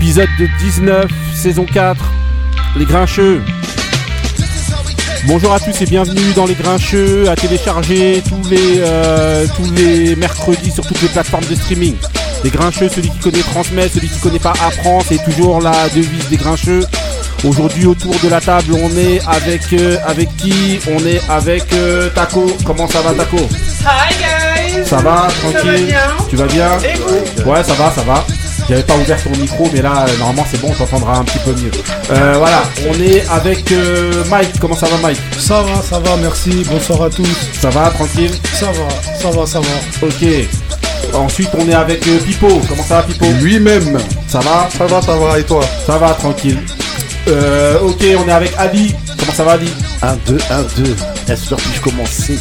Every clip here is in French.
Épisode de 19, saison 4, Les Grincheux. Bonjour à tous et bienvenue dans Les Grincheux, à télécharger tous les, euh, tous les mercredis sur toutes les plateformes de streaming. Les Grincheux, celui qui connaît transmet, celui qui connaît pas apprend, c'est toujours la devise des Grincheux. Aujourd'hui autour de la table on est avec euh, avec qui? On est avec euh, Taco. Comment ça va Taco? Hi guys Ça va tranquille? bien Tu vas bien? Et vous? Ouais ça va ça va. J'avais pas ouvert ton micro mais là euh, normalement c'est bon on t'entendra un petit peu mieux. Euh, voilà, on est avec euh, Mike. Comment ça va Mike? Ça va, ça va, merci. Bonsoir à tous. Ça va tranquille? Ça va, ça va, ça va. Ok. Ensuite on est avec euh, Pipo. Comment ça va Pipo? Lui-même. Ça va? Ça va, ça va, et toi? Ça va tranquille. Euh, ok on est avec Adi. Comment ça va Adi? 1, 2, 1, 2. Est-ce que puis-je commencer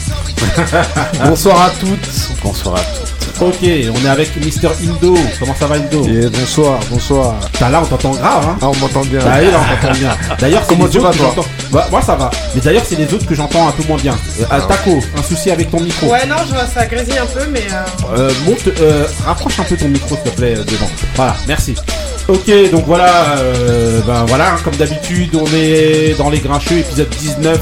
Bonsoir à toutes. Bonsoir à tous. Ok, on est avec Mister Indo. Comment ça va Indo Et bonsoir, bonsoir. Putain, là on t'entend grave hein Ah, on m'entend bien. Bah oui, là on t'entend bien. D'ailleurs, c'est Comment les tu autres vas, que toi j'entends. Bah, moi ça va. Mais d'ailleurs, c'est les autres que j'entends un peu moins bien. Euh, ah, Taco, un souci avec ton micro. Ouais, non, je vois ça grésille un peu, mais euh, Euh, monte, euh, rapproche un peu ton micro s'il te plaît euh, devant. Voilà, merci. Ok, donc voilà, euh, ben voilà, hein, comme d'habitude, on est dans les Grincheux, épisode 19,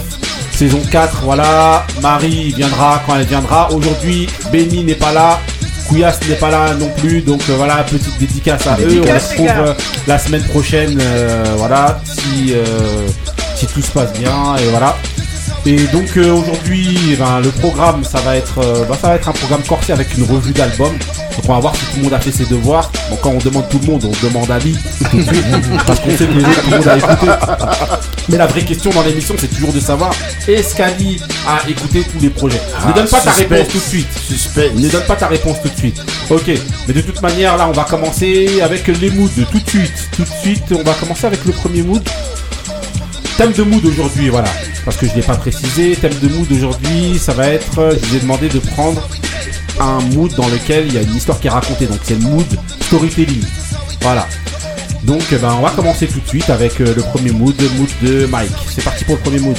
saison 4, voilà. Marie viendra quand elle viendra. Aujourd'hui, Benny n'est pas là. Couillasse n'est pas là non plus, donc euh, voilà, petite dédicace à eux. On les retrouve euh, la semaine prochaine, euh, voilà, si, si tout se passe bien, et voilà. Et donc euh, aujourd'hui, ben, le programme, ça va être, euh, bah, ça va être un programme corsé avec une revue d'album. Donc on va voir si tout le monde a fait ses devoirs. Donc quand on demande tout le monde, on demande à lui tout de suite, parce qu'on sait que tout le monde a écouté. Mais la vraie question dans l'émission, c'est toujours de savoir est-ce qu'Ali a écouté tous les projets? Ne Ah, donne pas ta réponse tout de suite. Suspense. Ne donne pas ta réponse tout de suite. Ok, mais de toute manière, là, on va commencer avec les moods tout de suite. Tout de suite, on va commencer avec le premier mood. Thème de mood aujourd'hui, voilà. Parce que je ne l'ai pas précisé. Thème de mood aujourd'hui, ça va être. euh, Je vous ai demandé de prendre un mood dans lequel il y a une histoire qui est racontée. Donc c'est le mood storytelling. Voilà. Donc eh ben, on va commencer tout de suite avec euh, le premier mood, le mood de Mike. C'est parti pour le premier mood.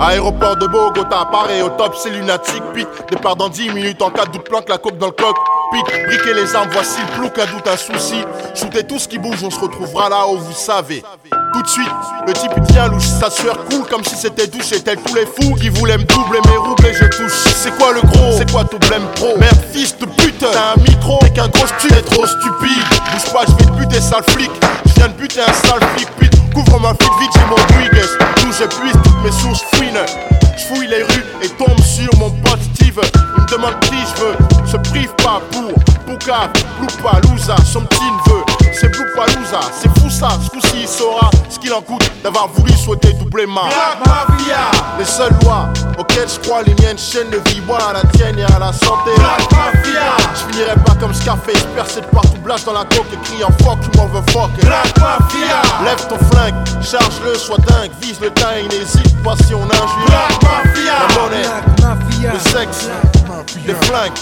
Aéroport de Bogota, pareil au top, c'est lunatique. Pic, départ dans 10 minutes en cas de doute, planque la coque dans le coq. Pic, briquez les armes, voici le plouc, un doute, un souci. Shootez tout ce qui bouge, on se retrouvera là où vous savez. Tout de suite, le type tient louche, sa sueur coule comme si c'était douche. Et tel tous les fous qui voulaient me doubler mes roubles et je touche. C'est quoi le gros? C'est quoi ton blême pro? Merde, fils de pute, t'as un micro et qu'un gros tu es trop stupide. Bouge pas, je vais te buter, sale flic. Viens de buter un sale flic, pute. Couvre ma fuite vite, j'ai mon Brigues. D'où j'épuise toutes mes sources fouines. Je fouille les rues et tombe sur mon pote Steve. Il me demande qui je veux. Se prive pas pour Poucave, Loupalouza, son petit neveu. C'est Loupalouza, c'est fou ça. Ce coup-ci, il saura ce qu'il en coûte d'avoir voulu souhaiter doubler ma. Mafia, les seules lois auxquelles je crois, les miennes chaînes de vie. Moi, à la tienne et à la santé. Mafia, je finirai pas comme Scarface, percé de partout, blast dans la coque et criant fuck, you motherfucker. Mafia, lève ton flingue, charge-le, sois dingue, vise le teint et n'hésite pas si on injure. La monnaie, le sexe, les flingues.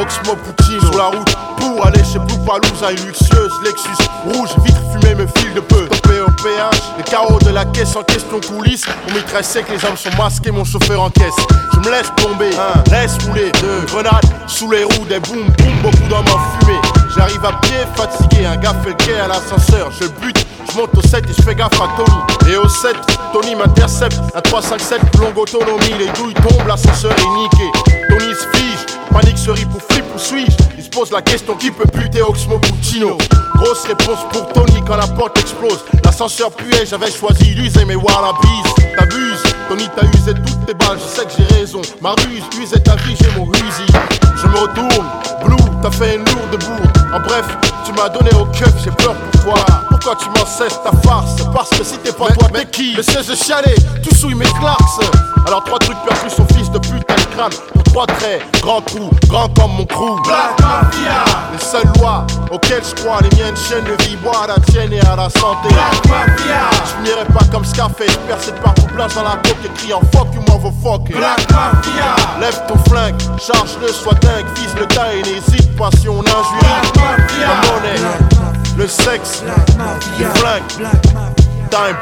Oxmo Poutine sur la route pour aller chez Blue Palouza, une luxueuse Lexus rouge, vitre fumée me file de peu. Topé au péage, les carreaux de la caisse en question coulisse. On mitraille sec, les armes sont masquées, mon chauffeur en caisse. Je me laisse tomber, un, laisse rouler, deux, grenades sous les roues, des boum boum, beaucoup d'hommes en fumée. J'arrive à pied, fatigué, un gars fait le quai à l'ascenseur, je bute. Je monte au 7 et je fais gaffe à Tony. Et au 7, Tony m'intercepte. Un 357, longue autonomie. Les douilles tombent, l'ascenseur est niqué. Tony se fige, panique se rit pour flip ou suis-je? Il se pose la question qui peut buter Oxmo Puccino? Grosse réponse pour Tony quand la porte explose. L'ascenseur puait, j'avais choisi l'user, mais voir la bise. T'abuses, Tony t'as usé toutes tes balles, je sais que j'ai raison. Ma ruse, usait ta vie, j'ai mon rusi. Je me retourne, Blue, t'as fait une lourde bourde. En bref, tu m'as donné au keuf, j'ai peur pourquoi Pourquoi tu m'en cesses ta farce? Parce que si t'es pas toi, t'es qui? Le siège de chialer, tout souille mes clarks Alors trois trucs perdus, son fils de pute, t'as le crâne Pour trois traits, grand trou, grand comme mon crew. Black Mafia. Les seules lois auxquelles je crois, les miennes chaînes de vie Bois à la tienne et à la santé. Black Mafia. Je finirai pas comme Scarface, percé de partout, blanche dans la coque Et criant fuck you motherfucker. Black Mafia. Lève ton flingue, charge-le, sois dingue Vise le tas et n'hésite pas si on injurie La monnaie, le sexe, les flingues time.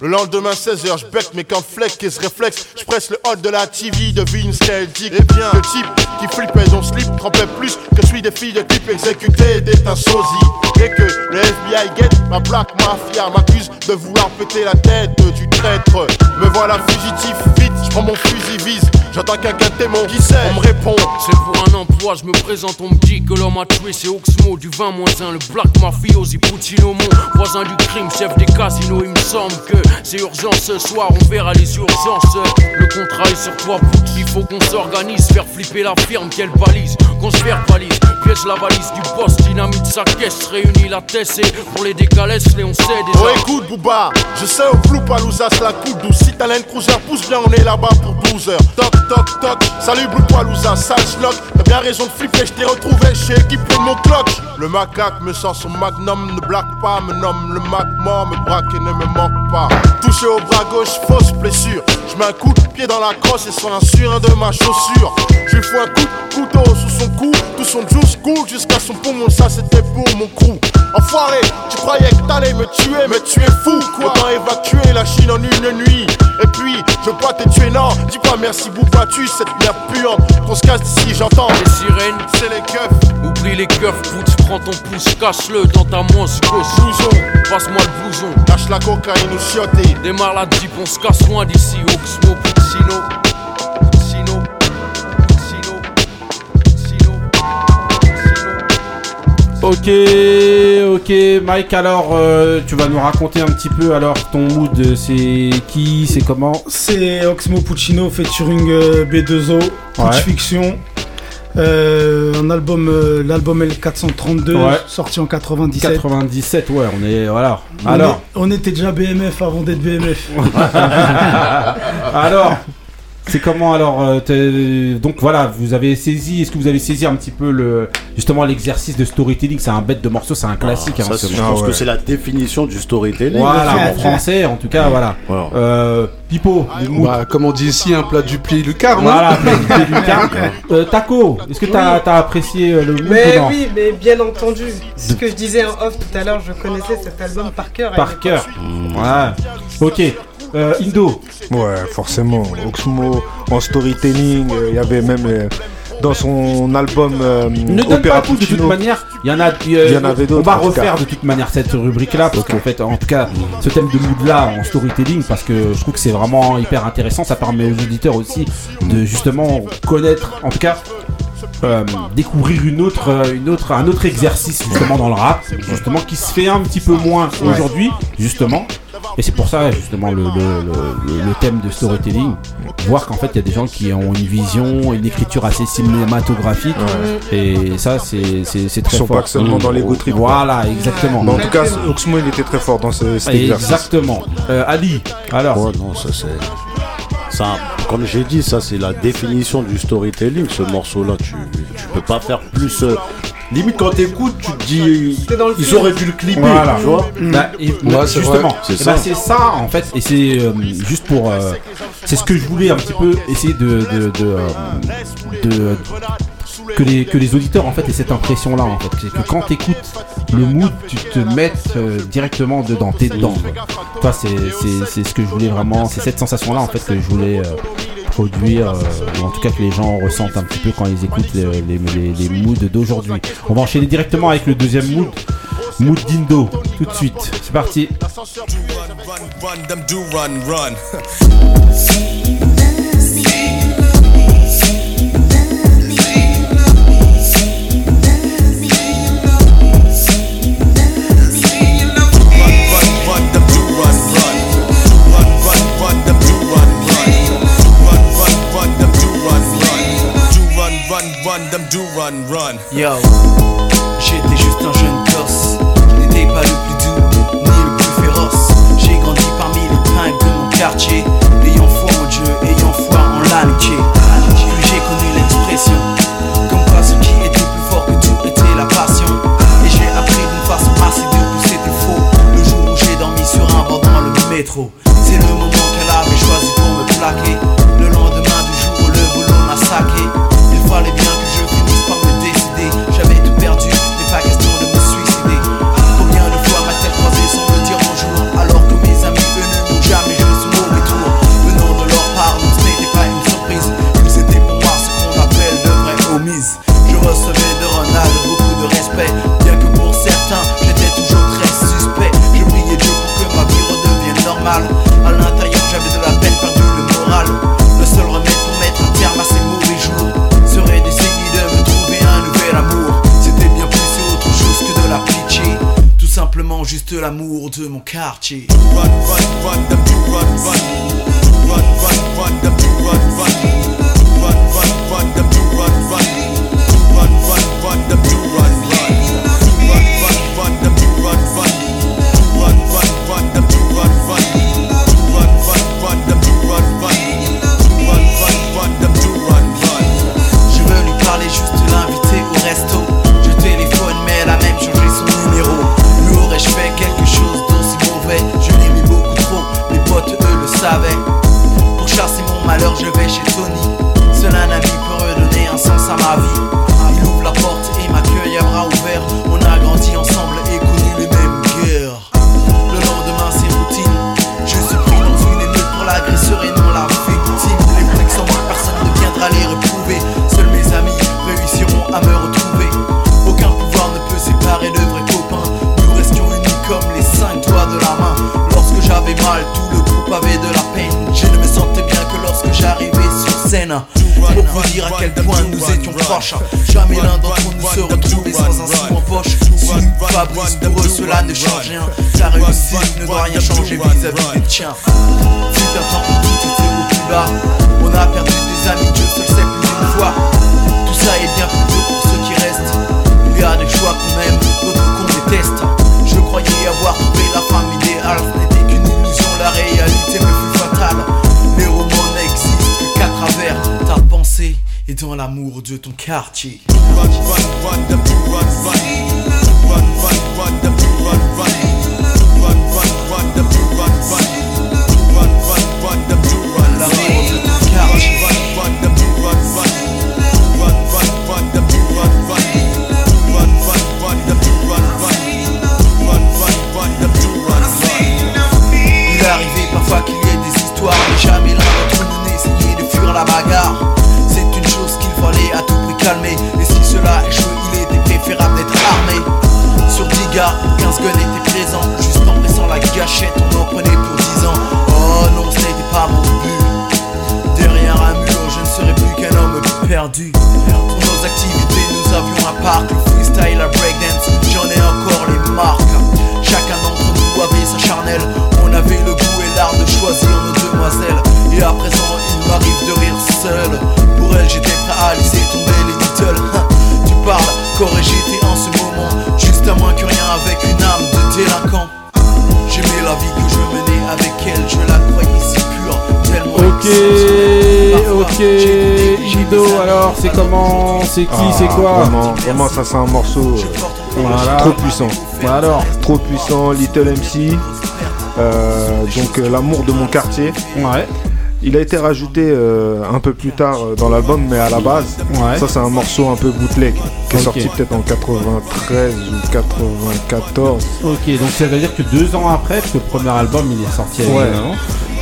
Le lendemain 16h, je bec mes flex et se réflexe. Je presse le hot de la TV, devine ce qu'elle dit. Et bien, le type qui flippait son slip trempait plus que celui des filles de clip exécutées d'être sosie. Et que le FBI get ma black mafia m'accuse de vouloir péter la tête du traître. Me voilà fugitif, vite, je prends mon fusil vise. J'entends quelqu'un témoin qui sait, on me répond. C'est pour un emploi, je me présente, on me dit que l'homme a tué, c'est Oxmo du 20 1, le black mafiosi mon voisin du crime, chef des casinos. Il me semble que c'est urgent ce soir, on verra les urgences. Le contrat est sur toi, il faut qu'on s'organise, faire flipper la firme, qu'elle balise, qu'on se verbalise, pièce la valise du boss, dynamite sa caisse, réunit la tête et pour les décalesses, les on sait déjà. Oh écoute Booba, je sais au flou Palouza, la coupe douce. Si t'as cruiser, pousse bien, on est là-bas pour 12 heures. Toc toc toc, salut Blue Palouza, sale schlock. T'as bien raison de flipper, je t'ai retrouvé chez équipe mon clock. Le macaque me sent son magnum, ne blague pas, me nomme le mort, me braque et ne me manque pas. Touché au bras gauche, fausse blessure. Je mets un coup de pied dans la crosse et sur un de ma chaussure. Je lui fous un coup de couteau sous son cou, tout son juice cool jusqu'à son poumon, ça c'était pour mon crew. Enfoiré, tu croyais que t'allais me tuer, mais tu es fou. Autant évacuer la Chine en une nuit. Et puis, je veux pas te tuer, non. Dis pas merci, Bouba, tu cette merde puante. Qu'on se casse d'ici, j'entends. Les sirènes, c'est les keufs. Oublie les keufs, putz, prends ton pouce, cache-le dans ta manche gauche. Blouson, passe-moi le blouson. Lâche la cocaïne ou chioté. Démarre la jeep, on se casse loin d'ici. Oxmo. Puccino. Ok, ok, Mike. Alors, euh, tu vas nous raconter un petit peu. Alors, ton mood, c'est qui, c'est comment C'est Oxmo Puccino featuring euh, B2O, Putsch Ouais. Fiction. Euh, un album, euh, l'album L432, Ouais. sorti en 97. 97, ouais, on est. Voilà. On Alors, est- on était déjà BMF avant d'être BMF. alors. C'est comment alors euh, Donc voilà, vous avez saisi. Est-ce que vous avez saisi un petit peu le justement l'exercice de storytelling? C'est un bête de morceau, c'est un classique. hein, Ça, ce- je pense que c'est la définition du storytelling. Voilà, en français, en tout cas, voilà. Voilà. Euh, Pipo. Bah, comme on dit ici, un plat du pied Lucar, non Voilà, Pied du Car. Euh, Taco, est-ce que t'as as apprécié le mood Mais non? oui, mais bien entendu. Ce que je disais en off tout à l'heure, je connaissais cet album par cœur. Par cœur. Ouais. Ok. Euh, Indo. Ouais, forcément. Oxmo en storytelling, euh, il y avait même euh, dans son album euh, Ne donne Opéra pas tout de toute manière. Il y en a. y en avait d'autres, On va refaire de toute manière cette rubrique-là parce qu'en fait, en tout cas, ce thème de mood-là en storytelling, parce que je trouve que c'est vraiment hyper intéressant. Ça permet aux auditeurs aussi de justement connaître, en tout cas. euh, découvrir une autre, une autre, un autre exercice justement dans le rap, justement qui se fait un petit peu moins aujourd'hui, justement. Et c'est pour ça justement le, le, le- thème de storytelling, voir qu'en fait il y a des gens qui ont une vision, une écriture assez cinématographique, et ça c'est c'est très Ils sont fort. pas seulement dans l'ego trip. Voilà, exactement. Mais en tout cas, Oxmo, il était très fort dans ce, cet exercice. Exactement. Euh, Ali, alors. Ouais, non, ça c'est. Ça, comme j'ai dit, ça c'est la définition du storytelling. Ce morceau-là, tu, tu peux pas faire plus. euh, Limite, quand t'écoutes, tu te dis. C'est dans le Ils film. auraient dû le clipper, Voilà. tu vois. Bah, et- Ouais, c'est justement. C'est Eh ben, ça. c'est ça en fait, et c'est euh, juste pour, euh, c'est ce que je voulais un petit peu essayer de, de, de, euh, de- que les que les auditeurs en fait aient cette impression là en fait, c'est que quand t'écoutes le mood, tu te mets euh, directement dedans, t'es dedans. Toi, c'est c'est c'est ce que je voulais vraiment, c'est cette sensation là en fait que je voulais. euh, produire, euh, ou en tout cas que les gens ressentent un petit peu quand ils écoutent les, les, les- les moods d'aujourd'hui. On va enchaîner directement avec le deuxième mood, mood d'Indo, tout de suite. C'est parti. run, run, them do run, run. Yo, j'étais juste un jeune gosse. N'étais pas le plus doux, ni le plus féroce. J'ai grandi parmi les pringues de mon quartier. Ayant foi en Dieu, ayant foi en l'amitié. Puis j'ai connu l'expression. Comme quoi ce qui était plus fort que tout était la passion. Et j'ai appris d'une façon assez dure que c'était faux. Le jour où j'ai dormi sur un banc dans le métro. C'est le moment qu'elle avait choisi pour me plaquer. Le lendemain du jour où le boulot m'a saqué. Il fallait bien l'amour de mon quartier. Run. Run, quartier. Douté, j'ai Ido, des amis, alors c'est comment C'est qui Ah, C'est quoi Vraiment, vraiment, ça c'est un morceau euh, Voilà. trop puissant. Bah alors Trop puissant, Little MC. euh, donc euh, l'amour de mon quartier. Ouais. Il a été rajouté euh, un peu plus tard euh, dans l'album, mais à la base, Ouais. ça c'est un morceau un peu bootleg qui est sorti peut-être en 93 ou 94. Ok, donc ça veut dire que deux ans après, parce que le premier album il est sorti Ouais.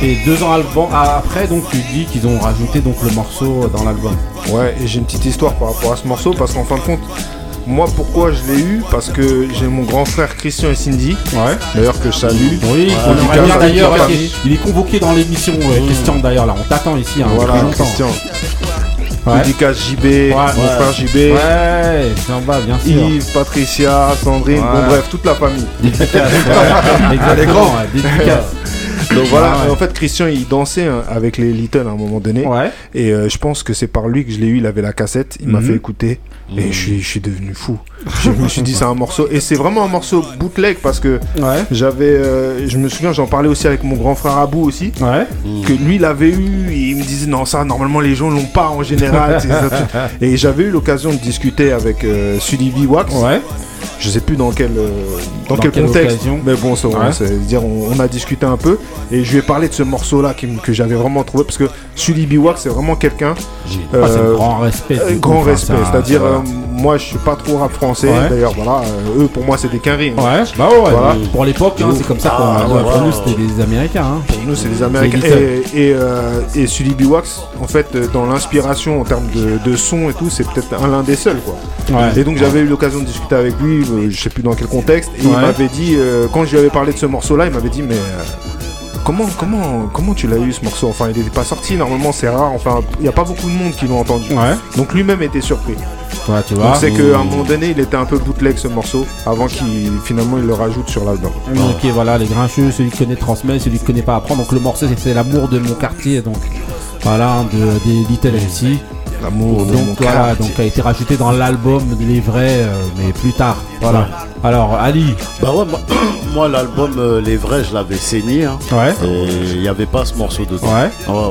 et deux ans après, donc tu dis qu'ils ont rajouté donc le morceau dans l'album. Ouais, et j'ai une petite histoire par rapport à ce morceau parce qu'en fin de compte, moi pourquoi je l'ai eu? Parce que j'ai mon grand frère Christian et Cindy, Ouais. d'ailleurs que je salue. Oui, on d'ailleurs. Il est convoqué dans l'émission, euh, Christian d'ailleurs là, on t'attend ici. Hein, Voilà. Christian. Ouais. Dédicace JB, mon Ouais. frère JB, Ouais, j'en bas, bien sûr. Yves, Patricia, Sandrine, bon bref, toute la famille. Dédicace. ouais. Exactement, ouais, dédicace. Donc voilà, ouais. et en fait Christian il dansait hein, avec les Little à un moment donné. Ouais. Et euh, je pense que c'est par lui que je l'ai eu, il avait la cassette, il m'a Mhm. fait écouter et je suis, je suis devenu fou. Je me suis dit c'est un morceau et c'est vraiment un morceau bootleg parce que Ouais. j'avais, euh, je me souviens j'en parlais aussi avec mon grand frère Abou aussi, Ouais. que lui l'avait eu et il me disait non ça normalement les gens l'ont pas en général. et j'avais eu l'occasion de discuter avec euh, Sully Wax. Ouais. Je sais plus dans quel, euh, dans Dans quel quelle contexte, occasion mais bon, ça, Ouais. c'est dire on, on a discuté un peu et je lui ai parlé de ce morceau-là qui me- que j'avais vraiment trouvé parce que Sully Biwak c'est vraiment quelqu'un Ah, euh, grand respect. euh, coup, grand respect, c'est-à-dire c'est- euh, moi je suis pas trop rap français, Ouais. d'ailleurs voilà, euh, eux pour moi c'est des quinries. hein. Ouais, bah ouais, Voilà. Pour l'époque, hein, c'est comme ça. Ah, ouais, pour nous, c'était des Américains. Hein. Pour nous c'est des Américains et, et, et Sully Biwax en fait dans l'inspiration en termes de, de son et tout c'est peut-être un l'un des seuls quoi. Et donc j'avais eu l'occasion de discuter avec lui, euh, je sais plus dans quel contexte, et il m'avait dit, euh, quand je lui avais parlé de ce morceau-là, il m'avait dit, mais euh, comment, comment, comment tu l'as eu ce morceau? Enfin, il n'était pas sorti, normalement c'est rare. Enfin, il n'y a pas beaucoup de monde qui l'ont entendu. Ouais. Donc lui-même était surpris. Ouais, tu vois. Donc c'est qu'à un moment donné, il était un peu bootleg ce morceau, avant qu'il finalement il le rajoute sur l'album. Ok, voilà, les grincheux, celui qui connaît transmet, celui qui connaît pas apprend. Donc le morceau, c'était l'amour de mon quartier, donc voilà, de, des Little MC. L'amour de Donc mon voilà, donc a été rajouté dans l'album Les Vrais, euh, mais plus tard. Voilà. Alors Ali, Bah ouais, moi, moi, l'album euh, Les Vrais, je l'avais saigné. hein. ouais, Et il n'y avait pas ce morceau dedans. ouais. Ouais.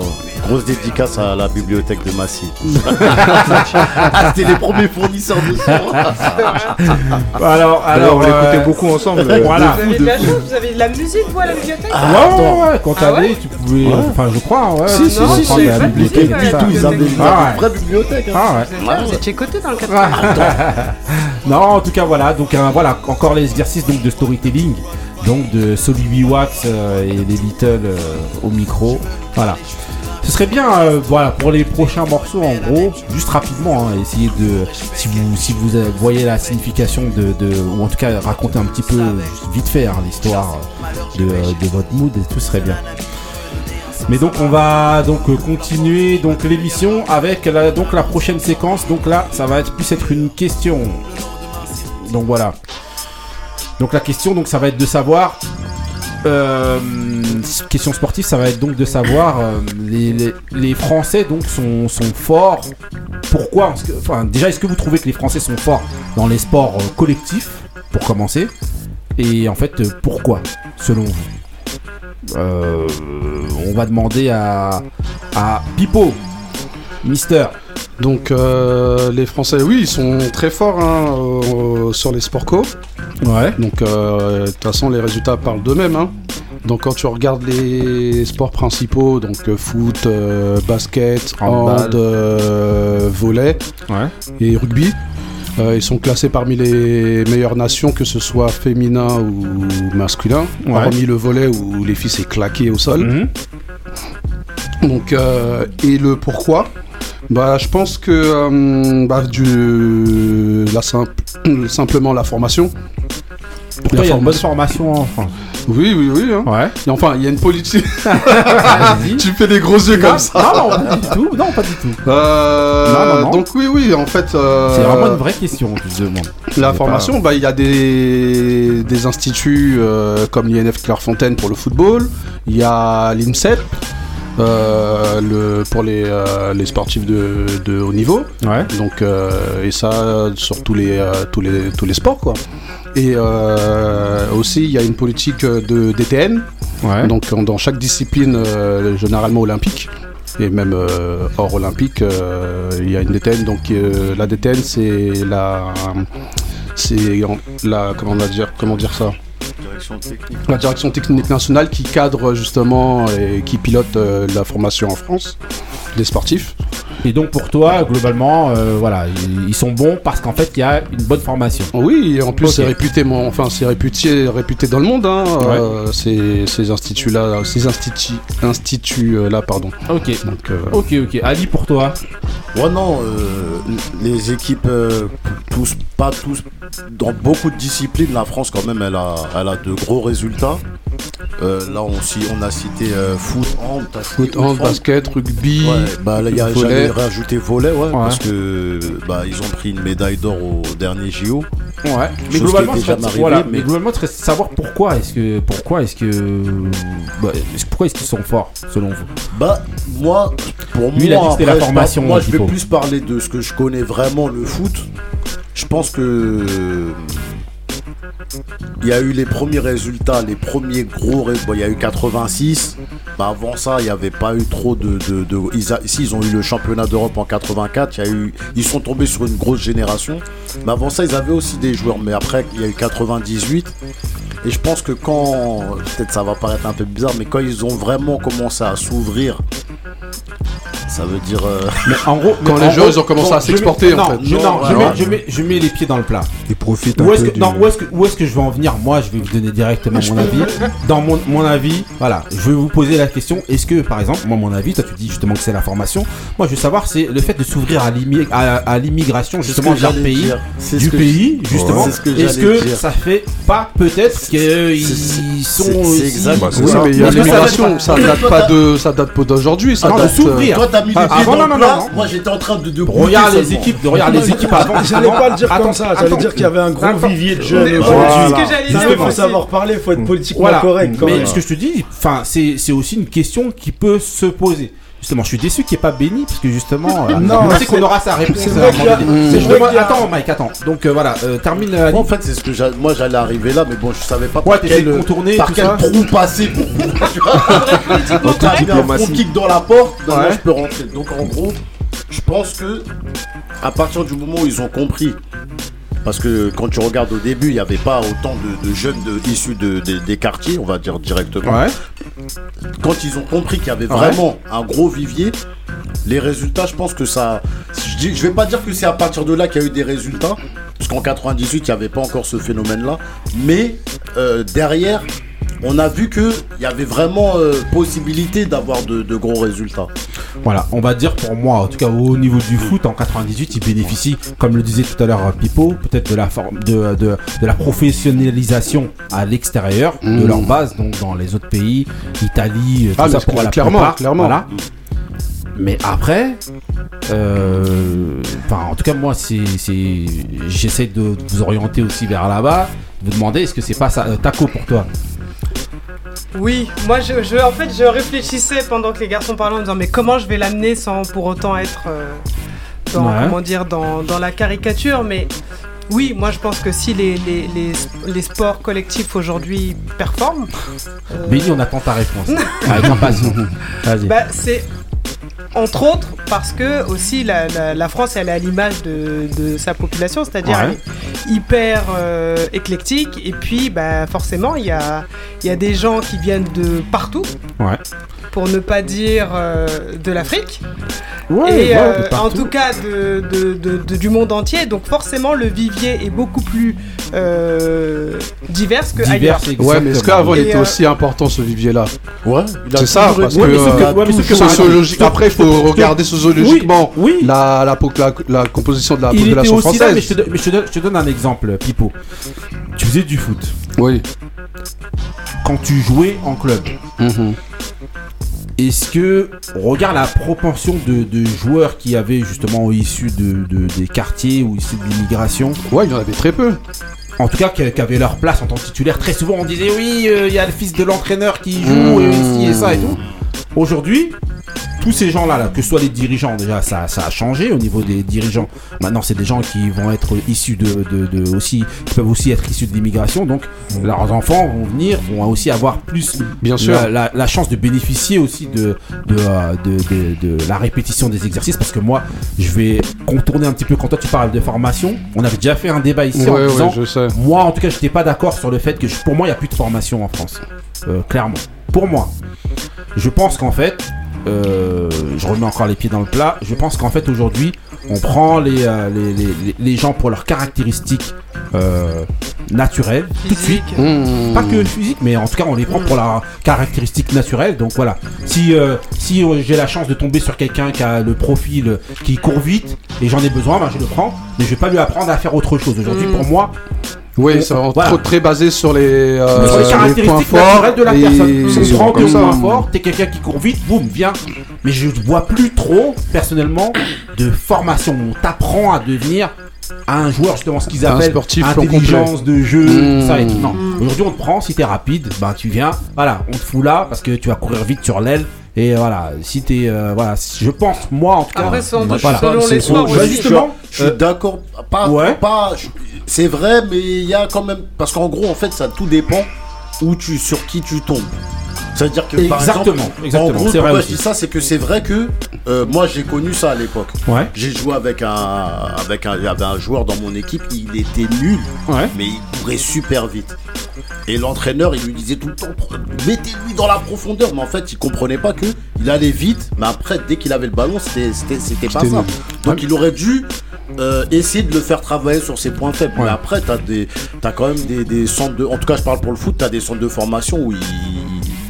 Grosse dédicace à la bibliothèque de Massy. ah, c'était les premiers fournisseurs de son. Alors, Alors, alors, on l'écoutait euh, beaucoup ensemble. euh, Voilà. Vous avez de la chance, vous avez de la musique, vous, à la bibliothèque Ouais, ouais, ouais, quand Ah t'allais, ouais tu pouvais. Enfin, je crois, ouais. Si, si, tu si, la bibliothèque musique, tout ils avaient une Ah vraie bibliothèque. hein. Ah ouais. Putain, Vous étiez coté dans le 4 Non, en tout cas, voilà. Donc, voilà, encore l'exercice donc de storytelling, donc de Solivi Watts euh, et les Little euh, au micro. Voilà. Ce serait bien, euh, voilà, pour les prochains morceaux, en gros, juste rapidement, hein, essayer de, si vous, si vous voyez la signification de, ou en tout cas raconter un petit peu, vite fait, hein, l'histoire de, votre mood, et tout serait bien. Mais donc on va donc continuer donc l'émission avec la, donc la prochaine séquence. Donc là, ça va être plus être une question. Donc voilà. Donc la question, donc ça va être de savoir. euh, question sportive, ça va être donc de savoir euh, les, Français donc sont, forts. Pourquoi? Enfin, déjà, est-ce que vous trouvez que les Français sont forts dans les sports euh, collectifs pour commencer? Et en fait, pourquoi selon vous? On va demander à à Pipo, Mister. Donc euh, les Français, oui, ils sont très forts hein, euh, sur les sports co. Ouais. Donc euh, de toute façon, les résultats parlent d'eux-mêmes. hein. Donc quand tu regardes les sports principaux, donc foot, basket, hand, volley Ouais. et rugby, euh, ils sont classés parmi les meilleures nations, que ce soit féminin ou masculin. Ouais. Hormis le volley où les filles s'est claqué au sol. Mhm. Donc, euh, et le pourquoi? Bah, Je pense que euh, bah, du, la simple, simplement la formation. Pourquoi il y a une bonne formation en France Oui, oui, oui. hein. Ouais. Et enfin, il y a une politique. Tu fais des gros yeux Non, comme ça. non, non, pas du tout. Non, pas du tout. Euh, Non, non, non. Donc, oui, oui, en fait. euh, C'est vraiment une vraie question, je te demande. La formation, bah, il y a des, des instituts euh, comme l'INF Clairefontaine pour le football, il y a l'INSEP euh, le, pour les, euh, les sportifs de, de haut niveau. Ouais. Donc, euh, et ça sur tous les, tous les, tous les sports. Quoi. Et aussi, il y a une politique de DTN, Ouais. donc dans chaque discipline, généralement olympique. Et même euh, hors olympique, euh, il y a une DTN. Donc euh, la DTN, c'est la, c'est la, comment on va dire, comment dire ça, La direction technique nationale qui cadre justement et qui pilote euh, la formation en France des sportifs. Et donc pour toi, globalement, euh, voilà, ils, ils sont bons parce qu'en fait, il y a une bonne formation. Oui, et en plus c'est réputé, mon, enfin c'est réputé, réputé dans le monde, hein, euh, ces, ces instituts-là, ces instituts, instituts-là, pardon. Ok. Donc euh, Ok, ok. Ali, pour toi Ouais, non, euh, les équipes, euh, tous, pas tous, dans beaucoup de disciplines, la France, quand même, elle a, elle a de gros résultats. Euh, là, on, on a cité euh, foot, hand, foot, hand, basket, rugby, Ouais, bah là, il y a- volley. Rajouter volet, ouais, parce que bah, ils ont pris une médaille d'or au dernier JO. Ouais. Mais globalement, déjà voilà, arrivée, mais mais- globalement, c'est savoir pourquoi est-ce que pourquoi est-ce que bah, est-ce- pourquoi est-ce qu'ils sont forts selon vous? Bah, moi, pour Lui, il moi, que la je formation, moi, qu'il je vais plus parler de ce que je connais vraiment, le foot. Je pense que il y a eu les premiers résultats, les premiers gros ré- bon, il y a eu 86. Bah, avant ça, il n'y avait pas eu trop de. de, de- ils, ont eu le championnat d'Europe en 84. Il y a eu, ils sont tombés sur une grosse génération. Mais avant ça, ils avaient aussi des joueurs. Mais après, il y a eu 98. Et je pense que quand. Peut-être ça va paraître un peu bizarre, mais quand ils ont vraiment commencé à s'ouvrir Ça veut dire. euh, Mais en gros, Quand les en gros, ils ont commencé bon, à je mets- s'exporter, en non, fait. Je, Non, non, je, mets, je, mets, je mets les pieds dans le plat. Ils profitent un Où est-ce peu que, du- non, où est-ce que, où est-ce que je vais en venir Moi, je vais vous donner directement mon avis. Dans mon, mon avis, voilà, je vais vous poser la question est-ce que, par exemple, moi, mon avis, toi, tu dis justement que c'est la formation. Moi, je veux savoir, c'est le fait de s'ouvrir à l'immi- à, à l'immigration, c'est ce justement, que j'allais pays. dire. C'est Du pays, justement. C'est ce que Est-ce j'allais que dire. ça fait pas peut-être qu'ils c'est- sont. c'est aussi- exact. Bah, c'est Oui, ça. mais il y a Est-ce que ça l'immigration, ça date pas de, ça date pas d'aujourd'hui, ça Ah, de s'ouvrir. Toi, t'as mis les Ah, pieds avant, dans non, le non, non, non. Moi, j'étais en train de. de Regarde les seulement. équipes, de regarde les équipes avant. J'allais pas le dire attends, comme ça, j'allais dire qu'il y avait un gros Attends. vivier de jeunes Mais aujourd'hui. c'est ce que j'allais Non, dire, mais faut savoir parler, faut être politiquement Voilà. correct quand Mais même. ce que je te dis, enfin, c'est c'est aussi une question qui peut se poser. Justement, je suis déçu qu'il n'y ait pas béni parce que justement, euh, Non, je sais qu'on aura sa réponse. c'est à un moment donné. c'est vrai demande- qu'il y a- Attends, Mike, attends. Donc euh, voilà, euh, termine. euh. Moi, en fait, c'est ce que j'a- moi j'allais arriver là, mais bon, je savais pas Ouais, par t'essayes quel, de contourner par tout quel ça. trou passer pour. tu vois. Donc, t'as mis un Diplomatie. front kick dans la porte, Ouais. je peux rentrer. Donc, en gros, je pense que à partir du moment où ils ont compris. Parce que quand tu regardes au début, il n'y avait pas autant de, de jeunes de- issus de, des- quartiers, on va dire directement. Ouais. Quand ils ont compris qu'il y avait Ouais. vraiment un gros vivier, les résultats, je pense que ça. Je, je vais pas dire que c'est à partir de là qu'il y a eu des résultats, parce qu'en 98, il n'y avait pas encore ce phénomène-là. Mais euh, derrière, on a vu qu'il y avait vraiment euh, possibilité d'avoir de, de gros résultats. Voilà, on va dire pour moi, en tout cas au niveau du foot, en 98, ils bénéficient, comme le disait tout à l'heure euh, Pipo, peut-être de la forme de, de, de la professionnalisation à l'extérieur de Mm. leur base, donc dans les autres pays, Italie, euh, tout Ah, ça mais pour la clairement, plupart, clairement. Voilà. Mais après, euh, enfin, en tout cas moi, c'est, c'est, j'essaie de, vous orienter aussi vers là-bas, vous demander est-ce que c'est pas ça, euh, taco pour toi? Oui, moi je, je- en fait je réfléchissais pendant que les garçons parlaient en me disant mais comment je vais l'amener sans pour autant être euh, dans, Ouais. comment dire, dans, dans la caricature? Mais oui, moi je pense que si les, les, les, les sports collectifs aujourd'hui performent, euh, Béni, on attend ta réponse. Impatience. Vas-y. bah, c'est entre autres parce que aussi la, la- la France elle est à l'image de, de sa population, c'est-à-dire Ouais. Hyper euh, éclectique. Et puis bah, forcément il y a, il y a des gens qui viennent de partout. Ouais. pour ne pas dire euh, de l'Afrique, Ouais, et ouais, euh, en tout cas de, de- de- de- du monde entier. Donc forcément le vivier est beaucoup plus euh, divers que ailleurs. Divers, Ouais, mais est-ce qu'avant il était euh, aussi important ce vivier-là Ouais, il a C'est ça, parce que, Ouais, sociologique. Après, il faut regarder sociologiquement Oui, oui. La, la, po- la, la composition de la Il était population aussi là, mais je française. te, mais je te donne, je te donne un exemple, Pipo. Tu faisais du foot. Oui. Quand tu jouais en club, Mhm. Est-ce que, on regarde la proportion de, de joueurs qui avaient justement issus de, de- des quartiers ou issus de l'immigration, Ouais, il y en avait très peu. en tout cas qui, qui avaient leur place en tant que titulaire, très souvent on disait oui, euh, il y a le fils de l'entraîneur qui joue et ci et ça et tout. Aujourd'hui, tous ces gens-là, là, que ce soit les dirigeants, déjà ça, ça a changé au niveau des dirigeants. Maintenant, c'est des gens qui vont être issus de, de, de- aussi, qui peuvent aussi être issus de l'immigration. Donc, leurs enfants vont venir, vont aussi avoir plus Bien sûr. la, la- la chance de bénéficier aussi de de, euh, de, la répétition des exercices. Parce que moi, je vais contourner un petit peu quand toi tu parles de formation. On avait déjà fait un débat ici en disant ouais, je sais. moi, en tout cas, j'étais pas d'accord sur le fait que, je- pour moi, il n'y a plus de formation en France. Euh, clairement. Pour moi. Je pense qu'en fait, euh, je remets encore les pieds dans le plat. Je pense qu'en fait, aujourd'hui, on prend les, euh, les, les- les- les gens pour leurs caractéristiques euh, naturelles, tout de suite. Mhm. Pas que physique, mais en tout cas, on les prend pour leurs caractéristiques naturelles. Donc voilà, si, si j'ai la chance de tomber sur quelqu'un qui a le profil qui court vite et j'en ai besoin, ben, je le prends. Mais je vais pas lui apprendre à faire autre chose. Aujourd'hui, Mm. pour moi, Oui, c'est Voilà. trop très basé sur les, euh, sur les caractéristiques forts. naturelles de la et- personne. c'est que point fort, t'es quelqu'un qui court vite, boum, viens. Mais je vois plus trop, personnellement, de formation. On t'apprend à devenir un joueur, justement, ce qu'ils appellent sportif intelligence de jeu, Mmh. tout ça et tout. Non, aujourd'hui on te prend, si t'es rapide, ben tu viens, voilà, on te fout là parce que tu vas courir vite sur l'aile. Et voilà, si t'es, euh, voilà, je pense, moi en tout cas, Après, doute, voilà. selon C'est les sports justement, Je suis euh, d'accord. Pas, ouais. pas, je- c'est vrai, mais il y a quand même. Parce qu'en gros, en fait, ça tout dépend où tu, sur qui tu tombes. C'est-à-dire que par Exactement, exemple, exactement, en gros, c'est vrai pourquoi je dis ça, c'est que c'est vrai que euh, moi j'ai connu ça à l'époque. Ouais, J'ai joué avec un, avec un, joueur dans mon équipe, il était nul, ouais. mais il courait super vite. Et l'entraîneur, il lui disait tout le temps, mettez-lui dans la profondeur. Mais en fait, il comprenait pas que il allait vite. Mais après, dès qu'il avait le ballon, c'était pas ça. Donc il aurait dû euh, essayer de le faire travailler sur ses points faibles. Mais après, t'as des, t'as quand même des, des centres de, en tout cas, je parle pour le foot, t'as des centres de formation où il-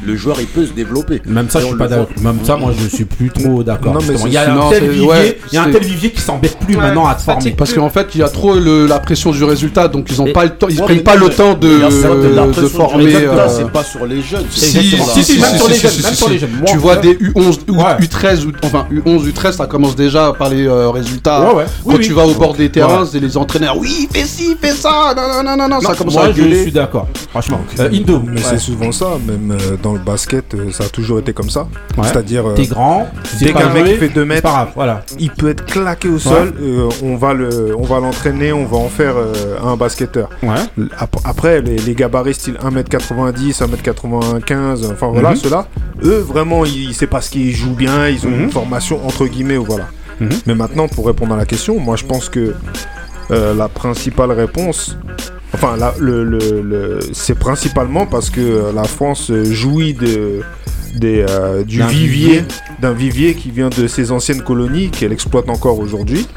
le joueur il peut se développer. Même ça, je suis pas d'accord. Même ça, moi, je suis plus trop d'accord. Il y a un tel vivier, il y a un tel vivier qui s'embête plus Ouais, maintenant à te former. Parce qu'en fait, il y a trop le- la pression du résultat, donc ils ont pas le temps, ils prennent pas le temps de, former. euh, c'est pas sur les jeunes. c'est Si, si, même sur les jeunes, Tu vois des U11, U- Ouais. U13, ou- enfin U11, U13, ça commence déjà par les euh, résultats. Quand tu vas au bord des terrains, c'est les entraîneurs. Oui, fais ci, fais ça. Non, non, non, non, non. Ça commence moi, à je gueuler. suis d'accord. Franchement. Euh, Indo, Mais c'est souvent ça, même euh, dans le basket, euh, ça a toujours été comme ça. Ouais. C'est-à-dire, euh, t'es grand, dès qu'un mec fait 2 c'est mètres, grave, voilà. il peut être claqué au sol. euh, on va le, on va l'entraîner, on va en faire un basketteur. Ouais. Après, les, les gabarits style 1m90, 1m95, enfin voilà, Mhm. ceux-là, eux vraiment, ils, savent pas ce qu'ils jouent bien, ils ont Mhm. une formation entre guillemets, voilà. Mhm. Mais maintenant, pour répondre à la question, moi je pense que la principale réponse, enfin, la- le, le- le- c'est principalement parce que euh, la France euh, jouit de, des, euh, du D'un vivier, d'un vivier qui vient de ses anciennes colonies, qu'elle exploite encore aujourd'hui.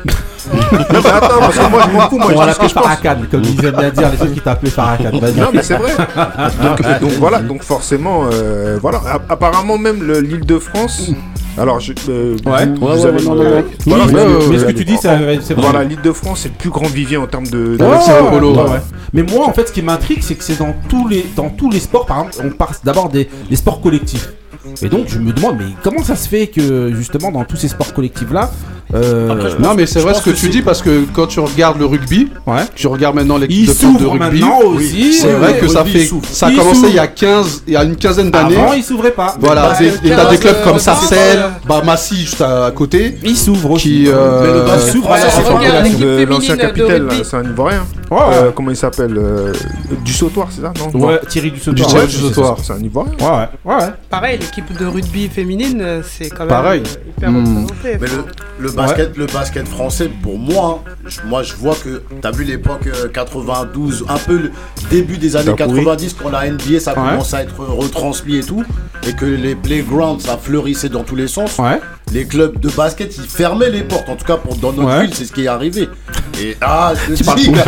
non, mais attends, parce que moi je m'en fous, moi On je dis ce que l'appeler je pense. Farrakhan, comme ils aiment bien dire les gens qui t'appelaient Farrakhan. Non mais c'est vrai. donc, donc voilà, donc forcément, euh, voilà. Apparemment même le- l'île de France. Alors je, euh, Ouais. vous, Ouais, vous ouais, avez ouais, non, le- non, non. voilà, Oui, mais- ce que tu dis, c'est c'est vrai. Voilà, l'île de France c'est le plus grand vivier en termes de. de- Ouais, c'est ouais, polo, ouais, ouais. ouais. Mais moi, en fait, ce qui m'intrigue, c'est que c'est dans tous les dans tous les sports. Par exemple, on parle d'abord des, des sports collectifs. Et donc, je me demande, mais comment ça se fait que justement dans tous ces sports collectifs là, euh, Après, Non, mais c'est vrai ce que, que tu dis parce que quand tu regardes le rugby, ouais, tu regardes maintenant l'équipe de France de rugby. C'est vrai que ça fait, s'ouvre. ça a Il commencé s'ouvre. il y a 15, il y a une quinzaine d'années. Avant, ils s'ouvraient pas. Voilà, Bah, et t'as des clubs comme euh, Sarcelles, bah Massy juste à côté, Ils s'ouvrent aussi. qui euh, Mais le s'ouvre, pas l'équipe de féminine l'ancien capitaine, c'est un Ivoirien. Euh, comment il s'appelle euh, Du sautoir, c'est ça Non Ouais, Thierry du Sautoir. C'est Sautoir. ça. C'est un Ivoirien. Ouais, ouais, ouais, ouais. Pareil, l'équipe de rugby féminine, euh, c'est quand même Pareil. euh, hyper Hmm. représenté. Mais le, le basket, le basket français, pour moi, je- moi je vois que t'as vu l'époque euh, 92, un peu le début des années T'as pourri. 90 quand la NBA ça Ouais. commence à être retransmis et tout, et que les playgrounds ça fleurissait dans tous les sens. Ouais. Les clubs de basket ils fermaient les portes, en tout cas pour dans notre Ouais. ville c'est ce qui est arrivé. Et ah, je te parles dis, mais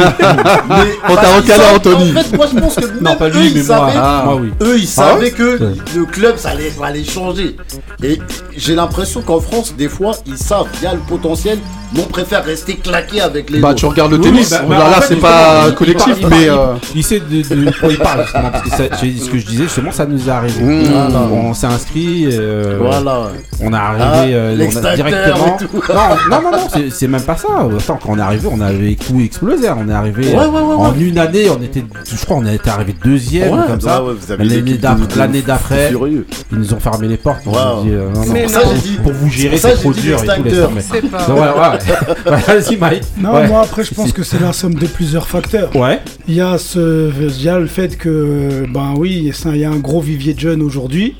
On t'a recalé, Anthony. En fait, moi je pense que Non, pas eux, lui, ils mais moi. savaient- Ah, moi, oui. eux, ils Ah savaient ouais que le club, ça allait, ça allait changer. Et j'ai l'impression qu'en France, des fois, ils savent, il y a le potentiel, mais on préfère rester claqué avec les bah autres. tu regardes le Oui, tennis. bah, Bon, bah, là, c'est pas il- il collectif, il mais euh, il sait de, de quoi il parle justement parce que ça- ce que je disais justement ça nous est arrivé. Mmh. Voilà. On s'est inscrit, euh, Voilà. on est Ah, arrivé euh, on a l'extincteur directement. Non, non, non, non, c'est- même pas ça. Attends, quand on est arrivé, on avait tout explosé. On est arrivé Ouais, ouais, ouais, ouais. en une année, on était, je crois, on était arrivé deuxième Ouais, comme ça. ouais, ouais, vous avez L'année d'après- de ils ont fermé les portes. Wow. dit, euh, non, non, Mais Pour ça, non. j'ai dit. pour vous gérer, c'est trop dur et tout. pas. Ouais. Vas-y, Mike. Non, Ouais. moi après je pense que c'est la somme de plusieurs facteurs. Ouais. Il y a ce, il y a le fait que, ben oui, ça- il y a un gros vivier de jeunes aujourd'hui.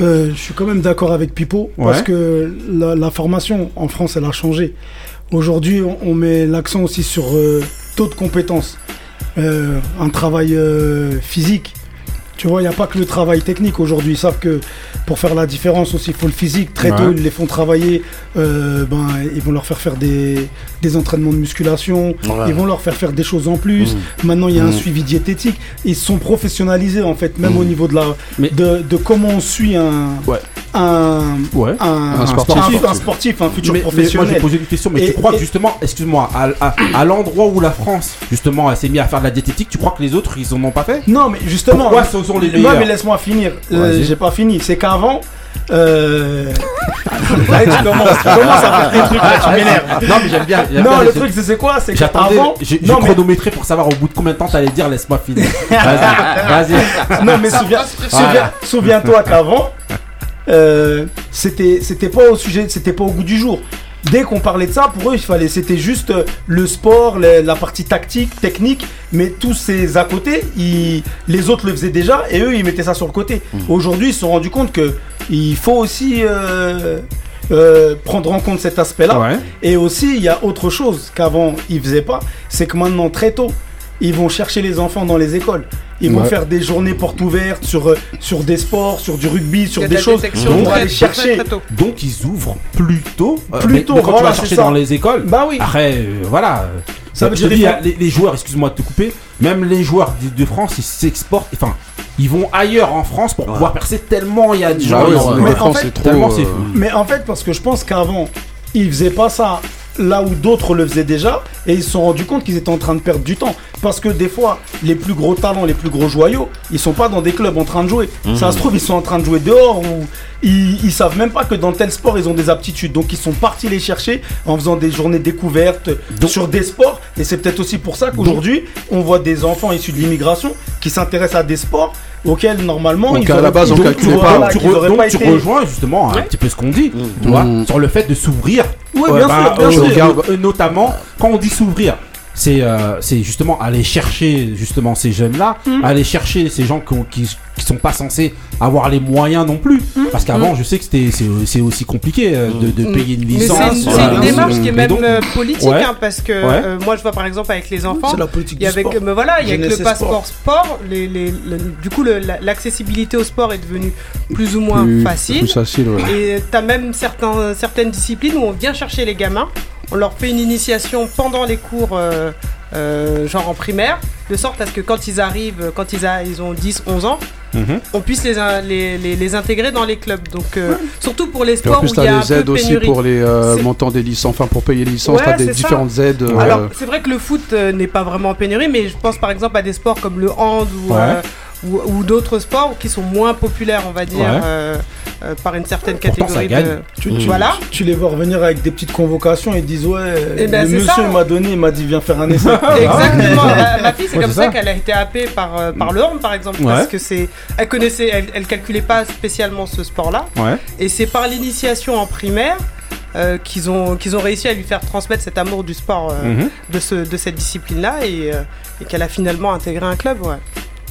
Euh, je suis quand même d'accord avec Pipo parce Ouais. que la, la formation en France, elle a changé. Aujourd'hui, on, on met l'accent aussi sur euh, taux de compétences, Euh, un travail euh, physique. Tu vois, il n'y a pas que le travail technique aujourd'hui. Ils savent que pour faire la différence aussi, il faut le physique. Très Ouais. tôt, ils les font travailler. euh, ben, ils vont leur faire faire des, des entraînements de musculation. Ouais. Ils vont leur faire faire des choses en plus. Maintenant, il y a un suivi diététique. Ils sont professionnalisés, en fait, même au niveau de, la, Mais- de, de comment on suit un, Ouais. un, Ouais. un, Un sportif. un sportif, un futur Mais- mais moi, professionnel. je vais poser une question, mais Et- tu crois que justement, excuse-moi, à, à- à l'endroit où la France, justement, s'est mise à faire de la diététique, tu crois que les autres, ils en ont pas fait? Non, mais justement. Pourquoi sont les Non, mais laisse-moi finir. Euh. J'ai pas fini. C'est qu'avant. Euh... là, tu commences, tu commences à faire tes trucs, là, tu m'énerves. Non, mais j'aime bien. Non, bien le truc, c'est quoi? C'est J'attendais, qu'avant. j'ai mais, chronométré pour savoir au bout de combien de temps t'allais dire laisse-moi finir. Vas-y, vas-y. non, mais souviens, souviens, souviens-toi qu'avant, euh, c'était c'était pas au sujet, c'était pas au goût du jour. Dès qu'on parlait de ça, pour eux, il fallait, c'était juste euh, le sport, la partie tactique, technique, mais tous ces à côté, ils- les autres le faisaient déjà et eux, ils mettaient ça sur le côté. Aujourd'hui, ils se sont rendus compte que il faut aussi euh, euh, prendre en compte cet aspect-là. Ouais. Et aussi, il y a autre chose qu'avant ils faisaient pas, c'est que maintenant très tôt, ils vont chercher les enfants dans les écoles. Ils vont Ouais. faire des journées portes ouvertes sur, euh, sur des sports, sur du rugby, sur des choses. détection On va très- aller chercher. très. Donc ils ouvrent plus tôt. euh, Plus mais- tôt, mais quand voilà, tu vas chercher dans les écoles, Bah oui. après, euh, voilà. Ça veut je dire dis, hein, les, les joueurs, excuse-moi de te couper, même les joueurs de, de France, ils s'exportent, enfin, ils vont ailleurs en France pour pouvoir percer tellement il y a de gens. Ah sont- en Mais en France, fait, c'est trop. euh. Mais en fait, parce que je pense qu'avant, ils faisaient pas ça là où d'autres le faisaient déjà, et ils se sont rendus compte qu'ils étaient en train de perdre du temps. Parce que des fois, les plus gros talents, les plus gros joyaux, ils sont pas dans des clubs en train de jouer. Ça se trouve, ils sont en train de jouer dehors ou ils, ils savent même pas que dans tel sport, ils ont des aptitudes. Donc, ils sont partis les chercher en faisant des journées découvertes sur des sports. Et c'est peut-être aussi pour ça qu'aujourd'hui, on voit des enfants issus de l'immigration qui s'intéressent à des sports auxquels normalement Donc, ils à la base, on donc, calculait pas. voilà, tu, re- auraient donc pas tu été- rejoins justement un petit peu ce qu'on dit, tu vois, Mm. sur le fait de s'ouvrir. Oui, bien bah, sûr, bien sûr. regarde, euh, notamment quand on dit s'ouvrir. C'est euh, c'est justement aller chercher justement ces jeunes-là, Mm. aller chercher ces gens qui, ont- qui, qui sont pas censés avoir les moyens non plus. Mm. Parce qu'avant, je sais que c'était c'est aussi compliqué euh, de, de payer une licence. c'est une, une démarche qui est même donc, euh, politique, ouais. hein, parce que Ouais. euh, moi je vois par exemple avec les enfants, C'est la politique il y avait mais voilà, il y a le passeport sport, les, les- le- du coup l'accessibilité au sport est devenue plus ou moins plus, facile. Plus facile, ouais. Et t'as même certains, certaines disciplines où on vient chercher les gamins, on leur fait une initiation pendant les cours, euh, euh, genre en primaire, de sorte à ce que quand ils arrivent, quand ils, a- ils ont 10, 11 ans, Mhm. on puisse les, in- les, les, les intégrer dans les clubs. Donc, euh, surtout pour les sports plus, où il y a un les peu aides de aussi pénurie. pour les montants des licences, enfin pour payer les licences, Ouais, t'as des ça. différentes aides. Alors, c'est vrai que le foot n'est pas vraiment en pénurie, mais je pense par exemple à des sports comme le hand ou, Ouais. ou, ou d'autres sports qui sont moins populaires, on va dire. Euh, euh, par une certaine Pourtant, ça catégorie gagne. de. Tu, tu- Voilà. tu les vois revenir avec des petites convocations et ils disent ouais Eh ben, le monsieur m'a donné il m'a dit viens faire un essai Exactement. ma, ma fille, c'est Ouais, comme ça, ça. qu'elle a été happée par, euh, par le hand, par exemple, Ouais. parce que c'est, elle connaissait, elle, elle calculait pas spécialement ce sport-là, Ouais. et c'est par l'initiation en primaire. euh, qu'ils ont, qu'ils ont réussi à lui faire transmettre cet amour du sport euh, Mhm. de, ce, de cette discipline-là et, euh, et qu'elle a finalement intégré un club. Ouais.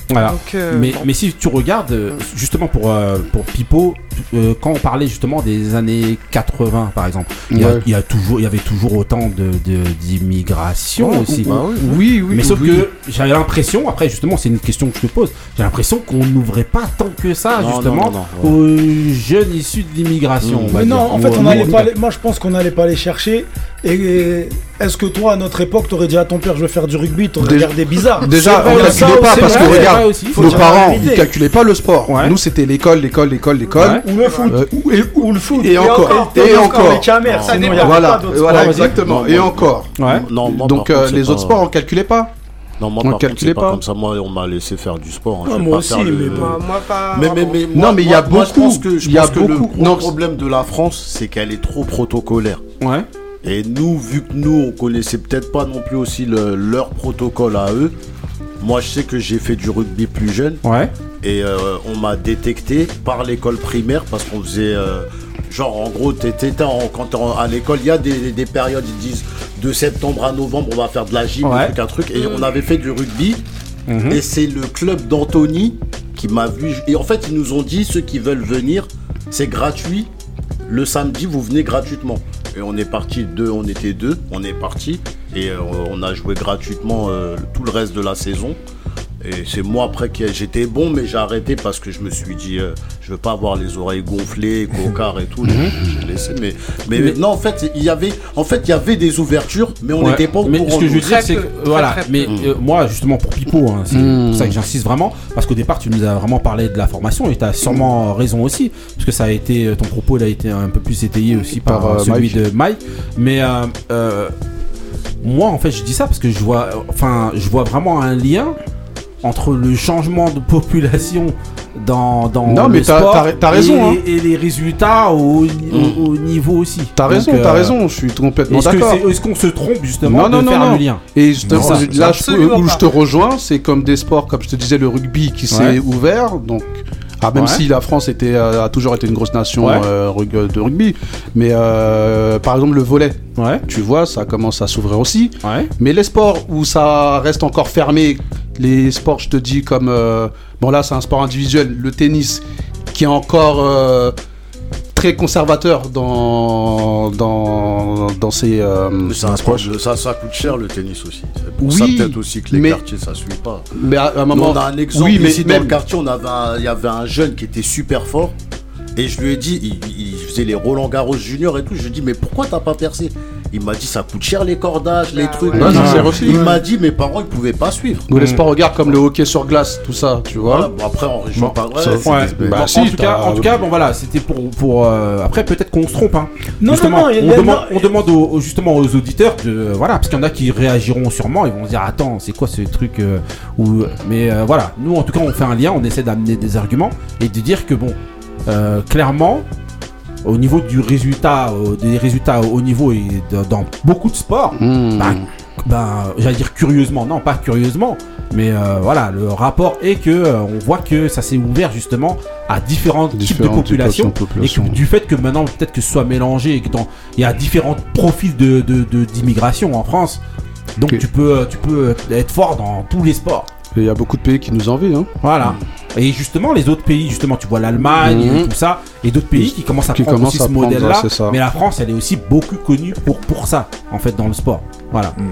Voilà. Donc, euh, mais, bon. mais si tu regardes, euh, justement pour, euh, pour Pipo, euh, quand on parlait justement des années 80 par exemple, il y, a- Ouais. il y a toujours, il y avait toujours autant de, de- d'immigration Oh, aussi. bah oui, oui, mais sauf oui. que j'avais l'impression, après justement c'est une question que je te pose, j'ai l'impression qu'on n'ouvrait pas tant que ça Non, justement non, non, aux jeunes issus de l'immigration. Mmh. mais non dire. en fait on ou- allait pas les- moi je pense qu'on allait pas les chercher et, et est-ce que toi à notre époque t'aurais dit à ton père je veux faire du rugby t'aurais Déjà- regardé bizarre Déjà, on vrai, calculait pas parce vrai, que regarde, nos parents, ils calculaient pas le sport. Ouais. Nous, c'était l'école, l'école, l'école, l'école. Ou le foot Euh, ou, et- ou le foot et encore, et encore. les camères Ça sinon il y dépend. avait Voilà, pas d'autres voilà, sports. exactement. Non, Et moi- encore. Ouais. Non, moi, Donc euh, contre, les autres pas- sports, on calculait pas. Non, moi, on par contre, c'est pas pas. comme ça. Moi, on m'a laissé faire du sport. hein. Ah, vais moi pas aussi, faire le- mais. Moi, moi, pas. Mais, mais, vraiment. mais Non, mais il y a je beaucoup, pense que, je il y a pense que le beaucoup. gros Non, problème de la France, c'est qu'elle est trop protocolaire. Ouais. Et nous, vu que nous, on connaissait peut-être pas non plus aussi le- leur protocole à eux, moi, je sais que j'ai fait du rugby plus jeune Ouais. et euh, on m'a détecté par l'école primaire parce qu'on faisait. euh, genre, en gros, t'étais en- quand t'es à l'école, il y a des, des périodes, ils disent de septembre à novembre, on va faire de la gym, Ouais. un truc, un truc. Et on avait fait du rugby. Mhm. Et c'est le club d'Anthony qui m'a vu. Et en fait, ils nous ont dit ceux qui veulent venir, c'est gratuit. Le samedi, vous venez gratuitement. On est parti deux, on était deux, on est parti et euh, on a joué gratuitement euh, tout le reste de la saison. Et c'est moi après qui j'étais bon, mais j'ai arrêté parce que je me suis dit, euh, je veux pas avoir les oreilles gonflées, cocard et tout. Mhm. J'ai- laissé. Mais, mais, non, en fait, il y avait, en fait, il y avait des ouvertures, mais on Ouais. n'était pas au Mais courant. ce que je veux dire, c'est que très, voilà. très. Mais euh, moi, justement pour Pipo, hein, c'est Mm. pour ça que j'insiste vraiment, parce qu'au départ, tu nous as vraiment parlé de la formation et tu as sûrement raison aussi, parce que ça a été ton propos, il a été un peu plus étayé aussi par, Par, euh, celui Mike. de Mike. Mais euh, euh, moi, en fait, je dis ça parce que je vois, enfin, je vois vraiment un lien entre le changement de population dans, dans Non, le mais t'as raison, et, hein. et les résultats au, au- au niveau aussi. T'as raison, euh, t'as raison. Je suis complètement d'accord. est-ce qu'on se trompe justement Non, non, de non, faire non. le lien Et justement, Ça, là, je- où pas. je te rejoins, c'est comme des sports, comme je te disais, le rugby qui s'est Ouais. ouvert. Donc, ah, même Ouais. si la France était, euh, a toujours été une grosse nation Ouais. euh, de rugby, mais euh, par exemple le volet, Ouais, tu vois, ça commence à s'ouvrir aussi. ouais. Mais les sports où ça reste encore fermé, les sports, je te dis, comme. euh, bon, là, c'est un sport individuel, le tennis, qui est encore. euh, très conservateur dans dans dans ses euh, Mais c'est un sport de- ça, ça coûte cher le tennis aussi. C'est pour ça peut-être aussi que les mais- quartiers ça suit pas. mais à un Nous, moment on a un exemple oui mais ici dans le même quartier, on avait un- il y avait un jeune qui était super fort. Et je lui ai dit, il, il faisait les Roland Garros Junior et tout. Je lui ai dit, mais pourquoi t'as pas percé? Il m'a dit, ça coûte cher les cordages, les trucs. ouais, sert aussi. Il m'a dit, mes parents, ils pouvaient pas suivre. nous les sports regarde comme le hockey sur glace tout ça tu vois Voilà, bon, après, en région Bon, pas bah, Bon, si, en, tout cas, t'as- en tout cas, bon voilà, c'était pour pour euh, après peut-être qu'on se trompe hein. Non, Justement, non, non, on, a- demande, non, on demande aux, aux- justement aux auditeurs de voilà parce qu'il y en a qui réagiront sûrement, ils vont se dire attends c'est quoi ce truc euh, ou mais euh, voilà nous en tout cas on fait un lien, on essaie d'amener des arguments et de dire que bon euh, clairement au niveau du résultat, euh, des résultats au niveau et de- dans beaucoup de sports, Hmm. bah, ben, j'allais dire curieusement, non pas curieusement, mais euh, voilà, le rapport est que euh, on voit que ça s'est ouvert justement à différents types de populations et que du fait que maintenant peut-être que ce soit mélangé et que dans il y a différents profils de de- de- d'immigration en France, donc tu peux tu peux être fort dans tous les sports. Et il y a beaucoup de pays qui nous envient hein. Voilà. Et justement, les autres pays, justement, tu vois l'Allemagne, Mhm. tout ça, et d'autres pays qui commencent à Qui prendre commencent aussi à ce modèle-là. ouais. Mais la France, elle est aussi beaucoup connue pour, pour ça, en fait, dans le sport. Voilà. Mhm.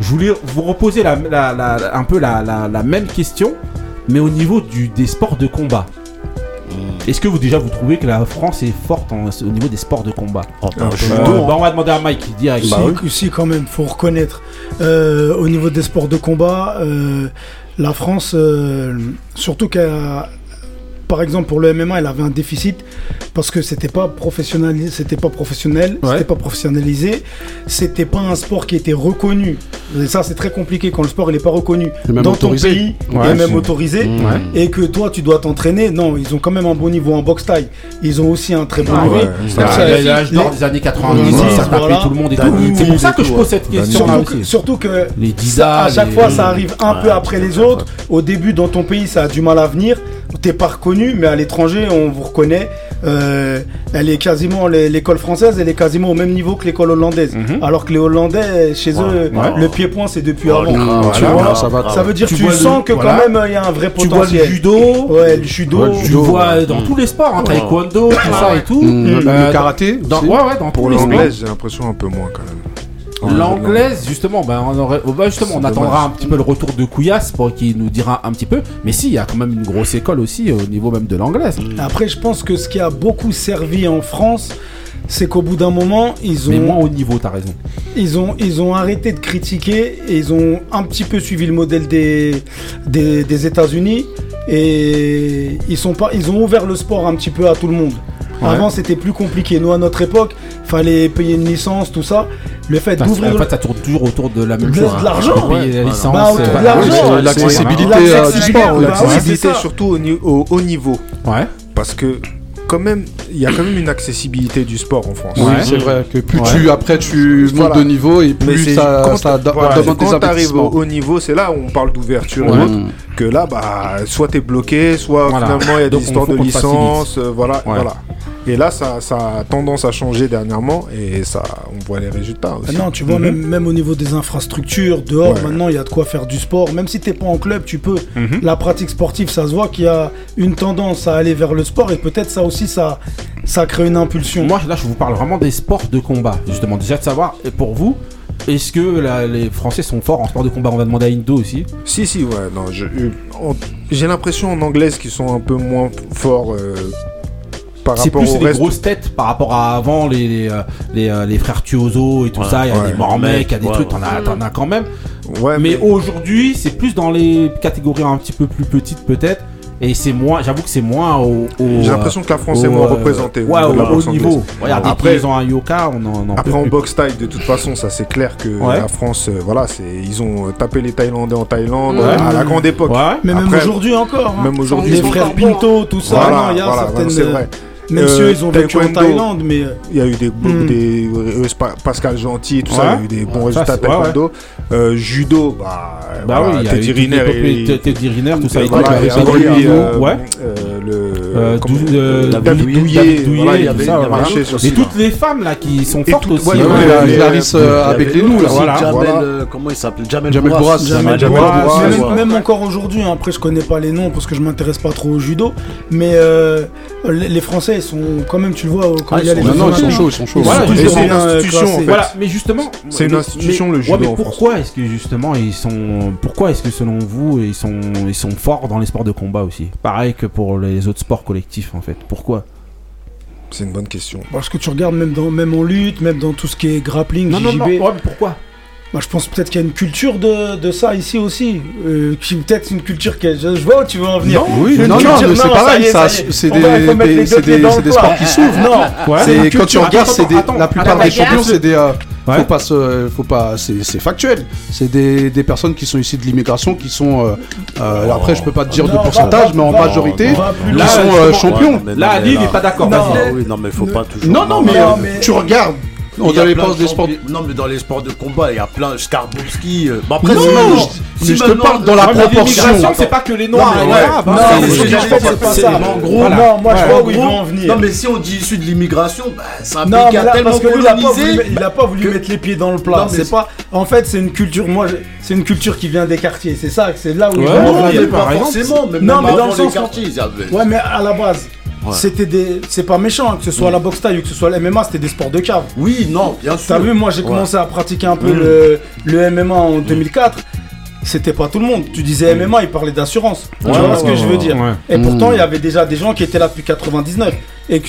Je voulais vous reposer la, la- la- un peu la, la- la même question, mais au niveau du, des sports de combat. Est-ce que vous déjà vous trouvez que la France est forte en- au niveau des sports de combat? Oh, bah, Ah, Euh, hein. bah, On va demander à Mike direct. Si, si, quand même, faut reconnaître. Euh, au niveau des sports de combat, euh, la France, euh, surtout qu'à par exemple pour le MMA, elle avait un déficit parce que c'était pas professionnalisé, c'était pas professionnel, Ouais. c'était pas professionnalisé, c'était pas un sport qui était reconnu. Et ça, c'est très compliqué quand le sport il est pas reconnu même dans autorisé. ton pays Ouais, et même autorisé. Ouais. Et que toi, tu dois t'entraîner. Non, ils ont quand même un bon niveau en boxe taille. Ils ont aussi un très bon Ah niveau. l'âge d'or les- des années 90, Voilà, ça tapait voilà. tout le monde C'est pour ça que je pose cette question Surtout que, à chaque fois, ça arrive un peu après les autres. Au début, dans ton pays, ça a du mal à venir. T'es pas reconnu, mais à l'étranger, on vous reconnaît. Euh, elle est quasiment l'é- l'école française, elle est quasiment au même niveau que l'école hollandaise. Mhm. Alors que les Hollandais, chez eux, ouais. le pied-point, c'est depuis Oh, avant. grave, Tu voilà, vois, ça va. grave. Ça veut dire Tu que tu sens le- que voilà. quand même, il y a un vrai Tu vois le potentiel. judo, Ouais, le judo. Ouais, tu vois dans Mm. tous les sports, hein, taekwondo, tout ça et tout. Mmh. Euh, le karaté Dans, ouais, ouais, dans Pour l'anglaise, j'ai l'impression un peu moins quand même. L'anglaise, justement, ben, on, aurait, oh, bah, justement, on attendra dommage. un petit peu le retour de Couillasse pour qu'il nous dira un petit peu. Mais si, il y a quand même une grosse école aussi euh, au niveau même de l'anglaise. Après, je pense que ce qui a beaucoup servi en France, c'est qu'au bout d'un moment, ils Mais ont, moins haut niveau, t'as raison. ils, ont, ils ont arrêté de critiquer et ils ont un petit peu suivi le modèle des, des, des États-Unis et ils, sont pas, ils ont ouvert le sport un petit peu à tout le monde. Ouais. Avant, c'était plus compliqué. Nous, à notre époque, fallait payer une licence, tout ça. Le fait Parce- d'ouvrir en fait, ça tourne toujours autour de la même chose. de l'argent, Tu euh, de l'argent. l'accessibilité la- euh, du sport. L'accessibilité ça. surtout au, au haut niveau. Ouais. Parce que quand même, il y a quand même une accessibilité du sport en France. Oui, Ouais. c'est vrai que plus Ouais. tu après tu montes Voilà. de niveau et plus ça, quand, ça do- voilà, demande des quand t'arrives au investissements. haut niveau, c'est là où on parle d'ouverture et Ouais. Que là, bah, soit t'es bloqué, soit Voilà. finalement il y a Donc, des on- histoires de licence, euh, voilà, Ouais. voilà. Et là, ça, ça a tendance à changer dernièrement et ça, on voit les résultats Ah aussi. Non, tu vois, Mhm. même, même au niveau des infrastructures, dehors, Ouais. maintenant, il y a de quoi faire du sport. Même si t'es pas en club, tu peux. Mhm. La pratique sportive, ça se voit qu'il y a une tendance à aller vers le sport et peut-être ça aussi, ça, ça crée une impulsion. Moi, là, je vous parle vraiment des sports de combat. Justement, déjà de savoir, et pour vous, est-ce que la- les Français sont forts en sport de combat? On va demander à Indo aussi. Si, si, ouais, non, je- euh, j'ai l'impression en anglaise qu'ils sont un peu moins forts euh, par C'est rapport plus au des grosses têtes par rapport à avant, les, les, euh, les, euh, les frères Tuoso et tout Ouais, ça. Il y a ouais. des Mormecs, il y a des Ouais, trucs, ouais. t'en as, t'en as quand même. Ouais, Mais aujourd'hui, c'est plus dans les catégories un petit peu plus petites peut-être. Et c'est moins, j'avoue que c'est moins au. au, j'ai l'impression que la France au, est moins euh, représentée. Ouais, niveau au boxe niveau. Regardez, Après- ils ont un Yoka, on en, on en Après peut en boxe taille, de toute façon, ça c'est clair que Ouais. la France, euh, voilà, c'est ils ont euh, tapé les Thaïlandais en Thaïlande Ouais. à la grande époque. Ouais. Mais même aujourd'hui encore. hein. Même aujourd'hui, Les frères Pinto, tout ça. Voilà, non, il y a voilà, certaines. c'est vrai. Même si eux, ils ont vécu en taekwondo. Thaïlande, mais. euh, Il y a eu des, Hmm. des euh, Pascal Gentil, tout ça, Ouais. il y a eu des bons Ça, résultats c'est- ouais, taekwondo. Euh, judo, bah, Bah voilà, oui, il y a Teddy eu Riner et- Teddy Riner, tout ça. et et tout, et après, Adrien euh, Hugo, ouais. Euh, Euh, Dou- euh, David David Douillet, Douillet, David Douillet, voilà, il y tout avait- ça, il y avait voilà. un chose aussi, Et toutes les femmes là qui sont fortes tout- aussi. ouais, hein. Clarisse euh, avec les nous, là. aussi voilà, Jamel, voilà. euh, comment il s'appelle Jamel, Jamel Bourras. Bourras. Jamel Jamel Bourras. Bourras, même, encore aujourd'hui, hein, après je connais pas les noms parce que je m'intéresse pas trop au judo, mais euh, les Français ils sont quand même, tu le vois, quand Ah, il y a les Non, non, ils sont chauds, ils sont chauds. c'est une euh, institution, classés. en fait. Voilà, mais justement, C'est une institution, le judo pourquoi est-ce que justement ils sont, pourquoi est-ce que selon vous ils sont, ils sont forts dans les sports de combat? aussi Pareil que pour les autres sports collectifs en fait. Pourquoi? C'est une bonne question. Parce que tu regardes même, dans, même en lutte, même dans tout ce qui est grappling, Non, non, JJB, non. Ouais, mais pourquoi? Bah, je pense peut-être qu'il y a une culture de, de ça ici aussi. Euh, qui peut-être une culture qui est- je, je vois où tu veux en venir. Oui, Une non, non, culture- mais c'est pareil, ça, c'est des, des- sports qui s'ouvrent. Non, Ouais. C'est une quand tu regardes, attends, c'est des, attends, la plupart des champions, c'est- c'est des, euh, Ouais. faut pas se, faut pas, c'est factuel. C'est des, des personnes qui sont issues de l'immigration, qui sont, euh, euh, après je peux pas te dire Non, de pourcentage, va- mais en va- majorité, on va plus qui Là, sont euh, champions. Ouais, mais non, Là, mais Ali, là- il est pas d'accord. Non. Ah oui, non, mais faut pas toujours. Non, non, mais, non, euh, mais- tu regardes. Il On y a avait plein pas de des sports. Non, mais dans les sports de combat, il y a plein. Skarbowski. euh, Bah après, Non, si je- si mais je te parle dans la mais proportion. l'immigration, c'est pas que les noirs Non, mais les ouais. arabes. hein. Non, C'est- mais c'est- je c'est- pas ça. en gros, Voilà. Non, moi je vois En où il gros, veut en venir. Non, mais si on dit issu de l'immigration, bah, c'est un Non, pays qui mais a tellement parce que lui, il a pas voulu, colonisé. il a pas voulu mettre les pieds dans le plat. Non, mais c'est pas. En fait, c'est une culture. Moi, c'est une culture qui vient des quartiers. C'est ça, c'est là où en Non, venir. mais forcément, mais Non, mais dans le les sens ils Ouais, mais à la base, Ouais. c'était des. C'est pas méchant, hein, que ce soit la boxe taille ou que ce soit la MMA, c'était des sports de cave. Oui, non, bien sûr. T'as vu, moi j'ai commencé à pratiquer un peu Mm. le, le MMA en 2004. C'était pas tout le monde. Tu disais MMA, il parlait d'assurance. Tu Ouais, vois ouais, ce que ouais, je veux dire? Et pourtant, Mm. il y avait déjà des gens qui étaient là depuis 99. Et,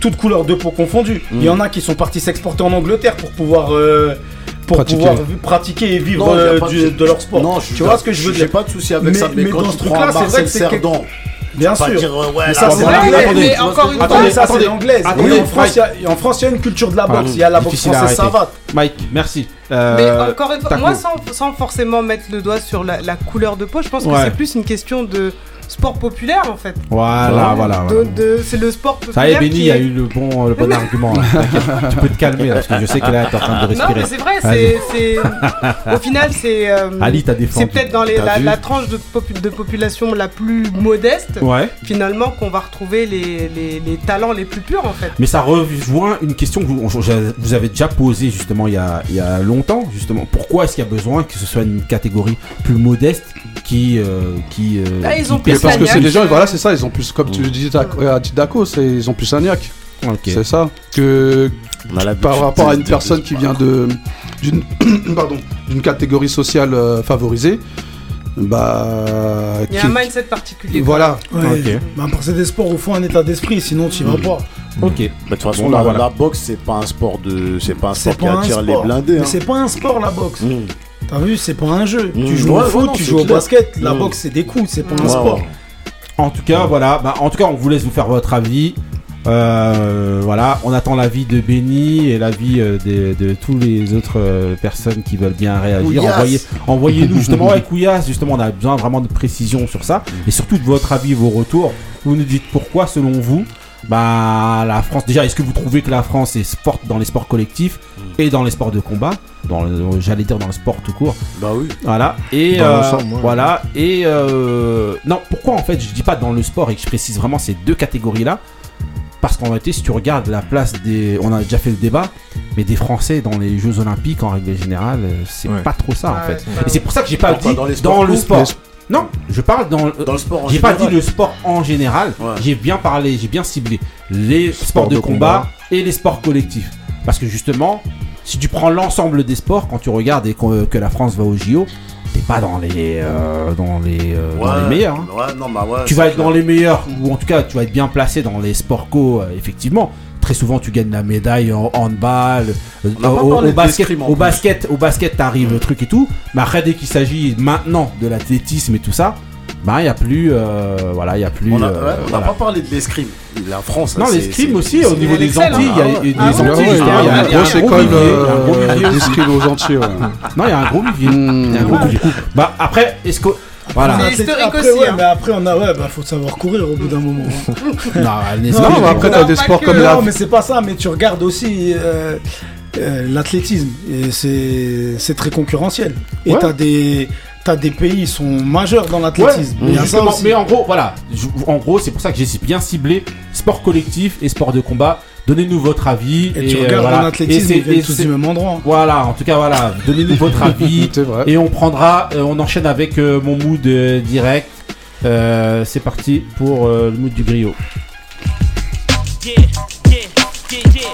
toutes couleurs de peau confondues. Il y en a qui sont partis s'exporter en Angleterre pour pouvoir. euh, pour Pratiquer. pouvoir pratiquer et vivre Non, euh, du- de- de leur sport. Non, tu vois ce que je veux J'ai dire? pas de souci avec Mais- ça, mais, mais quand dans ce truc-là, c'est vrai que c'est Bien pas sûr. dire ouais, Mais ça, c'est l'anglais. Encore une fois, Attendez, ça c'est l'anglaise. En France, Mike. il y a- une culture de la boxe. Il y a la boxe française arrêter. savate. Mike, merci. Euh, Mais encore une fois, moi sans, sans forcément mettre le doigt sur la, la couleur de peau, je pense que c'est plus une question de sport populaire en fait. Voilà, voilà. De- voilà. de- c'est le sport populaire. Ça y est, Benny a eu le bon, le bon argument. là. Tu peux te calmer là, parce que je sais que là, t'es en train de Non, respirer. mais c'est vrai, c'est, c'est- au final, c'est. euh, Ali, t'as c'est défendu. peut-être dans les- la, tranche de, popu- de population la plus modeste, Ouais. finalement, qu'on va retrouver les, les- les talents les plus purs en fait. Mais ça rejoint une question que vous, vous avez déjà posée justement il y a, il y a longtemps. Justement, pourquoi est-ce qu'il y a besoin que ce soit une catégorie plus modeste qui, euh, qui, euh, Ah, ils qui ont parce que c'est des gens, euh, voilà, c'est ça, ils ont plus, comme tu le disais à, Tidako, c'est- ils ont plus un niaque. C'est ça. Que par rapport à une personne qui vient de d'une pardon d'une catégorie sociale euh, favorisée, bah Il y a qui- un mindset particulier. voilà. Ouais. Ok. Bah, c'est des sports où faut un état d'esprit, sinon tu vas pas. Ok. Mais de toute façon, Bon, bah, la, voilà. la boxe, c'est pas un sport de, c'est pas un sport qui pas un attire les sport. blindés. Mais hein. c'est pas un sport la boxe. Mm. T'as vu, c'est pas un jeu. Tu joues Ouais, au foot, ouais, non, tu joues au basket. La Mm. boxe, c'est des coups, c'est pas un Ouais, sport. ouais. En tout cas, voilà. Bah, en tout cas, on vous laisse vous faire votre avis. Euh, voilà, on attend l'avis de Benny et l'avis euh, de, de tous les autres euh, personnes qui veulent bien réagir. Couillasse. Envoyez, envoyez-nous justement, ouais, Couillasse, justement, on a besoin vraiment de précision sur ça et surtout de votre avis, vos retours. Vous nous dites pourquoi, selon vous, bah la France. Déjà, est-ce que vous trouvez que la France est forte dans les sports collectifs et dans les sports de combat, dans, le- j'allais dire dans le sport tout court. Bah oui. Voilà. Et Dans euh, ouais. voilà. Et euh, non, pourquoi en fait je dis pas dans le sport et que je précise vraiment ces deux catégories là Parce qu'en réalité, si tu regardes la place des, on a déjà fait le débat, mais des Français dans les Jeux Olympiques en règle générale, euh, c'est Ouais. pas trop ça en fait. Et c'est pour ça que j'ai pas dit dans dans, les sports le sport. Non, je parle dans. le- Dans le sport en j'ai pas dit général. le sport en général. Ouais. J'ai bien parlé, j'ai bien ciblé les sports de, de combat, et les sports collectifs. Parce que justement, si tu prends l'ensemble des sports, quand tu regardes et que la France va au JO, t'es pas dans les, euh, dans les, euh, dans les Ouais. meilleurs. hein. Ouais, non, bah ouais. Tu vas être clair. dans les meilleurs, ou en tout cas, tu vas être bien placé dans les sports co, euh, effectivement. Très souvent, tu gagnes la médaille en handball, euh, au, au de basket, au basket, au basket, t'arrives le truc et tout. Mais après, dès qu'il s'agit maintenant de l'athlétisme et tout ça, bah, il y a plus, euh, voilà, il y a plus. On n'a euh, voilà. pas parlé de l'escrime. La France. Non, l'escrime aussi, au niveau des Antilles, il y a, hein. il y a Ah des oui, Antilles, justement, il y a- a grosse un gros école d'escrime aux Antilles. Non, il y a un gros vivier. Il y a un gros vivier. Bah, après, est-ce que. Voilà. C'est Après, historique après, aussi, ouais, hein. mais après, on a, ouais, bah, faut savoir courir au bout d'un moment. Non, n'est- Non, Non, mais après, t'as des sports que. comme la. non, mais c'est pas ça, mais tu regardes aussi euh, euh, l'athlétisme, c'est c'est très concurrentiel. Et Ouais. t'as des. T'as des pays, ils sont majeurs dans l'athlétisme. Ouais, mais en gros, voilà. En gros, c'est pour ça que j'ai bien ciblé sport collectif et sport de combat. Donnez-nous votre avis. Et tu euh, regardes voilà. en athlétisme, Et c'est- ils viennent et tous du même endroit. Voilà, en tout cas, voilà. Donnez-nous votre avis. Vrai. Et on prendra, euh, on enchaîne avec euh, mon mood direct. Euh, c'est parti pour le mood du griot. Yeah, yeah, yeah,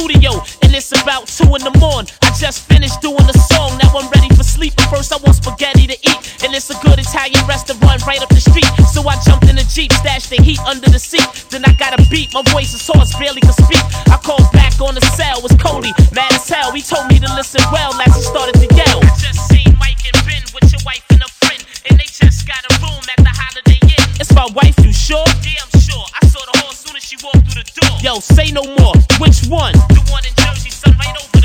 studio and it's about two in the morning. I just finished doing the song, now I'm ready for sleep. But first I want spaghetti to eat, and it's a good Italian restaurant right up the street. So I jumped in the Jeep, stashed the heat under the seat. Then I got a beat, my voice is hoarse, barely could speak. I called back on the cell, was Cody, mad as hell. He told me to listen well as he started to yell. I just seen Mike and Ben with your wife and a friend, and they just got a room at the Holiday Inn. It's my wife, you sure? Yeah, I'm sure. I saw the she walked through the door. Yo, say no more. Which one? The one in Jersey, son, right over.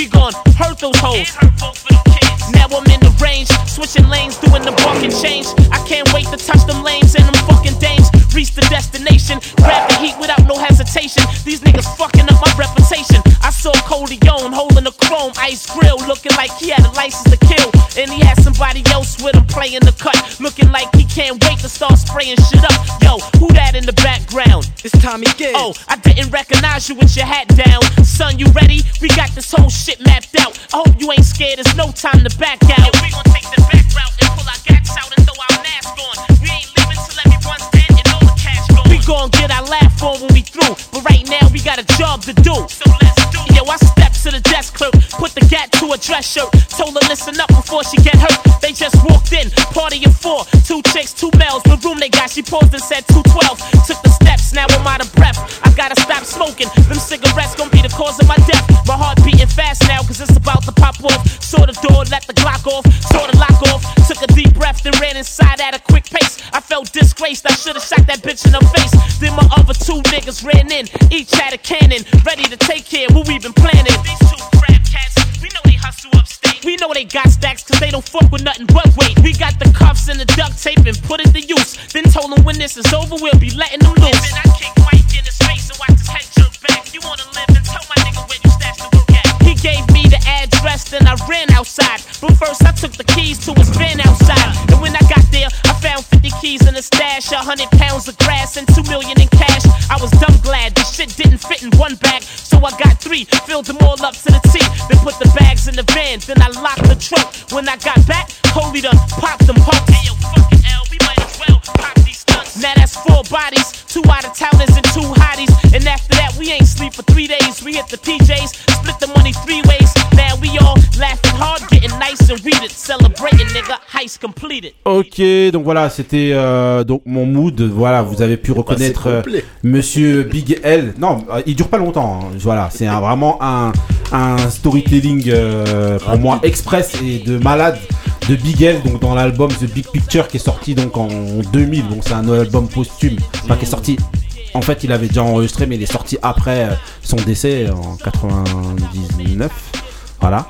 We gon' hurt those hoes. And hurt both of them kids. Now I'm in the range, switching lanes, doing the bucket change. I can't wait to touch them lanes and them fucking dames. Reach the destination, grab the heat without no hesitation. These niggas fucking up my reputation. I saw Cody Young holding a chrome ice grill, looking like he had a license to kill. And he had somebody else with him playing the cut, looking like he can't wait to start spraying shit up. Yo, who that in the background? It's Tommy Gibbs. Oh, I didn't recognize you with your hat down. Son, you ready? We got this whole shit mapped out. I hope you ain't scared, there's no time to back out. Yeah, we gon' take the back route and pull our gats out and throw our on. We ain't cash gone. We gon' get our laugh on when we through, but right now we got a job to do. So let's do it. Yo, I stepped to the desk clerk, put the gat to a dress shirt, told her listen up before she get hurt. They just walked in, party of four, two chicks, two males. The room they got? She paused and said 212. Took the steps, now I'm out of breath. I gotta stop smoking. Them cigarettes gon' be the cause of my death. My heart beating fast now, cause it's about to pop off. Saw the door, let the Glock off, saw the lock off. Took a deep breath, then ran inside at a quick pace. I felt disgraced, I should've shot that bitch in the face. Then my other two niggas ran in, each had a cannon, ready to take care of what we been planning. These two crab cats, we know they hustle upstate. We know they got stacks, cause they don't fuck with nothing but weight. We got the cuffs and the duct tape and put it to use. Then told them when this is over, we'll be letting them loose. Then I kick Mike in his face and watch his head jerk back. You wanna live and tell my nigga where you stashed the work at. He gave me the address, then I ran outside. But first I took the keys to his van outside. And when I got there, I found 50 keys in a stash, a hundred pounds of grass, and two million in cash. I was dumb glad the shit didn't fit in one bag, so I got three, filled them all up to the T. Then put the bags in the van, then I locked the trunk. When I got back, Coley done popped them. Hey yo, fucking L, we might as well pop these stunts. Now that's four bodies, two out of towners and two hotties. And after that, we ain't sleep for three days. We hit the PJs, split the money three ways. Now we all laughing hard, getting nice and read it. Celebrating, nigga, heist completed. Ok, donc voilà, c'était euh, donc mon mood. Voilà, vous avez pu reconnaître euh. Monsieur Big L. Non, euh, il dure pas longtemps. hein. Voilà, c'est un- vraiment un, un storytelling euh, pour moi express et de malade de Big L. Donc dans l'album The Big Picture qui est sorti donc en 2000. Bon, c'est un album posthume, enfin qui est sorti. En fait, il avait déjà enregistré, mais il est sorti après euh, son décès en 99. Voilà.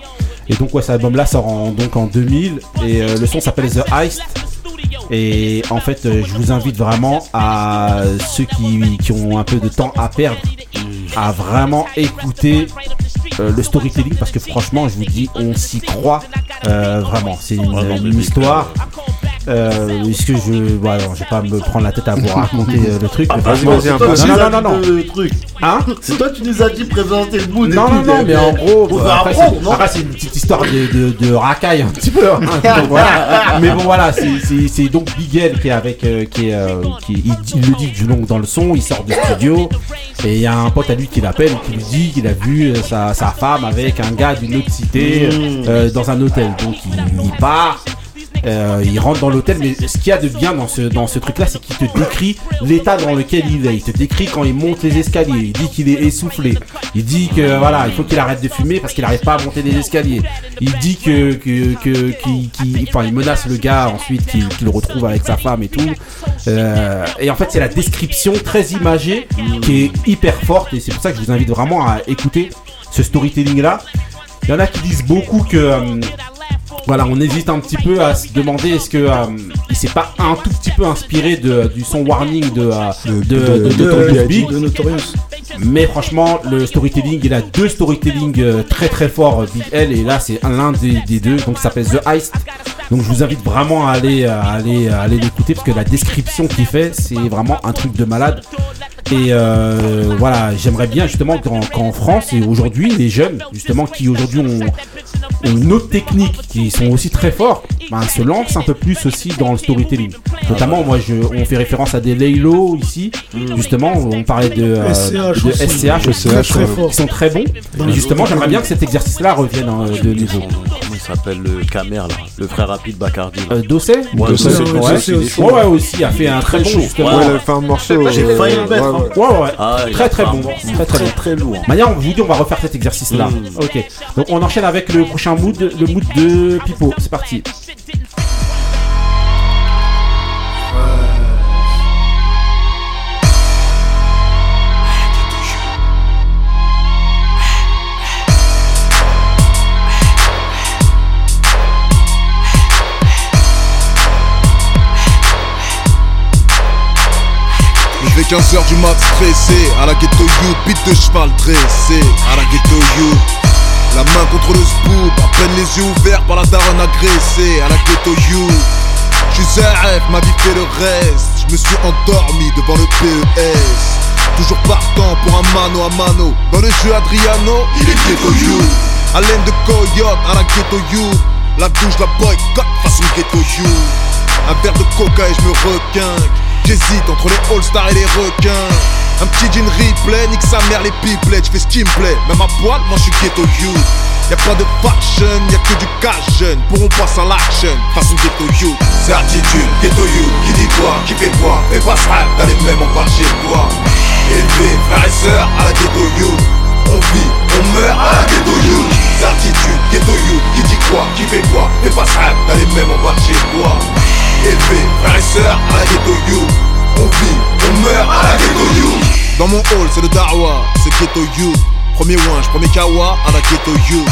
Et donc ouais, cet album-là sort en, donc en 2000 et euh, le son s'appelle The Heist. Et en fait, euh, je vous invite vraiment à ceux qui, qui ont un peu de temps à perdre à vraiment écouter euh, le storytelling parce que franchement, je vous dis, on s'y croit euh, vraiment. C'est une, une histoire. Euh, Est-ce que je, voilà, je vais pas me prendre la tête à vous raconter euh, le truc. mais Vas-y, vas-y, un non, peu. non, non, non, non. Le truc. Hein C'est toi qui nous as dit présenter le et Non, non, non, mais en gros, bah, après, c'est une petite histoire de, de, de racaille un petit peu. hein. Donc, voilà. Mais bon, voilà, c'est- c'est c'est donc Bigel qui est avec, euh, qui est, euh, qui, il, le dit du long dans le son, il sort du studio et il y a un pote à lui qui l'appelle, qui lui dit qu'il a vu euh, sa, sa femme avec un gars d'une autre cité euh, dans un hôtel. Donc il, il part. Euh, il rentre dans l'hôtel, mais ce qu'il y a de bien dans ce, dans ce truc-là, c'est qu'il te décrit l'état dans lequel il est. Il te décrit quand il monte les escaliers. Il dit qu'il est essoufflé. Il dit que voilà, il faut qu'il arrête de fumer parce qu'il n'arrive pas à monter les escaliers. Il dit que que que qu'il- enfin, il menace le gars ensuite qu'il le retrouve avec sa femme et tout. Euh, et en fait, c'est la description très imagée qui est hyper forte et c'est pour ça que je vous invite vraiment à écouter ce storytelling là. Il y en a qui disent beaucoup que. Voilà, on hésite un petit peu à se demander est-ce que euh, il s'est pas un tout petit peu inspiré de, du son warning de, euh, de, de, de Notorious Big. de Notorious. Mais franchement, le storytelling, il a deux storytelling euh, très très forts, euh, Big L, et là c'est un- l'un des, des deux, donc ça s'appelle The Heist. Donc je vous invite vraiment à aller, à aller, à aller l'écouter parce que la description qu'il fait, c'est vraiment un truc de malade. Et euh, voilà, j'aimerais bien justement qu'en qu'en France et aujourd'hui, les jeunes, justement, qui aujourd'hui ont, ont une autre technique, qui sont aussi très forts, ben, se lancent un peu plus aussi dans le storytelling. Notamment, moi, je, on fait référence à des Laylo ici, justement, on parlait de, euh, SCH de aussi. SCH, Très, très qui sont- qui très bons. Et justement, j'aimerais bien que cet exercice-là revienne hein, de niveau. Comment il s'appelle le Camer là Le frère rapide Bacardi. Euh, Dossé Ouais, Dossé, Dossé, ouais. Dossé, aussi. ouais, aussi, a fait un très bon, chaud. justement. Ouais, il a fait un morceau. J'ai euh, failli le mettre, ouais, hein. ouais. Ouais, Ah, très très bon. Très très, très lourd. Manière, on vous dit, on va refaire cet exercice-là. Mm. Ok. Donc on enchaîne avec le prochain mood, le mood de Pipo. C'est parti. Il fait 15h du mat stressé À la ghetto youth, beat de cheval dressé À la ghetto youth La main contre le scoop À peine les yeux ouverts par la daronne agressée À la ghetto youth Je suis ZF, ma vie fait le reste. Je me suis endormi devant le PES Toujours partant pour un mano à mano. Dans le jeu Adriano, il est ghetto youth Haleine de coyote à la ghetto youth La douche, la boycott façon ghetto youth un verre de coca et je me requinque J'hésite entre les all-stars et les requins. Un petit jean replay, nique sa mère les pipelets Je fais ce qui me plaît, même à poil, moi je suis ghetto youth Y'a pas de fashion, y'a que du cash jeune. Pour on passe à l'action, façon ghetto youth C'est attitude, ghetto youth, qui dit quoi, qui fait quoi Et pas ça, t'as les mêmes, on chez toi. Élevé, frères et sœurs, à la ghetto youth on vit, on meurt à la ghetto youth Certitude, ghetto youth, qui dit quoi, qui fait quoi Fais pas ça, t'as les mêmes, on chez toi Élevé, frères et sœurs, à la ghetto youth On vit, on meurt à la ghetto youth Dans mon hall, c'est le Darwa, c'est ghetto youth Premier winch, premier kawa, à la ghetto youth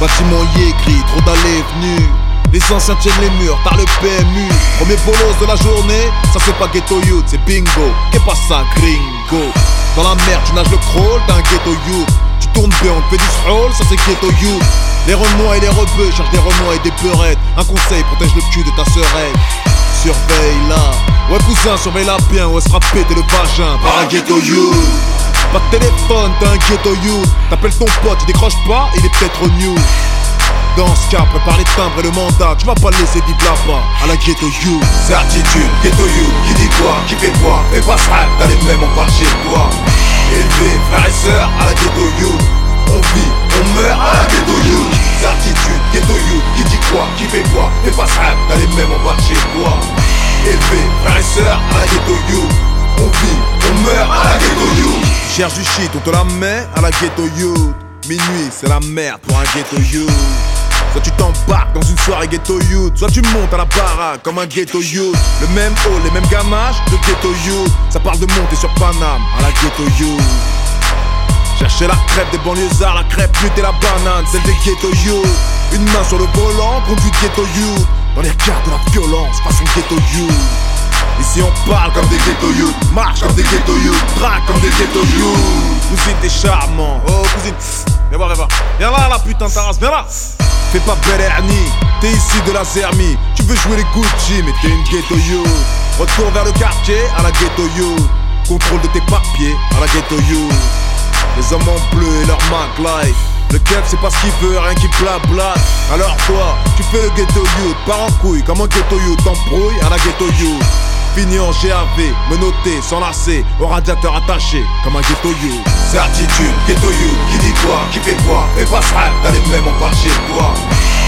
Bâtiment y écrit, trop d'allées venues les anciens tiennent les murs, t'as le PMU Premier bolos de la journée, ça c'est pas ghetto youth, c'est bingo Qu'est pas ça, gringo? Dans la merde, tu nages le crawl, t'as un ghetto youth Tu tournes bien, on te fait du stroll, ça c'est ghetto youth Les renois et les rebeux cherchent des renois et des peurettes. Un conseil, protège le cul de ta sœurette. Surveille là, ouais cousin, surveille-la bien, ou elle sera pété le vagin. Par un ghetto youth Pas de téléphone, t'as un ghetto youth T'appelles ton pote, il décroche pas, il est peut-être au news dans ce cas, prépare les timbres et le mandat. Tu vas pas laisser vivre là-bas. À la ghetto you. Certitude, ghetto you. Qui dit quoi, qui fait quoi Fais pas ça, t'as les mêmes, on part chez toi. Élevé, frères et sœurs à la ghetto you. On vit, on meurt à la ghetto you Certitude, ghetto you Qui dit quoi, qui fait quoi Fais pas ça, t'as les mêmes, on part chez toi Élevé, frères et sœurs à la ghetto you On vit, on meurt à la ghetto you Tu cherches du shit, on te la met à la ghetto you Minuit, c'est la merde pour un ghetto you Soit tu t'embarques dans une soirée ghetto youth Soit tu montes à la baraque comme un ghetto youth Le même haut, les mêmes gamages de ghetto youth Ça parle de monter sur Paname à la ghetto youth Chercher la crêpe des banlieusards, la crêpe pute et la banane, celle des ghetto youth Une main sur le volant, conduite ghetto youth Dans les regards de la violence, façon ghetto youth Ici on parle comme des ghetto youth, marche comme des ghetto youth, traque comme des ghetto youth Cousine t'es charmant, oh cousine, viens voir, viens voir. Viens là la putain ta race, viens là. Fais pas belle Ernie, t'es ici de la Zermie Tu veux jouer les Gucci mais t'es une ghetto youth Retour vers le quartier à la ghetto youth Contrôle de tes papiers à la ghetto youth Les hommes en bleu et leur mag life. Le kev c'est pas ce qu'il veut, rien qui blabla. Alors toi, tu fais le ghetto youth Pars en couille. Comme un ghetto youth T'embrouilles à la ghetto youth Fini en GAV, menotté, s'enlacer Au radiateur attaché, comme un ghetto youth Certitude, ghetto youth, qui dit quoi, qui fait quoi Fais pas ça, t'as les mêmes, part chez toi.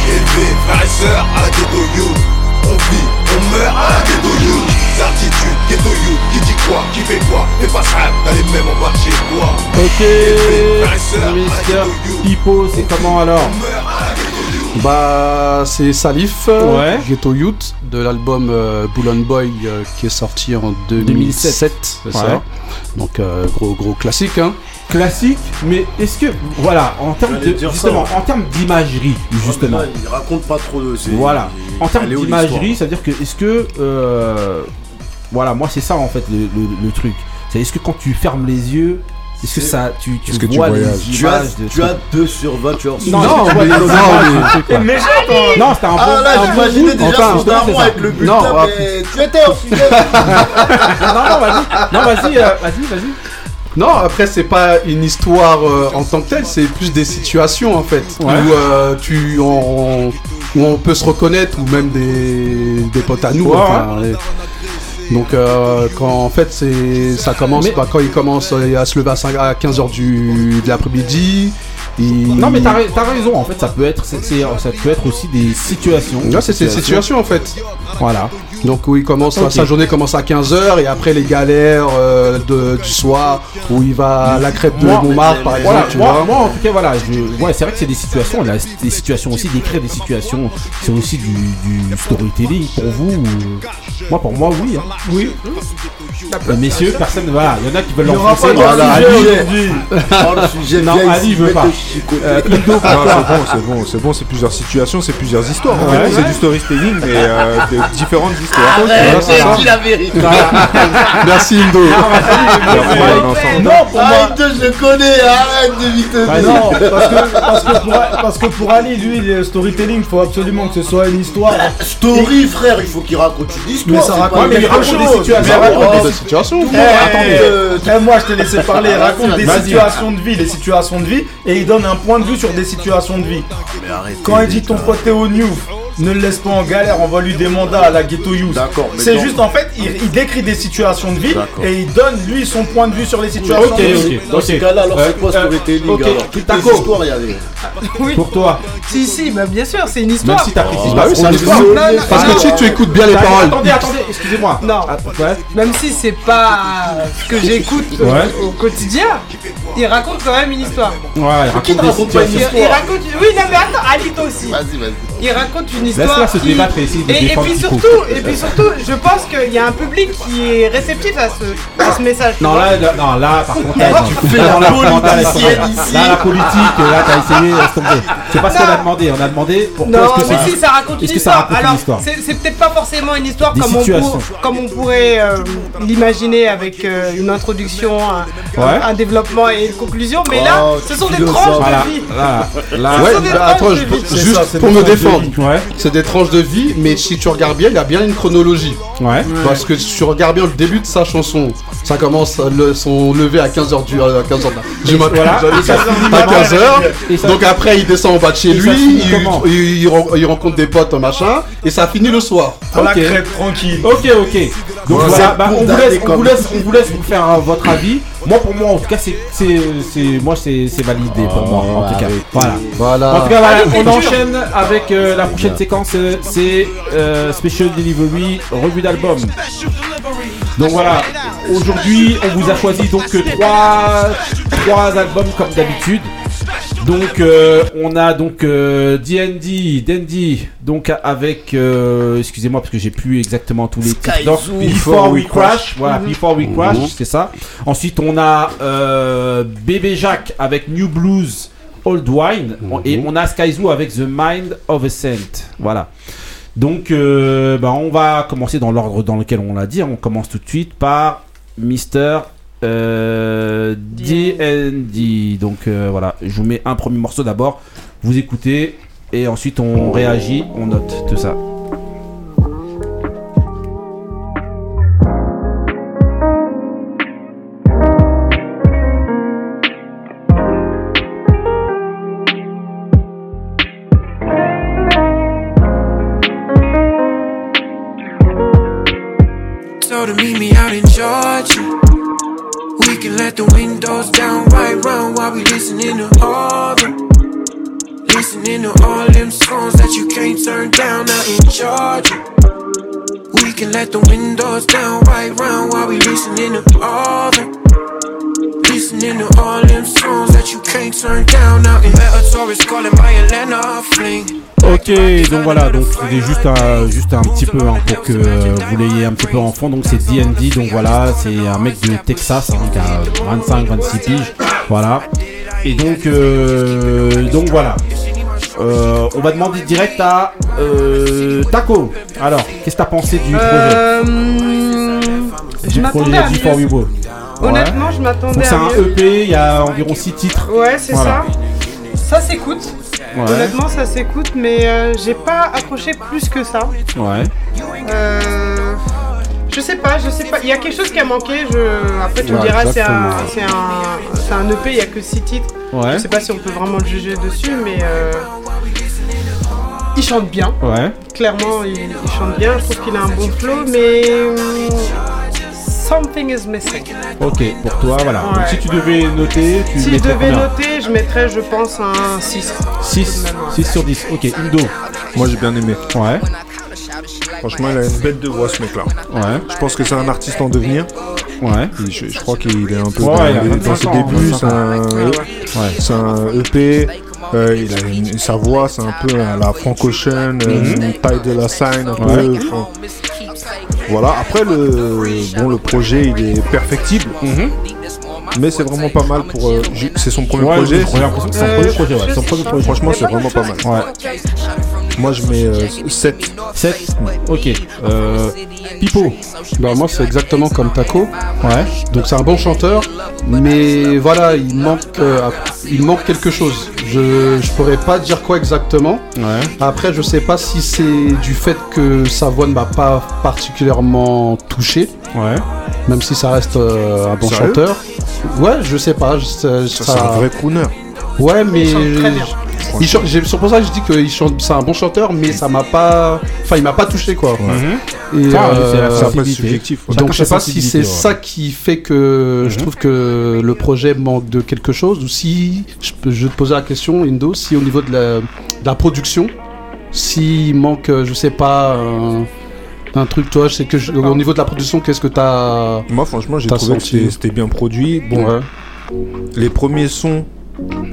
Élevé, frères et sœurs, à la ghetto youth On vit, on meurt à la ghetto youth Certitude, ghetto youth, qui dit quoi, qui fait quoi Fais pas ça, t'as les mêmes, on part chez toi Ok, Élevé, frères et à la Mister Pipo, c'est comment alors à Bah, c'est Salif, Ouais. Ghetto Youth, de l'album euh, and Boy euh, qui est sorti en 2007. 2007, c'est ouais. ça. Donc, euh, gros, gros classique. Hein. classique, mais est-ce que voilà, en termes de dire ça. justement, en termes d'imagerie, justement. Là, il raconte pas trop de. c'est- Voilà. En termes d'imagerie, l'histoire c'est-à-dire que est-ce que euh, voilà, moi c'est ça en fait le, le- le truc. C'est est-ce que quand tu fermes les yeux, est-ce que ça tu, tu Est-ce que tu vois les voyages? Tu as, images de tu as 2 sur 20, tu as. Non, Non, tu mais- les non, mais- j'attends. Non, c'était un bon. Ah là, j'imaginais déjà son daron ça. avec le bulletin, Non, ah, mais tu étais au sujet. Non, non, vas-y. Non, vas-y, euh, vas-y, vas-y. Non, après c'est pas une histoire euh, en tant que telle, c'est plus des situations en fait Ouais. où euh, tu on, où on peut se reconnaître ou même des, des potes à nous. Ouais, enfin, les- Donc euh, quand en fait c'est ça commence Mais- bah, quand il commence euh, à se lever à, 5 à 15h du de l'après-midi. il- Non, mais t'as ra- t'as raison. En fait, ça peut être, c'est- ça peut être aussi des situations. Là, c'est ces situations en fait. Voilà. Donc où il commence, sa journée commence à 15h et après les galères euh, de, du soir où il va à la crêpe de Moi- Montmartre par exemple, Voilà, tu moi, vois. moi, en tout cas, voilà, je, ouais, c'est vrai que c'est des situations, là, des situations aussi, d'écrire des situations, c'est aussi du, du storytelling pour vous. ou- Moi, pour moi, oui. hein. Oui. Euh, messieurs, personne, voilà, il y en a qui veulent l'enfoncer. Voilà, sujet Ali. Oh, le sujet Non, Ali, il veut mec pas. Euh, c'est bon, c'est bon, c'est bon, c'est plusieurs situations, c'est plusieurs histoires. En Ouais. fait, c'est du storytelling, mais euh, de différentes histoires. Arrête, ça. dis la vérité. Merci Indo. Non, pour moi. Arrête, je connais, arrête de vite. Non, parce que, parce, que pour, parce que pour Ali, lui, le storytelling, faut absolument que ce soit une histoire. Story, frère, il faut qu'il raconte une histoire. Mais ça raconte des situations. Des des attendez. euh, Eh, moi, je t'ai laissé parler. Il raconte des situations de vie, les situations de vie, et il donne un point de vue sur des situations de vie. Quand il dit ton pote est au New, ne le laisse pas en galère, on va lui des mandats à la ghetto youth. C'est juste en fait, il, il décrit des situations de vie et il donne lui son point de vue sur les situations Ok, de vie. ok. Dans ces cas-là, alors c'est quoi Euh, storytelling ok, alors Toutes les histoires, il y a des. Oui. Pour toi, Si, si, bah, bien sûr, c'est une même histoire. si t'as précisé Bah oui, c'est une histoire. Non, non, Parce non. que si tu écoutes bien les paroles. Attendez, attendez, excusez-moi. Non. Ah, ouais. Même si c'est pas ce que j'écoute au- Ouais. au, quotidien, il raconte quand même une histoire. Ouais, il raconte pas une situations. Il, raconte. Oui, non, mais attends, Ali, toi aussi. Vas-y, vas-y. Il raconte une histoire. Qui- et puis surtout, et puis surtout, je pense qu'il y a un public qui est réceptif à ce, à ce message. Non là, là, non, là, par contre, là, tu fais la là, non, là. Là, la politique, là, t'as essayé, laisse tomber. C'est pas ce qu'on a demandé. On a demandé pourquoi est-ce que mais c'est. si, ça raconte une histoire. raconte une Alors, histoire c'est c'est peut-être pas forcément une histoire comme on, situations. pour- comme on pourrait euh, l'imaginer avec euh, une introduction, un, Ouais. un développement et une conclusion, mais là, Oh, ce sont des tranches de vie. là, là. Ouais, sont des bah, tranches attends, juste pour me défendre. Ouais, C'est des tranches de vie, mais si tu regardes bien, il y a bien une chronologie. ouais. Parce que si tu regardes bien le début de sa chanson, ça commence le, son lever à 15h du, à 15h du matin. voilà. j'allais Et ça dire, se finit à comment 15h. Et ça- Donc après, il descend en bas de chez lui, il, comment il- il ren- il rencontre des potes, machin, et ça finit le soir. Pour la Ok. crêpe tranquille. Ok, ok. Donc voilà, bah, on, vous laisse, on, vous laisse, on vous laisse vous faire euh, votre avis. Moi, pour moi, en tout cas, c'est, moi, c'est, validé pour moi, en tout cas. Voilà. Voilà. En tout cas, voilà, on enchaîne avec euh, la prochaine séquence. euh, c'est euh, Special Delivery, revue d'album. Donc voilà, aujourd'hui, on vous a choisi donc trois, trois albums comme d'habitude. Donc euh, on a donc euh, D&D, Dandy, donc avec, euh, excusez-moi parce que j'ai plus exactement tous les titres. Donc, Before We Crash, voilà, Before We Crash, c'est ça. Ensuite on a euh, Bébé Jacques avec New Blues, Old Wine, et on a Skyzoo avec The Mind of a Saint, voilà. Donc euh, bah, on va commencer dans l'ordre dans lequel on l'a dit. On commence tout de suite par Mister euh, D&D. Donc euh, voilà, je vous mets un premier morceau d'abord. Vous écoutez et ensuite on réagit, on note tout ça. Ok, donc voilà, donc c'était juste un, juste un petit peu hein, pour que vous l'ayez un petit peu en fond. Donc c'est D&D, donc voilà, c'est un mec de Texas qui a 25-26 piges. Voilà. Et donc, euh, donc voilà. Euh, on va demander direct à euh, Taco. Alors, qu'est-ce que t'as pensé du projet Euh, je Du m'attendais projet à du mieux. For We. Honnêtement, je m'attendais Donc c'est à un mieux. EP, il y a environ 6 titres. Ouais, c'est Voilà. ça. Ça s'écoute. Ouais. Honnêtement, ça s'écoute, mais euh, j'ai pas accroché plus que ça. Ouais. Euh, je sais pas, je sais pas. Il y a quelque chose qui a manqué. Je... Après, tu me diras, c'est un, c'est un, c'est un EP, il y a que 6 titres. Ouais. Je sais pas si on peut vraiment le juger dessus, mais euh, il chante bien. Ouais. Clairement, il, il chante bien. Je trouve qu'il a un bon flow, mais hum, something is missing. Ok, pour toi, voilà. Donc si tu devais noter, tu Si je mettrais devais noter, je mettrais, je pense, un 6. 6, 6 sur 10. Ok, Indo. Moi j'ai bien aimé. Ouais. Franchement, il a une bête de voix ce mec là. Ouais. Je pense que c'est un artiste en devenir. Ouais. Et je, je crois qu'il est un peu Ouais, dans, il a les- 25 dans ses débuts. 25 C'est un. Ouais, un EP. euh, il a une- sa voix, c'est un peu à la Frank Ocean, euh, Mhm. taille de la sign, un Ouais. peu. enfin, Voilà. Après le projet, il est perfectible. Mais c'est vraiment pas mal pour. euh, c'est son premier Ouais, projet. c'est son premier projet, ouais, son premier projet. Franchement, c'est vraiment pas mal. Ouais. Moi, je mets euh, 7. 7 Ok. Euh, Pipo. Bah moi c'est exactement comme Taco. Ouais. Donc c'est un bon chanteur, mais voilà, il manque, euh, il manque quelque chose. Je, je pourrais pas dire quoi exactement. Ouais. Après, je sais pas si c'est du fait que sa voix ne m'a pas particulièrement touché. Ouais. Même si ça reste euh, un bon Sérieux chanteur. Ouais, je sais pas. je- ça- Ça, ça- c'est un vrai crooner. Ouais, mais. Il chante très bien. Il chante- j'ai- C'est pour ça que je dis que chante, c'est un bon chanteur, mais ça m'a pas. Enfin, il m'a pas touché quoi. Mhm. Et, Ça, euh, c'est après sensibilité. subjectif. ouais. Donc je sais sa pas si c'est ça qui fait que je Mhm. trouve que le projet manque de quelque chose ou si je, peux- je vais te poser la question Indo si au niveau de la, de la production s'il manque euh, je sais pas un, un truc toi je sais que je- au niveau de la production qu'est-ce que t'as Moi, franchement, j'ai trouvé que senti. c'était- c'était bien produit. Bon, Ouais. les premiers sons,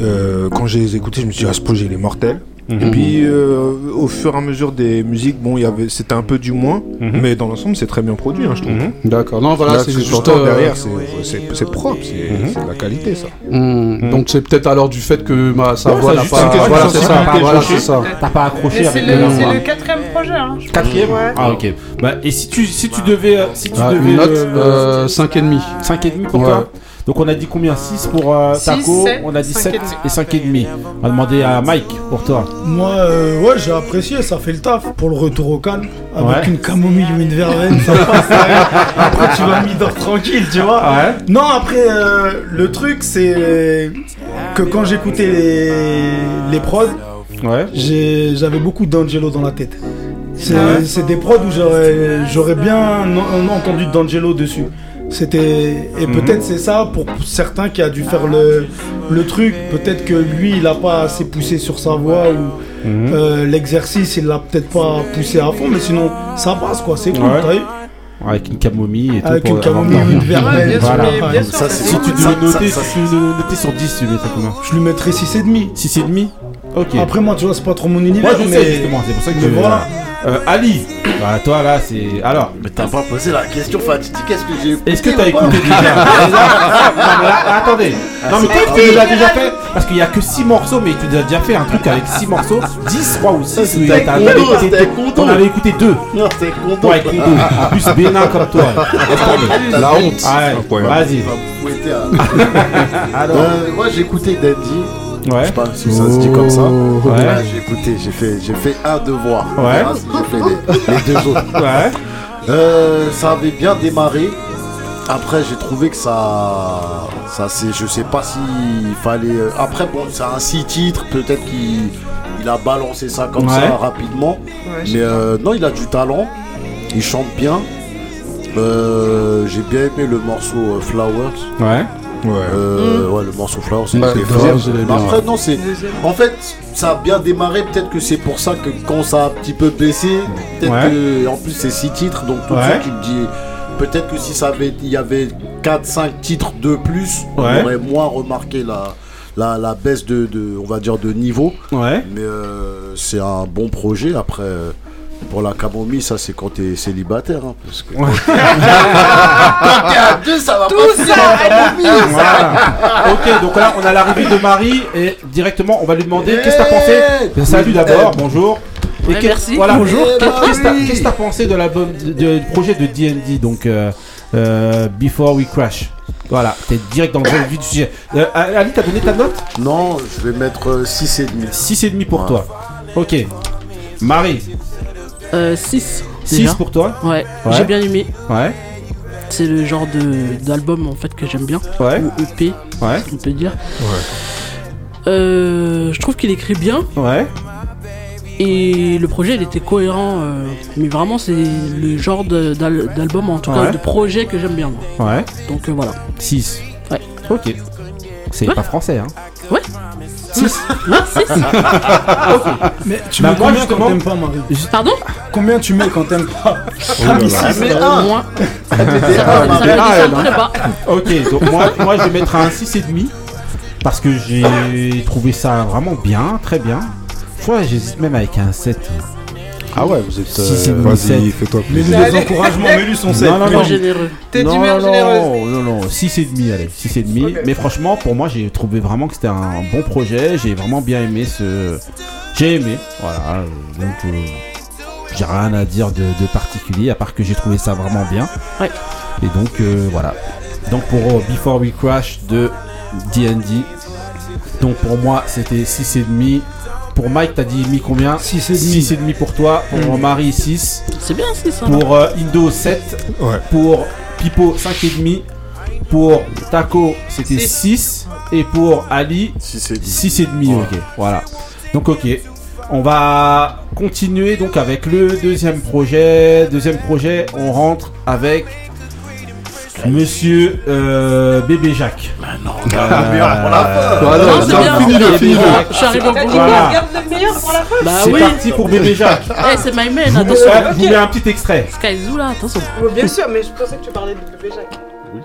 euh, quand j'ai les écoutés, je me suis dit, ah, ce projet, il est mortel. Mhm. Et puis, euh, au fur et à mesure des musiques, bon, il y avait, c'était un peu du moins, Mhm. mais dans l'ensemble, c'est très bien produit, hein, je trouve. Mhm. d'accord non voilà Là, c'est juste euh, derrière, c'est- c'est c'est propre, c'est c'est de la qualité, ça. hmm, donc c'est peut-être alors du fait que ma, sa voix ça, n'a pas voilà c'est ça voilà accroché. c'est ça T'as pas accroché avec le, le c'est le quatrième projet. Hein. Quatrième Ouais. Ah ok. Bah, et si tu, si tu devais, euh, si tu Ah, devais une note le- le- euh, 5,5 5,5 pour toi Donc on a dit combien? 6 pour euh, Six, Taco, sept, on a dit 7 cinq et 5,5. On va demander à Mike pour toi. Moi, euh, ouais, j'ai apprécié, ça fait le taf pour le retour au calme. Avec Ouais. une camomille ou une verveine, ça passe. après, tu vas m'y tranquille, tu vois. Ouais. Non, après, euh, le truc, c'est que quand j'écoutais les, les prods, Ouais. j'ai- j'avais beaucoup d'Angelo dans la tête. C'est Ah c'est des prods où j'aurais j'aurais bien en- entendu d'Angelo dessus. C'était et Mhm. peut-être c'est ça pour certains qui a dû faire le, le truc. Peut-être que lui il a pas assez poussé sur sa voix ou Mhm. euh, l'exercice il l'a peut-être pas poussé à fond. Mais sinon ça passe quoi. C'est cool. Ouais. t'as vu? Avec une camomille et tout. Avec pour une camomille une Ouais, verveine. Voilà. mais bien sûr, Ça, c'est c'est- Si bon. tu devais Ça- noter, ça- si tu devais noter sur 10, tu mettrais combien Je lui mettrais 6,5. 6,5 Après moi tu vois c'est pas trop mon Moi univers. je mais... sais justement, c'est pour ça que je. voilà. Euh, Ali, bah, toi là c'est. Alors, Mais t'as pas posé la question fatidique, qu'est-ce que j'ai est-ce que t'as écouté déjà Non, mais là, attendez. Non mais peut-être que tu l'as déjà fait parce qu'il y a que 6 morceaux, mais tu as déjà fait un truc avec 6 morceaux, 10 je crois ou 6 c'était avec Kondo, c'était avec Kondo. On avait écouté 2. Non, avec Kondo. En plus bénin comme toi. La honte Ah ouais, vas-y. Hein. Alors. Euh, moi j'ai écouté Dandy, je Ouais. sais pas si ça se dit comme ça. Ouais. Ouais, j'ai écouté, j'ai fait, j'ai fait un devoir. Ouais. Si J'ai fait les, les deux autres. Ouais. Euh, ça avait bien démarré. Après, j'ai trouvé que ça, ça c'est, je sais pas s'il fallait. euh, Après, bon, c'est un six titres, peut-être qu'il il a balancé ça comme Ouais. ça rapidement. Ouais, je Mais euh, non, il a du talent. Il chante bien. Euh, j'ai bien aimé le morceau euh, Flowers. Ouais. Ouais. Euh, Ouais, le morceau Bah, je l'ai bien, Après, non, c'est. En fait, ça a bien démarré. Peut-être que c'est pour ça que quand ça a un petit peu baissé, peut-être Ouais. que. En plus, c'est six titres, donc tout de suite, tu te dis. Peut-être que si ça avait, il y avait 4-5 titres de plus, Ouais. on aurait moins remarqué la, la, la baisse de, de, on va dire, de niveau. Ouais. Mais euh, c'est un bon projet. Après, euh, Pour la camomille, ça c'est quand t'es célibataire. Hein, parce que Quand t'es à deux, ça va Tout pas ça, Voilà. ok, donc là on a l'arrivée de Marie et directement on va lui demander qu'est-ce que t'as pensé Eh, Salut d'abord, bonjour. Et Ouais, merci. Voilà. Bonjour. Qu'est- Qu'est-ce que t'as- qu'est-ce que t'as pensé de l'album, du projet de D&D, donc euh, euh, Before We Crash? Voilà, t'es direct dans le vif du sujet. Euh, Ali, t'as donné ta note? Non, je vais mettre 6,5. 6,5 pour toi. Ok. Marie, 6. 6 pour toi Ouais, Ouais. j'ai bien aimé. Ouais. C'est le genre de d'album en fait que j'aime bien. Ouais. Ou EP, Ouais. on peut dire. Euh, je trouve qu'il écrit bien. Ouais. Et le projet il était cohérent. euh, mais vraiment c'est le genre d'album, en tout Ouais. cas de projet que j'aime bien. moi. Ouais. Donc euh, voilà. 6. Ouais. Ok. C'est Ouais. pas français, hein Ouais. 6 Ouais, six. Mais tu mets moi, combien quand t'aimes pas, Marie Pardon Combien tu mets quand t'aimes pas Ah, mais 6, mais 1. Moins. Ah, Ça va, ça va, Ah, ça elle, me hein. plaît pas. Ok, donc moi, moi je vais mettre un 6,5 parce que j'ai trouvé ça vraiment bien, très bien. Fois, j'hésite même avec un 7. Ah ouais, vous êtes. Si, si, euh, Vas-y, fais-toi plaisir. les encouragements, mais lui son 7. Non, non, non. généreux. T'es non, d'humeur non, généreuse. non, non, 6,5, allez, 6,5. Mais franchement, pour moi, j'ai trouvé vraiment que c'était un bon projet. J'ai vraiment bien aimé ce. J'ai aimé, voilà. Donc, euh, j'ai rien à dire de, de particulier, à part que j'ai trouvé ça vraiment bien. Ouais. Et donc, euh, voilà. Donc, pour euh, Before We Crash de DD. Donc, pour moi, c'était 6,5. Pour Mike, t'as dit combien 6,5. 6,5 pour toi. Pour Marie, 6. C'est bien, c'est ça. Pour euh, Indo 7. Ouais. Pour Pipo 5,5. Pour Taco c'était Six. 6. Et pour Ali 6,5. 6,5. Ok, voilà. Donc ok. On va continuer donc avec le deuxième projet. Deuxième projet, on rentre avec Monsieur euh, Bébé Jacques. Ah, merde, pour la fin. Voilà, Non, c'est non, bien. fini, Bébé fini. Jacques. Je suis arrivé au bout. Voilà. Garde le meilleur pour la fin Bah C'est oui. parti pour Bébé Jacques. Eh, c'est my man, Je vous, attention. euh, je vous mets un petit extrait. Sky Zoo là, attention. Oh, Bien sûr, mais je pensais que tu parlais de bébé Jacques. Oui.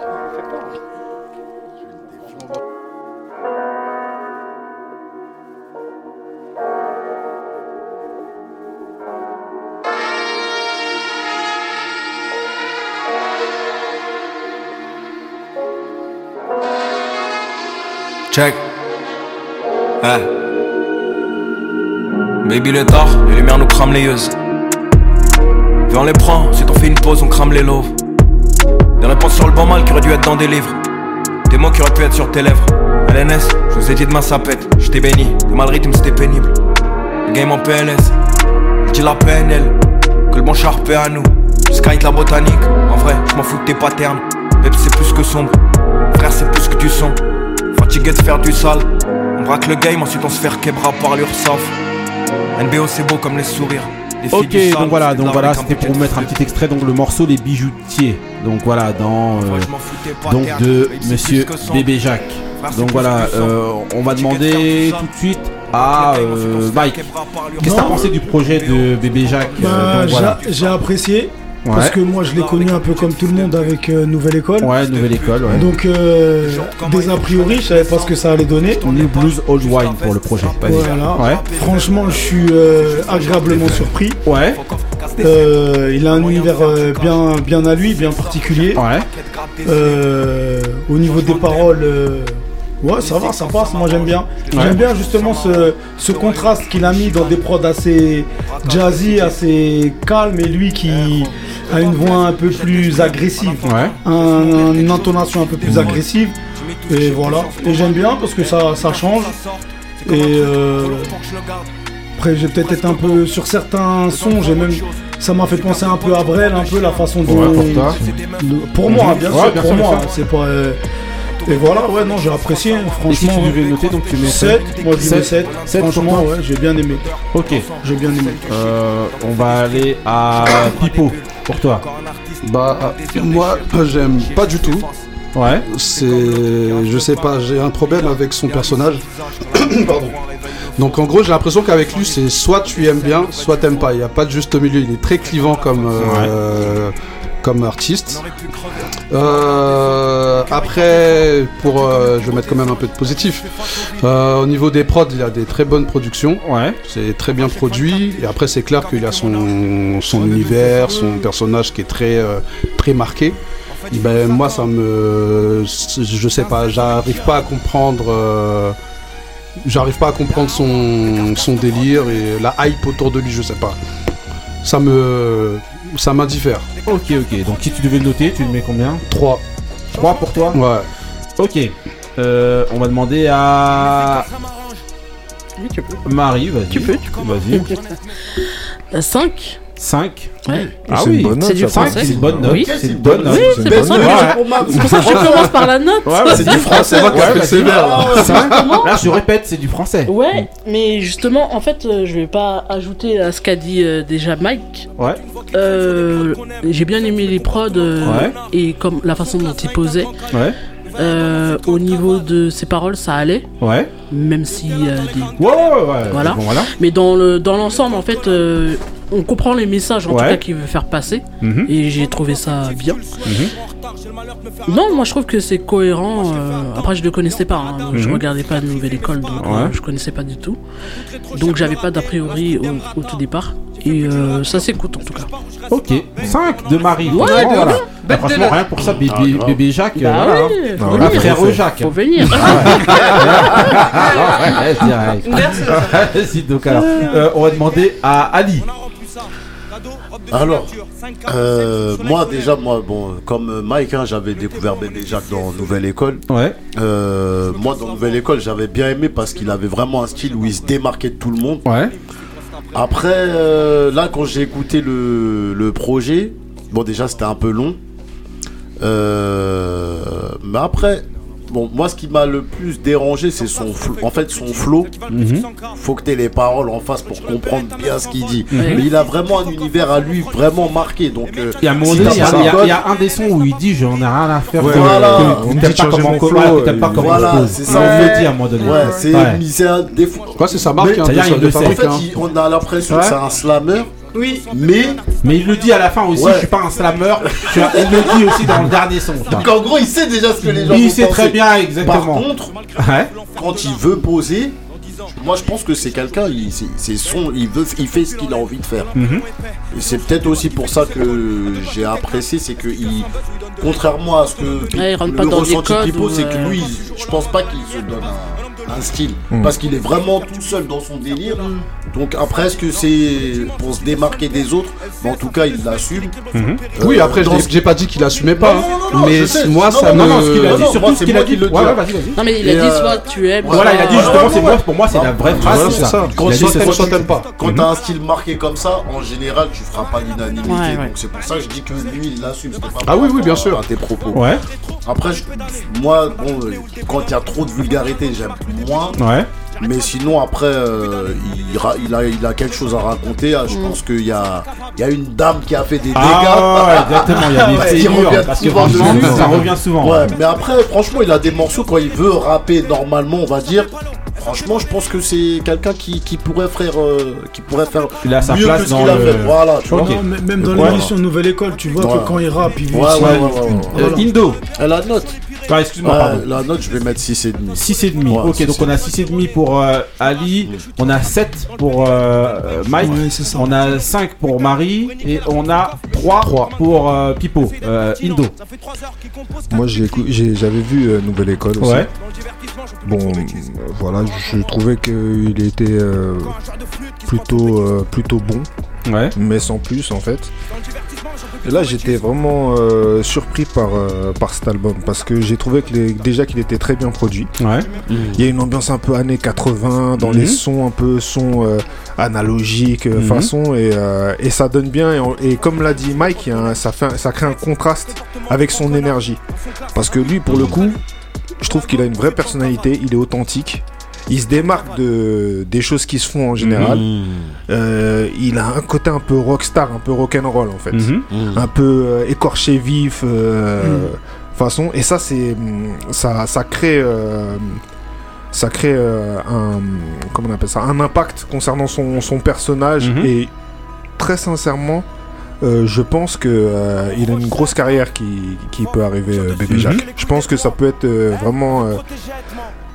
Check. Eh. Baby, le tard, les lumières nous crament les yeux. Viens, on les prend, si t'en fais une pause, on crame les loaves. Des réponses sur le bon mal qui aurait dû être dans des livres. Des mots qui auraient pu être sur tes lèvres. LNS, je vous ai dit demain ça pète. J'étais béni, t'es mal rythme, c'était pénible. Le game en PLS, dis la PNL. Que le bon sharp est à nous. Sky de la botanique, en vrai, je m'en fous de tes patterns. Même c'est plus que sombre. Frère, c'est plus que du son. Fatigué de faire du sale. On braque le game, ensuite on se fait kebra par l'URSAF. NBO, c'est beau comme les sourires. Les Ok, sale, donc voilà, donc voilà, c'était pour vous mettre un petit extrait, donc le morceau Les Bijoutiers. Donc voilà, dans euh, donc de Monsieur. Bébé Jacques. Donc voilà, euh, on va demander tout de suite à euh, Mike. Qu'est-ce que t'as pensé du projet de Bébé Jacques euh, Bah, donc voilà. j'ai- J'ai apprécié. Parce que moi je l'ai connu un peu comme tout le monde avec euh, Nouvelle École. Ouais, nouvelle école, ouais. Donc euh, des a priori, je savais pas ce que ça allait donner. New Blues Old Wine pour le projet. Voilà. Ouais. Franchement, je suis euh, agréablement surpris. Ouais. Euh, il a un univers bien, bien à lui, bien particulier. Ouais. Au niveau des paroles, ouais, ça va, ça passe. Moi, j'aime bien. Ouais. J'aime bien justement ce, ce contraste qu'il a mis dans des prods assez jazzy, assez calme, et lui qui a une voix un peu plus agressive, Ouais. un- une intonation un peu plus agressive. Et voilà. Et j'aime bien parce que ça, ça change. Et euh, après, j'ai peut-être été un peu sur certains sons, j'ai même. Ça m'a fait penser un peu à Brel, un peu la façon dont. Ouais, pour toi. de- pour moi, bien Ouais, sûr, bien pour sûr, moi. C'est pas. euh, Et voilà, ouais, non, j'ai apprécié, Et si franchement. tu devais noter, donc tu mets 7, moi je mets 7. Sept. Sept pour Franchement, ouais, j'ai bien aimé. Ok. J'ai bien aimé. Euh, on va aller à Pipo pour toi. Bah, moi, j'aime pas du tout. Ouais. C'est. Je sais pas, j'ai un problème avec son personnage. Pardon. Donc en gros, j'ai l'impression qu'avec lui, c'est soit tu aimes bien, soit t'aimes pas. Il n'y a pas de juste milieu. Il est très clivant comme, euh, comme artiste. Euh, après, pour, euh, je vais mettre quand même un peu de positif. Euh, au niveau des prods, il a des très bonnes productions. Ouais. C'est très bien produit. Et après, c'est clair qu'il a son, son univers, son personnage qui est très, euh, très marqué. Ben, moi, ça me. Je sais pas, j'arrive pas à comprendre. J'arrive pas à comprendre son, son délire et la hype autour de lui, je sais pas. Ça me. Ça m'indiffère. Ok, ok. Donc si tu devais le noter, tu le mets combien? 3. 3 pour toi? Ouais. Ok. Euh, on va demander à. Oui, tu peux. Marie, vas-y. Tu peux, tu peux. Vas-y. 5 5 Ouais. Ah C'est oui, une bonne note, c'est du ça, français. C'est une bonne note. Oui. c'est une bonne note. Oui, c'est pour ça que je- commence par la note. Ouais, c'est du français. Là. C'est comment Là, je répète, c'est du français. Ouais, mais justement, en fait, euh, je vais pas ajouter à ce qu'a dit euh, déjà Mike. Ouais. Euh, J'ai bien aimé les prods et comme la façon dont il posait. Ouais. Euh, au niveau de ses paroles, ça allait. Ouais. Même si euh, des... Ouais, ouais, ouais. Voilà. Bon, voilà. Mais dans le dans l'ensemble, en fait, euh, on comprend les messages en Ouais. tout cas qu'il veut faire passer. Mhm. Et j'ai trouvé ça bien. Mhm. Non, moi je trouve que c'est cohérent. euh, Après, je ne connaissais pas. hein, Je Mhm. regardais pas de Nouvelle École, donc Ouais. euh, je connaissais pas du tout. Donc j'avais pas d'a priori au, au tout départ. Et euh, ça s'écoute en tout cas. Ok. 5 de Marie. Ouais, Franchement, de voilà. Bah, franchement, rien pour ça, bébé, Ah, bébé Jacques. Bah euh, voilà. oui, hein. faut Ah, venir. frère Jacques. Faut venir. Donc alors, euh, on va demander à Ali. Alors, euh, moi déjà, moi, bon, comme euh, Mike, hein, j'avais découvert Bébé Jacques dans Nouvelle École. Ouais. Euh, moi, dans Nouvelle École, j'avais bien aimé parce qu'il avait vraiment un style où il se démarquait de tout le monde. Ouais. Après, euh, là, quand j'ai écouté le, le projet, bon, déjà, c'était un peu long. Euh, mais après, bon, moi, ce qui m'a le plus dérangé, c'est son, en fait, son flow. Mhm. Faut que tu les paroles en face pour comprendre bien ce qu'il dit. Mhm. Mais il a vraiment un univers à lui vraiment marqué. Donc, euh, Il y a un moment si donné, t'as il y, a- pas il y a- les codes- il y a un des sons où il dit J'en ai rien à faire. Ouais, que- voilà. On t'aimes pas changer comment flow, pas comment voilà, c'est ça. le dit à un moment donné. Ouais, c'est Ouais. mais c'est un défaut. Quoi, c'est sa marque, hein. En fait, hein. on a l'impression que c'est un slammer. Oui. Mais Mais il le dit à la fin aussi Ouais. Je suis pas un slammer. Je Il le dit aussi dans le dernier son. donc en gros, il sait déjà ce que les gens Il vont sait très bien, exactement. Par contre, Ouais. quand il veut poser, moi je pense que c'est quelqu'un, il, c'est, son, il veut, il fait ce qu'il a envie de faire. Mhm. Et c'est peut-être aussi pour ça que j'ai apprécié, c'est que il, contrairement à ce que Ouais, il le pas dans ressenti Pipo, c'est que euh, lui, je pense pas qu'il se donne un, un style, parce qu'il est vraiment tout seul dans son délire. Donc après, est-ce que c'est pour se démarquer des autres? Mais en tout cas, il l'assume. Mhm. Euh, Oui, après, je dans j'ai pas dit qu'il assumait pas. Non, non, non, mais moi, Non, ça non, me. Non, ce qu'il a dit, non, surtout ce c'est qu'il a dit. le. Ouais, ouais. Non mais il a dit euh, soit tu aimes. Voilà, il a dit justement, ouais, c'est ouais. moi, pour moi, c'est la vraie phrase. Voilà, c'est c'est ça. Quand Il a dit, soit c'est t'aimes, soit soit tu- t'aimes pas. Quand Mhm. t'as un style marqué comme ça, en général, tu feras pas l'unanimité. Donc c'est pour ça que je dis que lui, il l'assume. Ah oui, oui, bien sûr. À tes propos. Ouais. Après, moi, bon, euh, quand il y a trop de vulgarité, j'aime moins. Ouais. Mais sinon, après, euh, il, ra- il a, il a quelque chose à raconter. Ah, Je Mm. pense qu'il y a, il y a une dame qui a fait des dégâts. Ah, ouais, exactement, il y a des Ouais, figures, qui revient parce que souvent franchement, dessus. ça revient souvent. Ouais, mais après, franchement, il a des morceaux quand il veut rapper normalement, on va dire. Franchement, je pense que c'est quelqu'un qui, qui pourrait faire, euh, qui pourrait faire Il a sa mieux place que ce dans qu'il a le-. Voilà, tu vois. Même dans l'émission Nouvelle École, tu vois Ouais. que quand il rappe, il Ouais, ouais, ouais, ouais, ouais. Euh, Voilà. Indo. Et la note Ah, excuse-moi, pardon. La note, je vais mettre 6,5. 6,5. Ouais, ok, donc on a 6,5 pour euh, Ali, on a 7 pour euh, Mike, Ouais, c'est ça. on a 5 pour Marie et on a 3, pour euh, Pipo. Euh, Indo. Moi, j'avais vu euh, Nouvelle École aussi. Ouais. Bon, euh, voilà, je trouvais qu'il était euh, plutôt, euh, plutôt bon, Ouais. mais sans plus en fait. Et là, j'étais vraiment euh, surpris par, euh, par cet album parce que j'ai trouvé que les- déjà qu'il était très bien produit. Ouais. Il y a une ambiance un peu années 80 dans Mhm. les sons un peu sons euh, analogiques Mhm. façon et, et ça donne bien et, on- et comme l'a dit Mike, un- ça, fait ça crée un contraste avec son énergie parce que lui pour le coup, je trouve qu'il a une vraie personnalité, il est authentique. Il se démarque de, des choses qui se font en général. Mhm. Euh, il a un côté un peu rockstar, un peu rock'n'roll en fait. Mhm. Un peu euh, écorché vif euh, façon. Et ça, c'est ça, ça crée, euh, ça crée euh, un, comment on appelle ça, un impact concernant son, son personnage. Et très sincèrement, euh, je pense que euh, il a une grosse carrière qui, qui peut arriver, euh, Bébé. Jacques. Je pense que ça peut être euh, vraiment.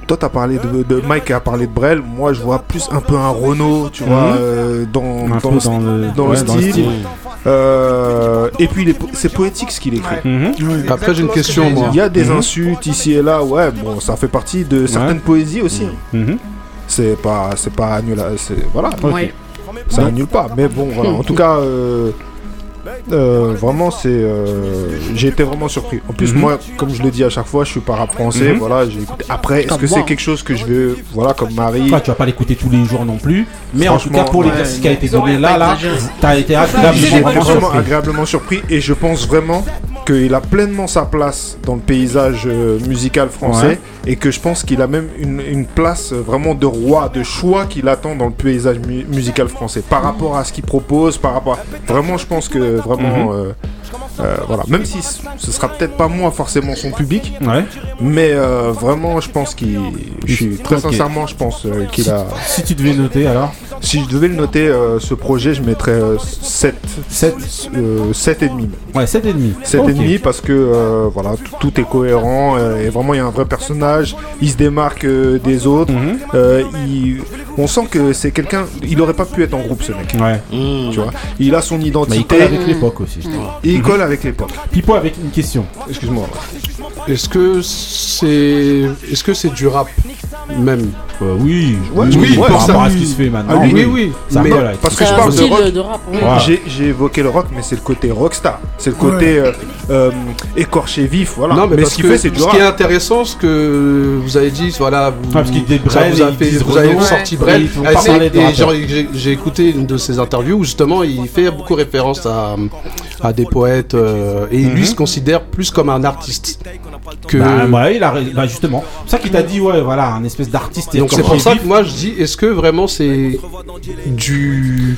Toi, t'as parlé de, de Mike a parlé de Brel. Moi, je vois plus un peu un Renault, tu vois, euh, dans, Un dans, peu le, dans le- dans le ouais, dans le style. style. Euh, et puis, c'est poétique ce qu'il écrit. Mhm. Après, j'ai une question, moi. Il y a des Mhm. insultes ici et là, ouais, bon, ça fait partie de certaines poésies aussi. Mhm. C'est pas, c'est pas annul, c'est voilà. Ça annule pas, mais bon, voilà. En tout cas, euh, euh, vraiment, c'est, euh, j'ai été vraiment surpris. En plus, Mhm. moi, comme je le dis à chaque fois, je suis pas rap français, Mhm. voilà. J'ai écouté. Après, est-ce que c'est quelque chose que je vais, voilà, comme Marie? Enfin, tu vas pas l'écouter tous les jours non plus, mais en tout cas pour ouais, l'exercice qui a été donné là, là, t'as été agréablement agréablement surpris et je pense vraiment qu'il a pleinement sa place dans le paysage euh, musical français Ouais. et que je pense qu'il a même une, une place euh, vraiment de roi, de choix qu'il attend dans le paysage mu- musical français par rapport à ce qu'il propose, par rapport à... Vraiment, je pense que vraiment... Mhm. euh, euh, voilà, même si ce sera peut-être pas moi forcément son public, Ouais. mais vraiment je pense qu'il, je suis très sincèrement je pense qu'il a. Si tu devais noter alors Si je devais le noter, euh, ce projet, je mettrais euh, 7. 7 7 et demi. Ouais, 7 et demi. 7 Ok. et demi parce que euh, voilà, tout, est cohérent euh, et vraiment il y a un vrai personnage, il se démarque euh, des autres. Mhm. Euh, il- on sent que c'est quelqu'un, il aurait pas pu être en groupe ce mec. Ouais. Tu vois, il a son Bah, identité. il colle avec l'époque aussi. je trouve. Et il Mhm. colle avec l'époque. Pipo avec une question. Excuse-moi. Est-ce que c'est est-ce que c'est du rap même? Euh, oui, Ouais, oui, oui, par pour rapport à ce qui se fait maintenant. Oui, oui, oui. Ça Mais- colle avec parce ce que je parle de rock. ouais. J'ai évoqué le rock, mais c'est le côté rockstar. C'est le côté euh, euh, écorché vif, voilà. Non, mais, ce qu'il fait, c'est du ce qui est intéressant, ce que vous avez dit, voilà, vous, parce qu'il fait- avez sorti. Brel. Ah, j'ai écouté une de ses interviews où justement il fait beaucoup référence à, à des poètes euh, et lui Mhm. se considère plus comme un artiste que. Bah, ouais, il a, bah, justement. C'est ça qu'il t'a dit, ouais, voilà, un espèce d'artiste. Donc c'est pour ça que moi je dis, est-ce que vraiment c'est du,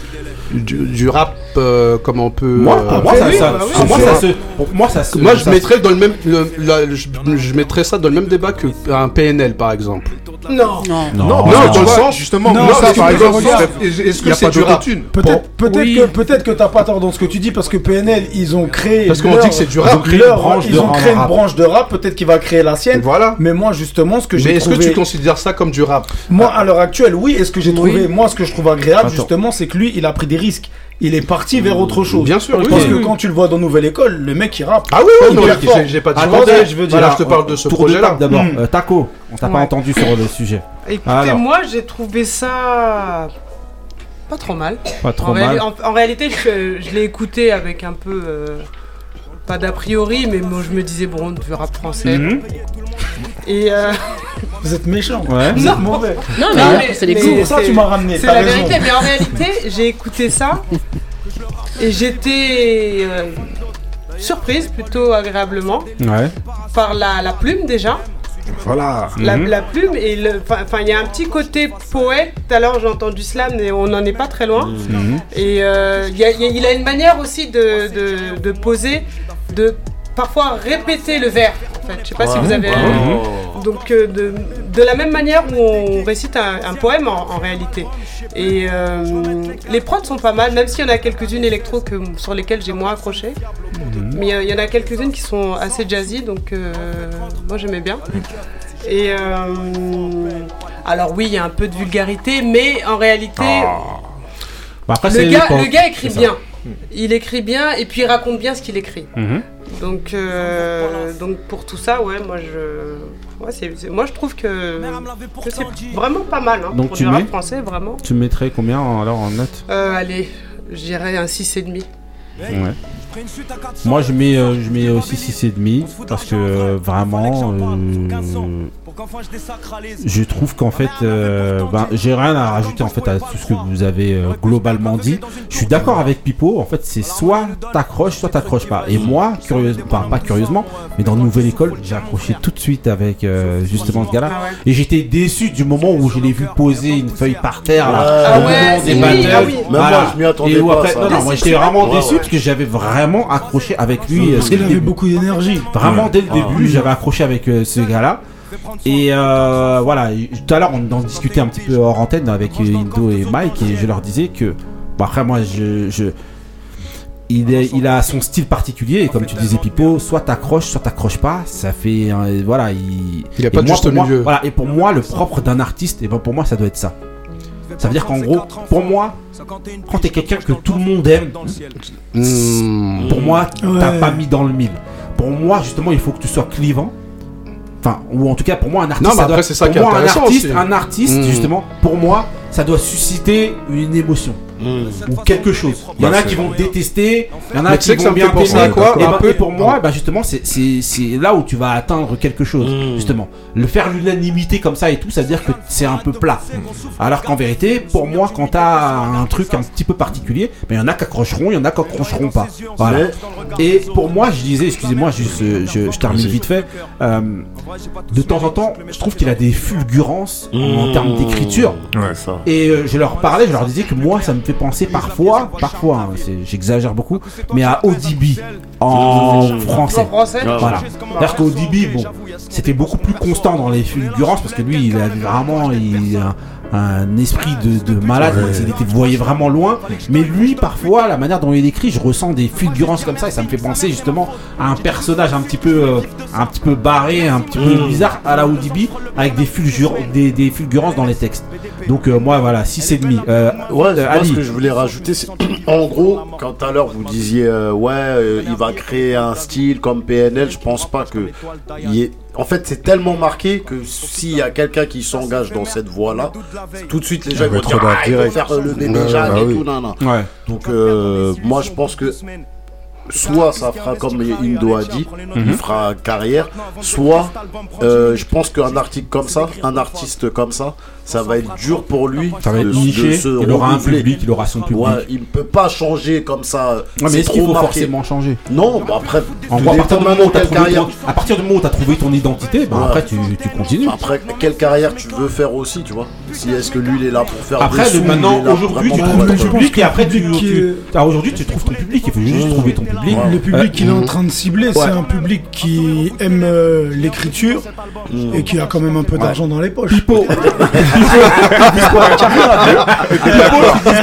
du du rap euh, comme on peut. Moi, pour moi, ça, pour moi, C'est ça ça. se, pour moi, ça se. Moi, je ça- mettrais dans le même, le- la- je, je mettrais ça dans le même débat que un PNL, par exemple. Non. Non. Non, Non, Non, parce que dans le sens- justement, Non, moi, mais ça, par exemple, Est-ce que c'est du rap. Peut-être peut-être Oui. que peut-être que t'as pas tort dans ce que tu dis parce que PNL ils ont créé Parce qu'on dit que c'est du rap. ils de ont créé une rap. branche de rap peut-être qu'il va créer la sienne Voilà. mais moi justement ce que Mais j'ai est-ce que tu considères ça comme du rap? Moi à l'heure actuelle oui est-ce que j'ai trouvé moi ce que je trouve agréable Attends. justement c'est que lui il a pris des risques il est parti vers autre chose Bien sûr, oui, parce oui, que oui. quand tu le vois dans Nouvelle École le mec il rappe Ah oui, oui, non, j'ai- pas dit Attendez, je veux dire, Voilà, je te parle de ce Tour de projet-là. d'abord. Hmm. Euh, Taco, on t'a pas entendu sur le sujet. Écoutez, Alors. moi j'ai trouvé ça pas trop mal. Pas trop en, mal. en- en réalité, je, je l'ai écouté avec un peu. euh, pas d'a priori, mais moi je me disais, bon, du rap français. Mhm. Et. euh, vous êtes méchant Ouais. vous Non. êtes mauvais Non, mais, mais- c'est les mais- goûts. ça que tu m'as ramené C'est la raison. vérité, mais en réalité, j'ai écouté ça et j'étais euh, surprise plutôt agréablement Ouais. par la, la plume déjà. Voilà. La, Mhm. la plume et le. Enfin, il y a un petit côté poète. Tout à l'heure, j'ai entendu slam, mais on n'en est pas très loin. Mhm. Et euh, il y a- il y a- il a une manière aussi de, de, de poser, de parfois répéter le vers. En fait, je sais pas si vous avez. Donc euh, de, de la même manière où on récite un, un poème en, en réalité. Et euh, les prods sont pas mal, même s'il y en a quelques-unes électro que, sur lesquelles j'ai moins accroché. Mais il y a- il y, en a quelques-unes qui sont assez jazzy, donc euh, moi j'aimais bien. Et euh, alors oui, il y a un peu de vulgarité, mais en réalité, Bah, après, le, gars, l'époque. le gars écrit bien. Il écrit bien et puis il raconte bien ce qu'il écrit. Mhm. Donc, euh, donc pour tout ça, ouais, moi je, ouais, moi je trouve que, que c'est vraiment pas mal hein, Donc pour tu du rap français, vraiment. Tu mettrais combien en- alors en note? Euh, allez, je dirais un 6,5. Ouais. Moi je mets, euh, je mets aussi 6,5 parce que euh, vraiment euh, je trouve qu'en fait euh, ben, j'ai rien à rajouter en fait à tout ce que vous avez euh, globalement dit. Je suis d'accord avec Pipo, en fait c'est soit t'accroches, soit t'accroches pas. Et moi, curieusement, enfin pas curieusement, mais dans Nouvelle École, j'ai accroché tout de suite avec euh, justement ce gars-là. Ah. Et j'étais déçu du moment où je l'ai vu poser une feuille par terre là. Ah au moment ouais, des oui, battles. ah oui. Même moi, je m'y attendais pas, après- ça. non, non, moi j'étais vraiment Ouais, déçu ouais. parce que j'avais vraiment accroché avec lui. euh, il avait beaucoup d'énergie Vraiment dès le Ah. début, j'avais accroché avec euh, ce gars-là. Et euh, voilà, tout à l'heure on en discutait un petit peu hors antenne avec Indo et Mike et je leur disais que, bon après moi je, je il, est, il a son style particulier et comme tu disais Pipo, soit t'accroches, soit t'accroches pas. Ça fait euh, voilà, il. Il a pas de moi, juste moi- milieu. Voilà, et pour moi, le propre d'un artiste, et ben pour moi, ça doit être ça. Ça veut dire qu'en gros, pour moi, quand t'es quelqu'un que tout le monde aime, Hmm. pour moi, t'as Ouais. pas mis dans le mille. Pour moi, justement, il faut que tu sois clivant. Enfin, ou en tout cas, pour moi, un artiste. Non, mais ça doit- après, c'est ça qui est moi, un artiste, aussi. un artiste, Mm. justement, pour moi, ça doit susciter une émotion ou quelque chose. Il y en Bah, a qui vont détester, il y en a qui vont me bien penser t'aimer. à quoi Et, Un bah, peu- et pour moi, bah, justement, c'est- c'est c'est là où tu vas atteindre quelque chose, justement. Le faire l'unanimité comme ça et tout, ça veut dire que c'est un peu plat. Alors qu'en vérité, pour moi, quand t'as un truc un petit peu particulier, ben, il y en a qui accrocheront, il y en a qui accrocheront pas. Voilà. Et pour moi, je disais, excusez-moi, je, je termine vite fait. euh, de temps en temps, je trouve qu'il a des fulgurances en termes d'écriture. Ouais. Et euh, je leur parlais, je leur disais que moi, ça me fait penser parfois, parfois, hein, j'exagère beaucoup, mais à ODB en français. Voilà. C'est-à-dire qu'ODB, bon, c'était beaucoup plus constant dans les fulgurances parce que lui, il avait vraiment il, un, un esprit de, de malade, il était voyait vraiment loin. Mais lui, parfois, la manière dont il écrit, je ressens des fulgurances comme ça et ça me fait penser justement à un personnage un petit peu, euh, un petit peu barré, un petit peu bizarre à la ODB avec des, fulgur- des, des fulgurances dans les textes. Donc euh, moi, voilà, 6 et demi. Euh, Ouais, euh, moi, ce que je voulais rajouter, c'est en gros, quand à l'heure vous disiez euh, ouais, euh, il va créer un style comme PNL, je pense pas que il y ait- En fait, c'est tellement marqué que s'il y a quelqu'un qui s'engage dans cette voie-là, tout de suite les gens vont dire ah, il faire le bébé bah et oui. tout, nan, nan. Ouais. Donc euh, moi je pense que soit ça fera comme Indo a dit, Mhm. il fera carrière, soit euh, je pense qu'un article comme ça, un artiste comme ça, ça va être dur pour lui. Ça va être niché, se il aura un public, il aura son public. Ouais, il ne peut pas changer comme ça. Ouais, mais c'est est-ce qu'il trop faut marqué. forcément changer Non, bah après, En tout gros, à partir, du moment où t'as trouvé ton- à partir du moment où tu as trouvé ton identité, bah Ouais. après tu, tu continues. Après, quelle carrière tu veux faire aussi, tu vois? Si est-ce que lui il est là pour faire Après, des le- sous, maintenant, aujourd'hui, tu trouves ton public et après, tu, ah, aujourd'hui, tu trouves ton public. Il faut juste trouver ton public. Le public qu'il est en train de cibler, c'est un public qui aime euh, l'écriture et qui a quand même un peu d'argent dans les poches.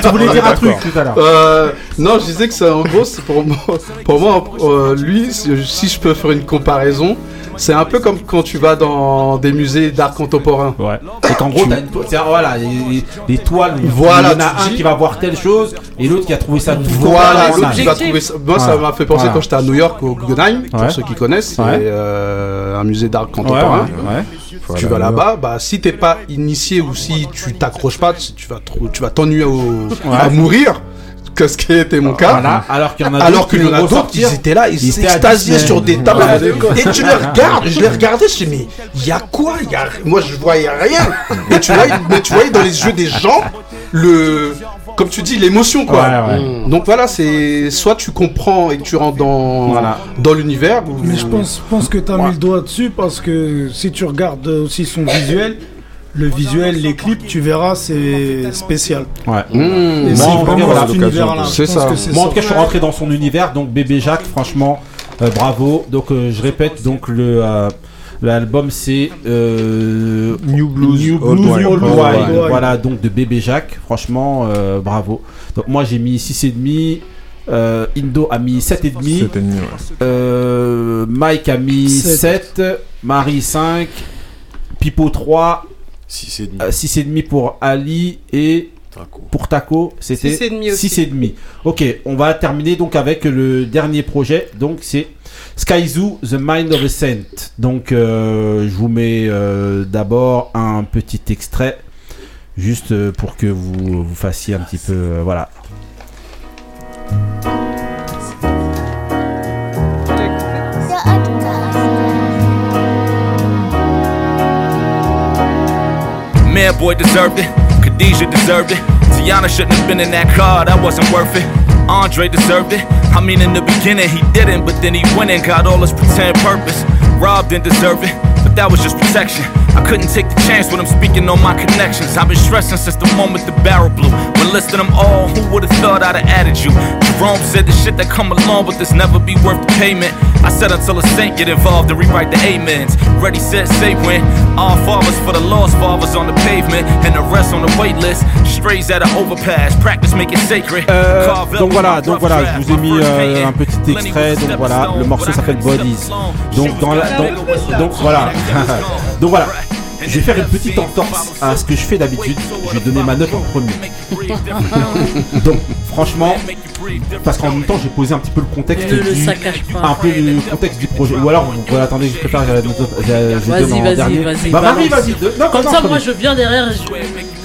Tu voulais dire un truc tout à l'heure. Euh, non, je disais que c'est en gros, pour moi, pour moi euh, lui, si je peux faire une comparaison, c'est un peu comme quand tu vas dans des musées d'art contemporain. Ouais. C'est qu'en gros, t'as une toile- c'est- voilà, les, les toiles. Voilà, il y en a un qui va voir telle chose et l'autre qui a trouvé ça tout Voilà, l'autre qui va trouver ça. Moi, ça m'a fait penser Voilà. quand j'étais à New York au Guggenheim, pour ceux qui connaissent, c'est euh, un musée d'art contemporain. ouais, ouais. Tu vas là-bas, bah si t'es pas initié ou si tu t'accroches pas, tu vas tu vas t'ennuyer au- à mourir. Que ce qui était mon cas. Voilà, alors qu'il y en a Alors d'autres qu'il qui y en a d'autres, ils étaient là, ils s'extasiaient sur des tables. Ouais. Et tu les regardes, je les regardais, je dis mais il y a quoi? Il y a... Moi je voyais rien. Et tu vois, mais tu voyais dans les yeux des gens le, comme tu dis, l'émotion quoi. Ouais, ouais. Donc voilà, c'est soit tu comprends et que tu rentres dans Voilà. dans l'univers. ou- Mais je pense, je pense que tu as mis le doigt dessus parce que si tu regardes aussi son visuel, le visuel, les clips, tu verras, c'est spécial. Ouais. Moi, c'est en vraiment voilà. C'est ça. Moi, en tout cas, je suis rentré dans son univers, donc bébé Jacques, franchement, euh, bravo. Donc, euh, je répète, donc le euh, l'album c'est euh, New Blues, New Old Blues. Old Old Wine. Wine. Voilà, donc de bébé Jacques, franchement, euh, bravo. Donc, moi, j'ai mis 6,5. Euh, Indo a mis 7,5. Sept et demi, ouais. Euh, Mike a mis Sept. 7. Marie 5. Pipo 3. Si c'est demi. euh, 6,5 pour Ali. Et Taco. pour Taco, c'était Six et demi aussi. 6,5. Ok, on va terminer donc avec le dernier projet. Donc c'est Sky Zoo, The Mind of a Saint. Donc euh, je vous mets euh, d'abord un petit extrait. Juste pour que vous, vous fassiez un petit peu. euh, voilà. Man boy deserved it. Khadijah deserved it. Tiana shouldn't have been in that car, that wasn't worth it. Andre deserved it. I mean, in the beginning he didn't, but then he went and got all his pretend purpose. Rob didn't deserve it, but that was just protection. Couldn't take the chance when I'm speaking on my connections. I've been stressing since the moment the barrel blew. When listing them all, who would've thought I'd have added you? Jerome said the shit that come along with this never be worth the payment. I said until a saint get involved and rewrite the amens. Ready, set, say when. All fathers for the lost fathers on the pavement and the rest on the wait list. Strays at an overpass, practice make it sacred. Euh, donc voilà, donc voilà, je vous ai mis euh, un petit extrait. Donc voilà, le morceau s'appelle Bodies. Donc dans la, donc, donc voilà, donc voilà. Je vais faire une petite entorse à ce que je fais d'habitude. Je vais donner ma note en premier. donc franchement, parce qu'en même temps j'ai posé un petit peu le contexte le du, un peu le contexte du projet. Ou alors, voilà, attendez, je préfère, je Vas-y, vas-y, vas-y. Bah Marie, vas-y. Comme non, ça, non, moi, je viens derrière et je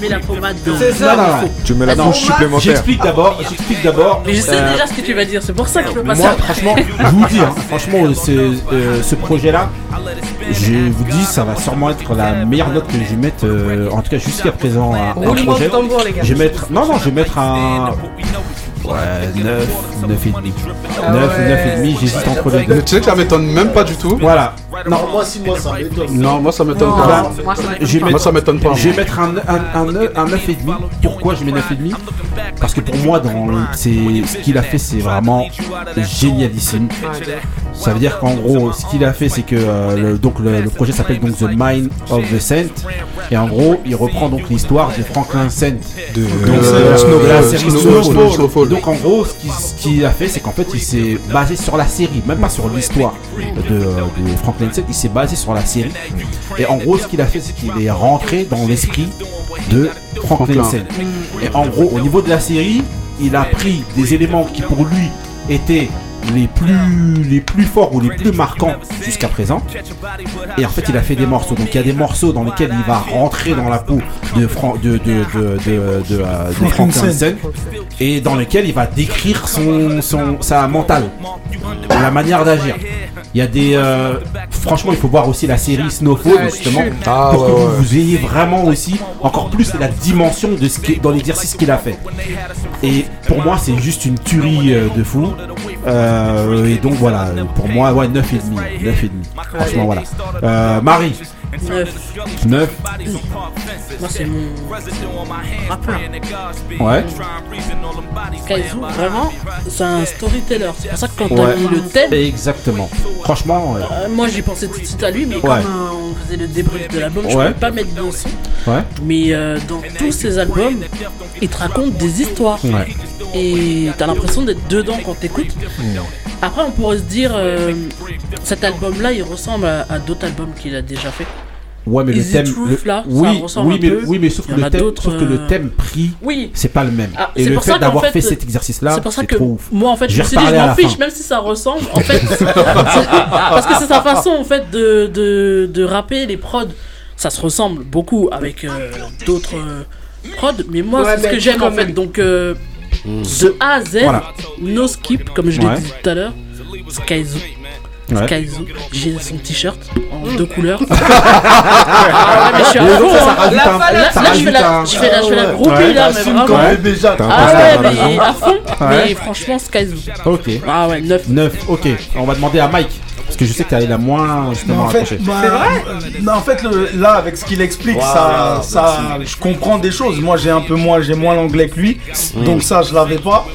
mets la pommade dedans. C'est ça. Non, non, non. Tu mets la Non, couche supplémentaire. J'explique d'abord, j'explique d'abord. Mais je sais euh, déjà ce que tu vas dire, c'est pour ça que je peux passer Moi, franchement, je vous dis, hein, franchement, euh, c'est, ce projet-là, je vous dis, ça va sûrement être la meilleure note que je vais mettre, euh, en tout cas jusqu'à présent, à un projet. Je vais mettre, non, non, je vais mettre un. Ouais, 9, 9 et demi. Ah 9, ouais. 9 et demi, j'hésite entre les deux. Mais tu sais que ça m'étonne même pas du tout. Voilà. Non, moi, si moi, ça m'étonne. Non, moi ça m'étonne Non, pas. moi, ça m'étonne pas. mettre- Moi ça m'étonne pas. Je vais mettre un, un, un, un 9 et demi. Pourquoi je mets 9 et demi? Parce que pour moi, dans c'est ce qu'il a fait, c'est vraiment génialissime. Ça veut dire qu'en gros, ce qu'il a fait, c'est que euh, le, donc le, le projet s'appelle donc The Mind of the Saint, et en gros, il reprend donc l'histoire de Franklin Saint De, donc, euh, la série Snowfall. Donc en gros, ce qu'il ce qu'il a fait, c'est qu'en fait, il s'est basé sur la série, même pas sur l'histoire de, de Franklin Saint. Il s'est basé sur la série. Et en gros, ce qu'il a fait, c'est qu'il est rentré dans l'esprit de Franklin Franklin. Saint. Et en gros, au niveau de la série, il a pris des éléments qui pour lui étaient les plus, les plus forts ou les plus marquants jusqu'à présent. Et en fait, il a fait des morceaux. Donc, il y a des morceaux dans lesquels il va rentrer dans la peau de, Fran- de, de, de, de, de, euh. Saint. et dans lesquels il va décrire son, son, sa mentale, la manière d'agir. Il y a des. euh, franchement, il faut voir aussi la série Snowfall, justement. Ah, pour ouais, que vous, ouais. vous ayez vraiment aussi encore plus la dimension de ce qui, dans l'exercice qu'il a fait. Et pour moi, c'est juste une tuerie euh, de fou. Euh, et donc voilà, pour moi, ouais, 9,5. 9,5. Franchement, voilà. Euh, Marie, Neuf. 9. Moi, c'est mon rappeur. Ouais. Kaizu, vraiment, c'est un storyteller. C'est pour ça que quand Ouais. t'as mis le thème, Exactement. Franchement, euh, moi j'ai pensé tout de suite à lui, mais comme Ouais. euh, on faisait le débrief de l'album, je Ouais. pouvais pas mettre de son. Ouais. Mais euh, dans tous ces albums, il te raconte des histoires. Ouais. Et t'as l'impression d'être dedans quand t'écoutes. Après, on pourrait se dire, euh, cet album-là, il ressemble à, à d'autres albums qu'il a déjà fait. Ouais, mais le thème. Truth, le- là, ça oui, ressemble oui, un mais, peu. oui, mais sauf que, le thème, sauf que le thème pris, Oui. c'est pas le même. Ah, Et c'est le pour fait ça qu'en d'avoir fait, fait, cet exercice-là, C'est pour ça que trop ouf. moi en fait je me suis dit je m'en la fiche fin. même si ça ressemble en fait parce que c'est sa façon en fait de, de, de rapper les prods ça se ressemble beaucoup avec euh, d'autres euh, prods mais moi Ouais, c'est ce que j'aime en fait donc euh, de A à Z Voilà. no skip comme je l'ai Ouais. dit tout à l'heure Skyzoo Ouais. Skyzoo j'ai son t-shirt en deux couleurs ah ouais mais je suis à fond, hein. là, je fais la, je fais la, je fais la groupie là, mais vraiment. déjà. Ah ouais, mais à fond. Ouais. Mais franchement, Skyzoo. Ok. Ah ouais, 9. 9, ok. On va demander à Mike. Parce que je sais que t'as la moins justement en fait, bah, non, en fait le- là, avec ce qu'il explique, ça, ça, je comprends des choses. Moi, j'ai un peu moins, j'ai moins l'anglais que lui, donc ça, je l'avais pas.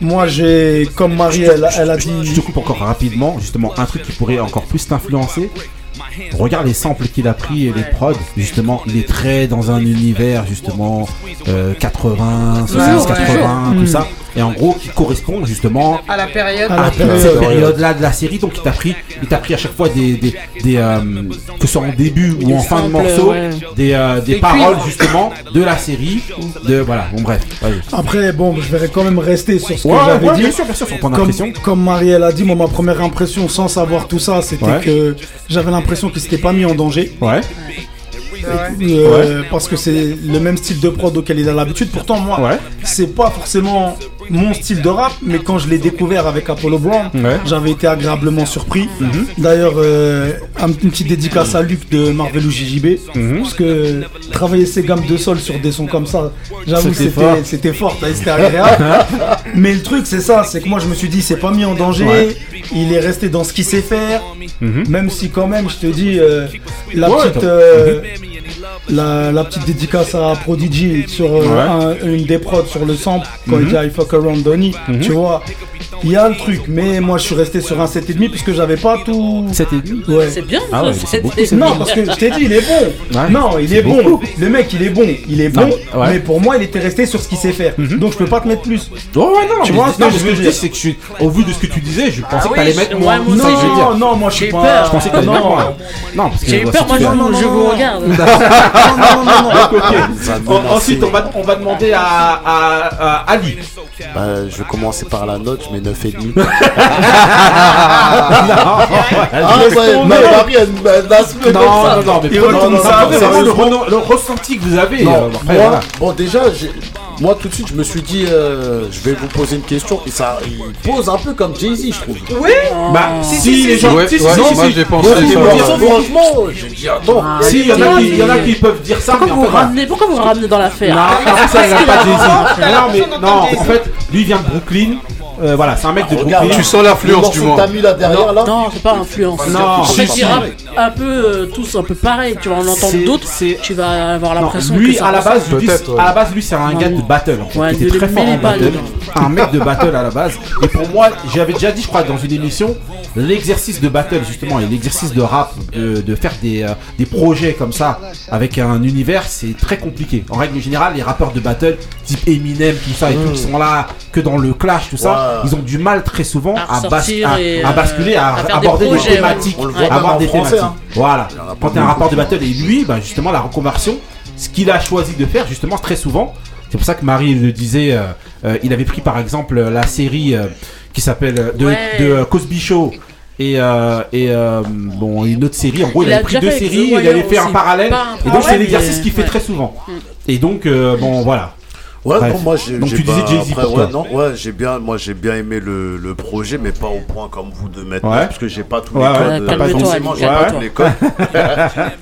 Moi, j'ai, comme Marie, elle, elle a Je dit. te coupe encore rapidement, justement, un truc qui pourrait encore plus t'influencer. Regarde les samples qu'il a pris et les prods, justement, il est très dans un univers, justement, euh, 80, 70, ouais. 80, tout ça. Et en gros, qui correspond justement À la période. À la à toute période, cette ouais. période-là de la série. Donc, il t'a pris, il t'a pris à chaque fois des, des, des, euh, que ce soit en début ou en fin de morceau, ouais. des, euh, des paroles justement de la série. De voilà, bon bref. Après, bon, je vais quand même rester sur ce Ouais, que j'avais ouais, dit. bien sûr, bien sûr, sur ton Comme, impression. comme Marielle a dit, moi ma première impression sans savoir tout ça, c'était Ouais. que j'avais l'impression qu'il s'était pas mis en danger. Ouais. Euh, Parce que c'est le même style de prod auquel il a l'habitude. Pourtant, moi, Ouais. c'est pas forcément mon style de rap, mais quand je l'ai découvert avec Apollo Brown, Ouais. j'avais été agréablement surpris. Mhm. D'ailleurs, euh, un- une petite dédicace à Luc de Marvel ou JJB, Mhm. parce que travailler ses gammes de sol sur des sons comme ça, j'avoue, C'était c'était fort. c'était c'était agréable. mais le truc, c'est ça, c'est que moi, je me suis dit, c'est pas mis en danger. Ouais. Il est resté dans ce qu'il sait faire, Mhm. même si quand même, je te dis, euh, la petite. euh, la, la petite dédicace à Prodigy sur euh, Ouais. un- une des prods sur le sample quand Mhm. il dit I fuck around Donny, Mhm. tu vois. Il y a le truc, mais moi je suis resté sur un 7,5 puisque j'avais pas tout. 7,5 Ouais. C'est bien, Ah ouais, c'est beaucoup, c'est- Non, bien. parce que je t'ai dit, il est bon. Ouais. Non, il est bon. beaucoup. Le mec, il est bon. Il est Non, bon. ouais. Mais pour moi, il était resté sur ce qu'il sait faire. Donc je peux pas te mettre plus. Oh ouais, non, Tu vois je- ce que non, je veux dire dis, c'est que je suis, au vu de ce que tu disais, je pensais Ah que t'allais mettre moins. Non, non, moi je suis J'ai pas. peur. Je pensais que t'allais non. mettre moins. Non, parce que J'ai eu peur, moi je vous, je vous regarde. Donc, ok. En- Ensuite, on va, on va demander à, Ali. Bah, je vais commencer par la note, je mets 9,5. ah, ouais, ma Marie, elle elle a soulevé Non, ça. non, non, mais Il prenons retourne ça, ça, vraiment le, sérieusement. reno- le ressenti que vous avez. Non, euh, après, moi, voilà. bon déjà, j'ai- moi tout de suite je me suis dit, euh, je vais vous poser une question et ça, il pose un peu comme Jay-Z, je trouve. Oui Bah, si, les gens. Ouais, si, si, ouais, si, moi si. j'ai pensé Beaucoup ça. vont dire- Franchement, franchement, j'ai dit attends. Si, il y en a qui- il y en a qui peuvent dire ça, Pourquoi mais en vous fait, ramenez, pourquoi vous ramenez dans l'affaire Non, ça, il n'a pas Jay-Z. Non, mais non, en fait, lui il vient de Brooklyn. Euh, voilà, c'est un mec de Regarde, Brooklyn. Tu sens l'influence du morceau que moins. t'as mis là derrière là. Non, c'est pas influence. Non, un peu euh, tous un peu pareil. Tu vas en entendre d'autres, tu vas avoir l'impression lui que ça à la base, lui, ouais. à la base, lui c'est un Non, gars de battle, en fait, Ouais, qui ne était très fort en battle, un mec de battle à la base. Et pour moi, j'avais déjà dit, je crois, dans une émission, l'exercice de battle justement et l'exercice de rap, de, de faire des, euh, des projets comme ça avec un univers, c'est très compliqué. En règle générale, les rappeurs de battle, type Eminem, tout ça, et tout, qui sont là que dans le clash, tout ça, ils ont du mal très souvent À à, bas- à- à basculer, à, à aborder des, projets, thématiques, Ouais. même avoir des thématiques. Hein. Voilà. Quand t'es un rappeur de battle et lui, bah justement la reconversion, ce qu'il a choisi de faire justement très souvent, c'est pour ça que Marie le disait, euh, euh, il avait pris par exemple la série euh, qui s'appelle de, Ouais. de Cosby Show. Et, euh, et euh, bon une autre série en gros il, Il avait a pris deux séries et il avait fait un parallèle Pas et donc c'est l'exercice qu'il fait ouais. très souvent Mm. et donc euh, bon voilà Ouais, Bref. non, moi j'ai. Donc j'ai tu disais pas- Jay-Z après, pour ouais, toi. non, ouais, j'ai bien, moi j'ai bien aimé le, le projet, mais pas au point comme vous de mettre, Ouais. parce que j'ai pas tous Ouais, les codes. euh, calme-toi, forcément, Ali, j'ai pas calme-toi. tous les codes.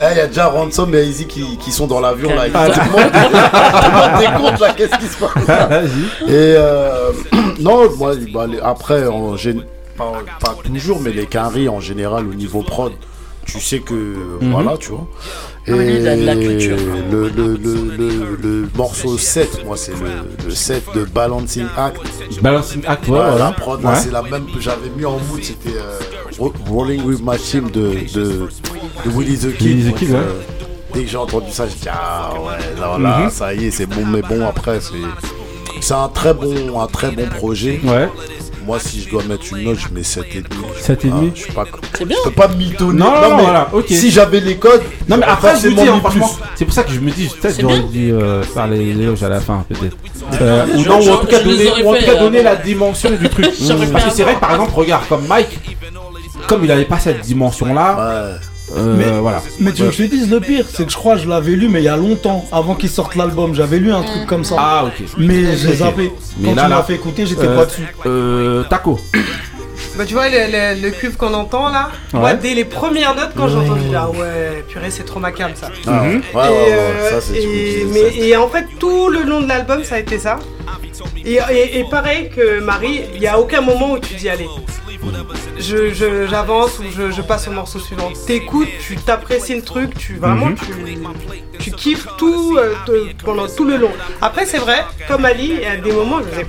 Eh, Il y a déjà Ransom et Easy qui, qui sont dans l'avion là. Le monde, tout le monde décompte là, qu'est-ce qui se passe vas-y Et euh, non, moi, bah, les- après, en gén- pas, pas toujours, mais les quinries en général au niveau prod, tu sais que Mhm. voilà, tu vois. Et Ah, de la culture. Le, le, le, le, le morceau 7, moi, c'est le, le 7 de Balancing Act. balancing act ouais, voilà. La prod, là, Ouais. c'est la même que j'avais mis en mood, c'était euh, Ro- Rolling with My Team de, de, de Willy the Kid. Willy the Kid, ouais. euh, dès que j'ai entendu ça, j'ai dit, ah ouais, là, là Mhm. ça y est, c'est bon, mais bon, après, c'est. C'est un très bon, un très bon projet. ouais Moi, si je dois mettre une note, je mets 7,5. 7,5. Ah, je suis pas. C'est bien. Je peux pas mitonner. Non, non, mais voilà, ok. Si j'avais les codes. Non mais après je forcément dis hein, franchement, plus. c'est pour ça que je me dis peut-être j'aurais dû euh, faire les éloges à la fin peut-être. Euh, ou non ou en tout cas donner, ou en tout cas donner euh, la dimension du truc. Parce que c'est vrai par exemple regarde comme Mike, comme il avait pas cette dimension là, Ouais. Mais- voilà. Mais tu veux que je te dise le pire, c'est que je crois que je l'avais lu, mais il y a longtemps, avant qu'il sorte l'album, j'avais lu un truc comme ça. Ah ok. Mais j'ai zappé. Mais Quand là, tu là, fait écouter, j'étais Euh, pas dessus. Euh, Taco. Bah tu vois le, le, le cuve qu'on entend là, moi Ouais. dès les premières notes quand j'ai entendu là ouais purée c'est trop ma cam ça. Ah, Mhm. ouais, ouais, et, ouais, euh, ça, c'est et- mais, ça. et en fait tout le long de l'album ça a été ça. Et, et- et pareil que Marie, il n'y a aucun moment où tu dis allez, je, j'avance ou je, je passe au morceau suivant. T'écoutes, tu t'apprécies le truc, tu vraiment Mhm. tu, tu kiffes tout euh, te- pendant tout le long. Après c'est vrai, comme Ali, il y a des moments où je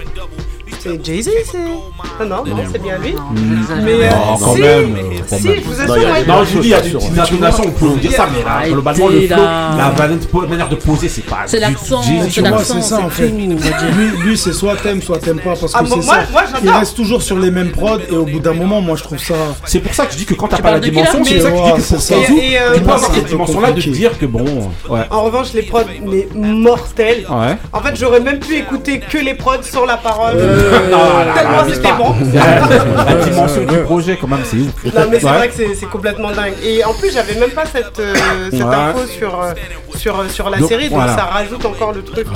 c'est Jay-Z, c'est. Ah non, non, c'est bien lui. Mais euh, Oh, quand si, même, euh, si, je vous Non, assure, Non, je vous dis, il y a des petites intonations, on peut dire ça, mais là, globalement, le flow, la manière de poser, c'est pas. C'est l'accent, Jay-Z, c'est l'accent, c'est ça en fait. Lui, lui c'est soit t'aimes, soit t'aimes pas, parce que Ah, moi- c'est ça. il reste toujours sur les mêmes prods, et au bout d'un moment, moi je trouve ça. C'est pour ça que je dis que quand t'as pas la dimension, c'est pour ça que je dis que C'est pour ça. Kazoo, euh, tu peux avoir cette dimension-là de dire que bon, ouais. En revanche, les prods, mais mortels. En fait, j'aurais même pu écouter que les prods sur la parole. Euh, tellement c'était bon. La dimension du projet, quand même, c'est ouf. Non mais c'est vrai que c'est complètement dingue. Et en plus j'avais même pas cette, euh, cette info sur, euh, sur, sur la série, donc ça rajoute encore le truc.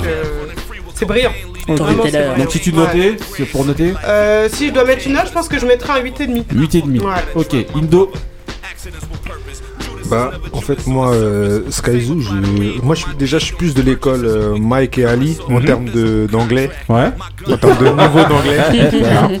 c'est brillant. Donc si tu notais, c'est pour noter Euh, si je dois mettre une note, je pense que je mettrais un 8,5. 8,5. Ouais. Ok, Indo. Bah, en fait, moi, euh, Skyzoo, je- moi, je suis, déjà, je suis plus de l'école euh, Mike et Ali en Mhm. termes de- d'anglais. Ouais. En termes de niveau d'anglais.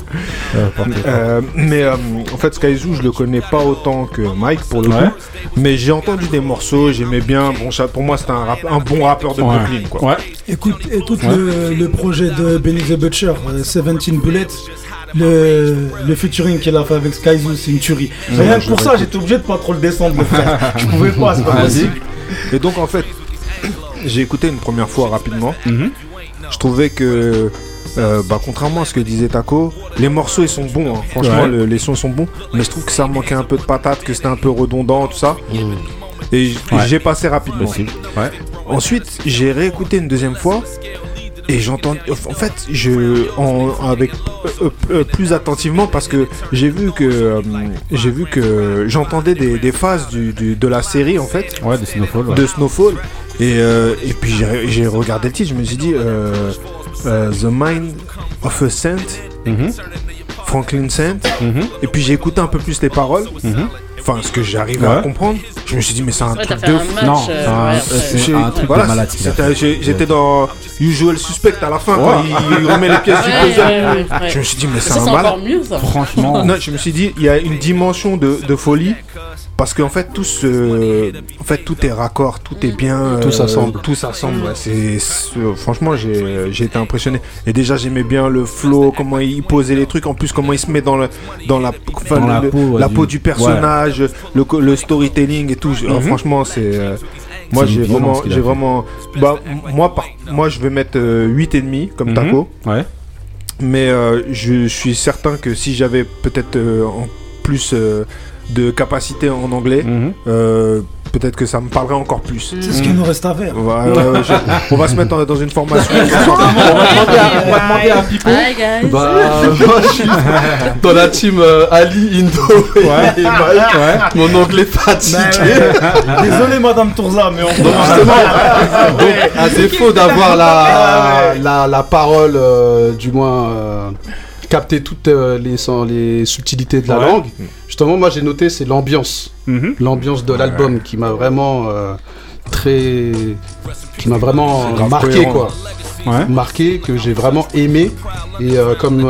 Euh, mais euh, en fait, Skyzoo, je le connais pas autant que Mike pour le Ouais. coup. Mais j'ai entendu des morceaux, j'aimais bien. Bon, ça, pour moi, c'était un, rap- un bon rappeur de Ouais. Brooklyn, quoi. Ouais. Écoute, écoute Ouais. le, le projet de Benny the Butcher, euh, 17 Bullets. Le, le featuring qu'il a fait avec Skyzoo, c'est une tuerie. Ouais, Rien que pour ça, j'étais obligé de pas trop le descendre, le frère. Je pouvais pas, c'est pas Vas-y. possible. Et donc en fait, j'ai écouté une première fois rapidement. Mhm. Je trouvais que, euh, bah, contrairement à ce que disait Taco, les morceaux ils sont bons. hein. Franchement, Ouais. le- les sons sont bons. Mais je trouve que ça manquait un peu de patate, que c'était un peu redondant, tout ça. Et j- Ouais. j'ai passé rapidement. Ouais. Ensuite, j'ai réécouté une deuxième fois. Et j'entends, en fait, je, en, avec euh, euh, plus attentivement parce que j'ai vu que euh, j'ai vu que j'entendais des, des phases du, du- de la série en fait. Ouais, de Snowfall. ouais. De Snowfall. Et, euh, et puis j'ai regardé le titre, je me suis dit euh, euh, The Mind of a Saint, Mhm. Franklin Saint. Mhm. Et puis j'ai écouté un peu plus les paroles. Enfin, ce que j'arrivais à comprendre. Je me suis dit, mais c'est un Ouais, truc de un fou. match, Non, euh, c'est un truc de voilà, malade fait. j'ai- J'étais dans Usual Suspect à la fin, quand Ouais. il, il remet les pièces du puzzle. ouais, ouais, ouais. Je me suis dit, mais c'est un malade. encore mieux, ça. Franchement. Non, je me suis dit, il y a une dimension de, de folie. Parce qu'en fait, tout se- en fait, tout est raccord, tout est bien. Tout euh, s'assemble. Tout s'assemble. ouais. C'est, franchement, j'ai, j'ai été impressionné. Et déjà, j'aimais bien le flow, comment il posait les trucs. En plus, comment il se met dans, le, dans la, enfin, Dans la le- peau, ouais, la du- peau du personnage, le, le storytelling et tout. Mhm. franchement, c'est. euh, moi, j'ai vraiment, ce j'ai fait. vraiment. Bah, moi, par- moi, je vais mettre euh, 8,5 comme Mhm. taco. Ouais. Mais euh, je suis certain que si j'avais peut-être en plus de capacité en anglais, Mhm. euh, peut-être que ça me parlerait encore plus. C'est ce qu'il nous reste à faire. On va, ouais, ouais, je- on va se mettre en- dans une formation. on, va demander à, on va demander à Pipo. Hi guys. Bah, moi je suis dans la team euh, Ali, Indo et, Ouais. et Mike. Ouais. Mon anglais fatigué. Désolé, Madame Tourza, mais on Donc justement, donc, à défaut d'avoir la, la, la parole, euh, du moins euh, capter toutes euh, les, subtilités de la Ouais. langue, justement, moi j'ai noté c'est l'ambiance, Mhm. l'ambiance de l'album qui m'a vraiment euh, très, qui m'a vraiment marqué cohérent. quoi. Ouais. marqué que j'ai vraiment aimé et euh, comme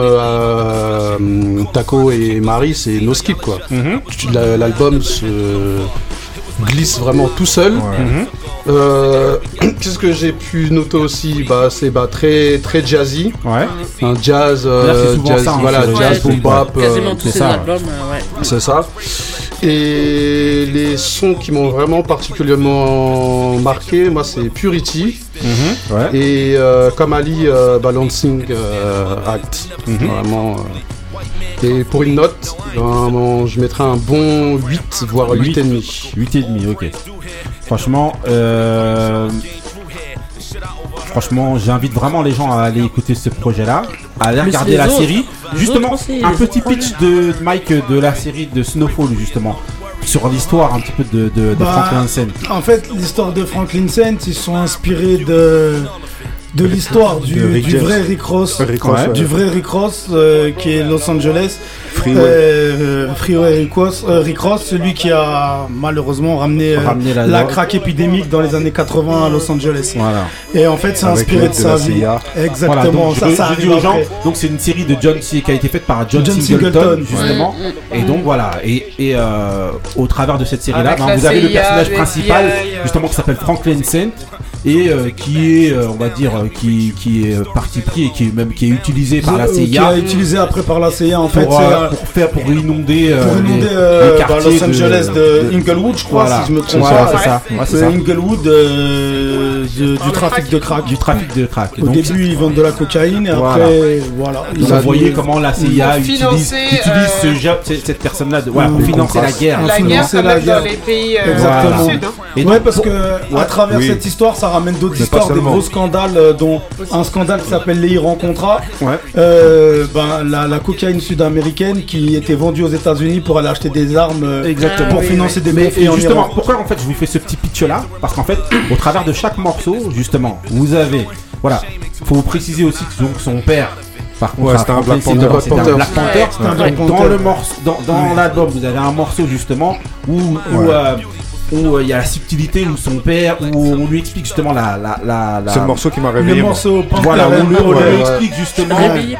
Taco et Marie c'est no skip quoi Mhm. La- l'album se glisse vraiment tout seul. Euh, qu'est-ce que j'ai pu noter aussi bah c'est bah très très jazzy Ouais. un jazz euh, jazz ça, hein, voilà jazz boom bap euh, c'est ça, euh, c'est ça. Et les sons qui m'ont vraiment particulièrement marqué, moi, c'est Purity. Mhm. Ouais. Et euh, comme Ali, euh, Balancing euh, Act. Mhm. Vraiment. Et pour une note, vraiment, je mettrais un bon 8, voire 8,5. 8,5, ok. Franchement, euh... Franchement, j'invite vraiment les gens à aller écouter ce projet-là, à aller regarder la autres. série. Les Justement, aussi, un petit pitch de Mike de la série de Snowfall, justement, sur l'histoire un petit peu de, de, de Bah, Franklin Sen. En fait, l'histoire de Franklin Saint, ils sont inspirés de de l'histoire du, du vrai Rick Ross, Rick Ross, ouais. du vrai Rick Ross euh, qui est Los Angeles, Freeway. Euh, Freeway Rick Ross, euh, Rick Ross, celui qui a malheureusement ramené, euh, Ramené la craque épidémique dans les années 80 à Los Angeles. Voilà. Et en fait, c'est inspiré de sa vie. CIA. Exactement. Voilà, donc, ça, je, ça je arrive dis aux gens, après. donc c'est une série de John C- qui a été faite par John, John Singleton, Singleton, justement. Et donc voilà, et, et euh, au travers de cette série-là, ben, vous avez le personnage principal, justement qui s'appelle Franklin Saint, et euh, qui est, euh, on va dire, euh, qui, qui est euh, parti pris et qui est même qui est utilisé par la Euh, Qui CIA a utilisé après par la CIA en fait. pour, c'est, pour faire pour inonder, euh, pour inonder les, euh, les bah, Los Angeles de, Inglewood, je crois, Voilà. si je me trompe Voilà, pas. c'est ça. Ouais, c'est ça. Inglewood euh, de- du trafic de crack. du trafic de crack. Au Donc, début, ils vendent de la cocaïne et Voilà. après, voilà. Ils vous voyez comment la CIA utilise, ce ja- cette, personne-là de- voilà, pour financer la guerre. La guerre, la guerre. dans les pays euh, Exactement. du Sud. hein. Et ouais, parce pour- que à travers oui. cette histoire, ça ramène d'autres histoires, des gros scandales, euh, dont un scandale qui s'appelle les Iran Contra. Ouais. Euh, ben, la, la cocaïne sud-américaine qui était vendue aux États-Unis pour aller acheter des armes euh, Exactement. pour Ah oui, financer des Mais méfaits en justement, Iran. pourquoi en fait je vous fais ce petit pitch là Parce qu'en fait, au travers de chaque morceau, justement, vous avez, voilà, faut préciser aussi que donc son père. Par contre, Ouais, c'était un Black Panther. torts, c'était un Panther. Black Panther. Ouais, c'était un Black Dans Panther. le morceau, dans, dans l'album, vous avez un morceau justement où où, Ouais. euh, où, euh, il y a la subtilité où son père, où on lui explique justement la la la. la- C'est le morceau qui m'a réveillé, Le moi. morceau. Voilà, on, lui- on explique justement. Réveillé.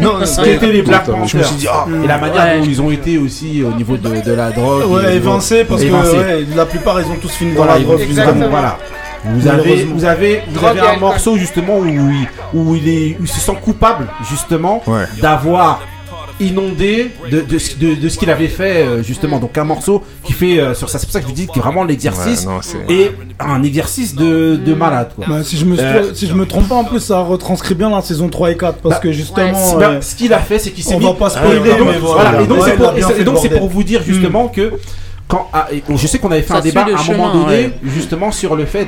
Non, ce qu'étaient les Black Panthers. Je me suis dit, ah. et la manière Ouais. dont ils ont été aussi au niveau de, de la drogue. Ouais, et au niveau- évincé parce que ouais, la plupart ils ont tous fini Voilà, dans la ils- drogue. exactement, voilà. Vous avez, vous avez, vous avez un morceau justement où il, où il est, où il se sent coupable justement d'avoir inondé de, de, ce- de- de ce qu'il avait fait euh, justement. Donc un morceau qui fait euh, sur ça. C'est pour ça que je vous dis que vraiment l'exercice Ouais, est un exercice de, de malade. Quoi. Bah, si, je me, Euh, si je me trompe pas, en plus, ça retranscrit bien la saison 3 et 4 parce Bah, que justement. Bah, ce qu'il a fait, c'est qu'il s'est on mis. va pas spoiler, et donc, mais voilà, et donc Ouais, c'est pour, vous dire justement que quand ah, je sais qu'on avait fait Ça un débat à un moment donné ouais. justement sur le fait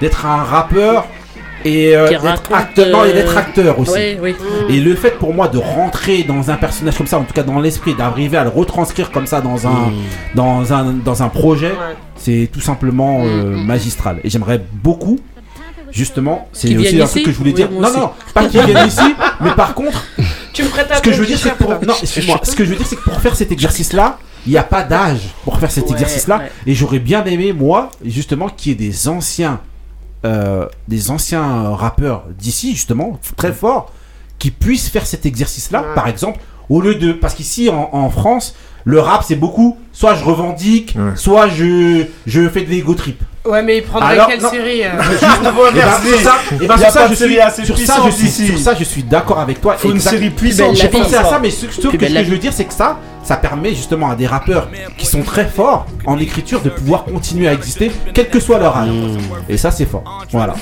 d'être un rappeur et euh, Qui d'être raconte, acteur, non, et d'être euh, acteur aussi. oui, oui. Et le fait pour moi de rentrer dans un personnage comme ça, en tout cas dans l'esprit, d'arriver à le retranscrire comme ça dans un dans un dans un projet, c'est tout simplement euh, magistral. Et j'aimerais beaucoup. Justement, c'est aussi un truc ici que je voulais Oui, dire. non, aussi. non, pas qu'il vienne ici, mais par contre, Tu me prêtes un ce que je veux dire, c'est que pour... non, excuse-moi. Ce que je veux dire, c'est que pour faire cet exercice-là, il n'y a pas d'âge pour faire cet Ouais, exercice-là. ouais. Et j'aurais bien aimé, moi, justement, qu'il y ait des anciens, euh, des anciens rappeurs d'ici, justement, très forts, qui puissent faire cet exercice-là. Par exemple, au lieu de, parce qu'ici en, en France, le rap c'est beaucoup. Soit je revendique, soit je je fais de l'ego trip. Ouais, mais il prendrait Alors, quelle non. série euh Juste- Eh ben, sur ça, eh ben, je suis, sur ça, je suis, sur ça, je suis d'accord avec toi. Faut une série puissante J'ai pensé à ça, mais ce, ce que je veux dire, c'est que ça, ça permet justement à des rappeurs qui sont très forts en écriture de pouvoir continuer à exister, quel que soit leur âge. Et ça, c'est fort. Voilà.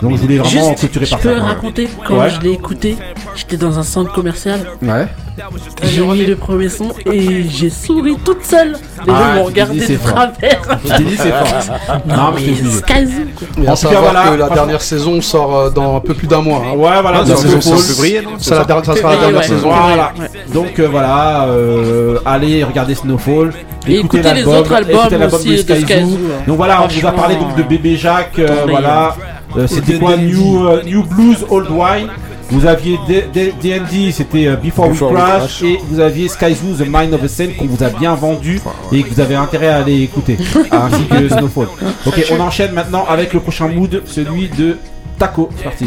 Donc, je voulais vraiment Juste, clôturer je par peux ça. raconter quand Ouais. je l'ai écouté, j'étais dans un centre commercial. Ouais. J'ai mis le premier son et j'ai souri toute seule. Les Ah, gens m'ont je regardé c'est de travers. Je t'ai dit, c'est fort. Non, mais je tout cas, savoir voilà, que la dernière saison sort euh, dans un peu plus d'un mois. hein. Ouais, voilà, la donc, saison février, non? C'est la ça sera la dernière ouais. saison. Voilà. Donc euh, voilà, euh, allez regarder Snowfall. Et écoutez les l'album, autres albums écoutez l'album aussi de de Sky Zoo. Sky Zoo, hein. Donc voilà, on vous a parlé donc de Bébé Jacques. euh, voilà, Euh, c'était quoi. New, euh, New Blues Old Wine. Vous aviez D- D- D&D, c'était euh, Before, Before We Crash, Crash. et vous aviez Sky Zoo, The Mind of a Saint qu'on vous a bien vendu et que vous avez intérêt à aller écouter, ainsi que Snowfall. Ok, on enchaîne maintenant avec le prochain mood, celui de Taco. C'est parti.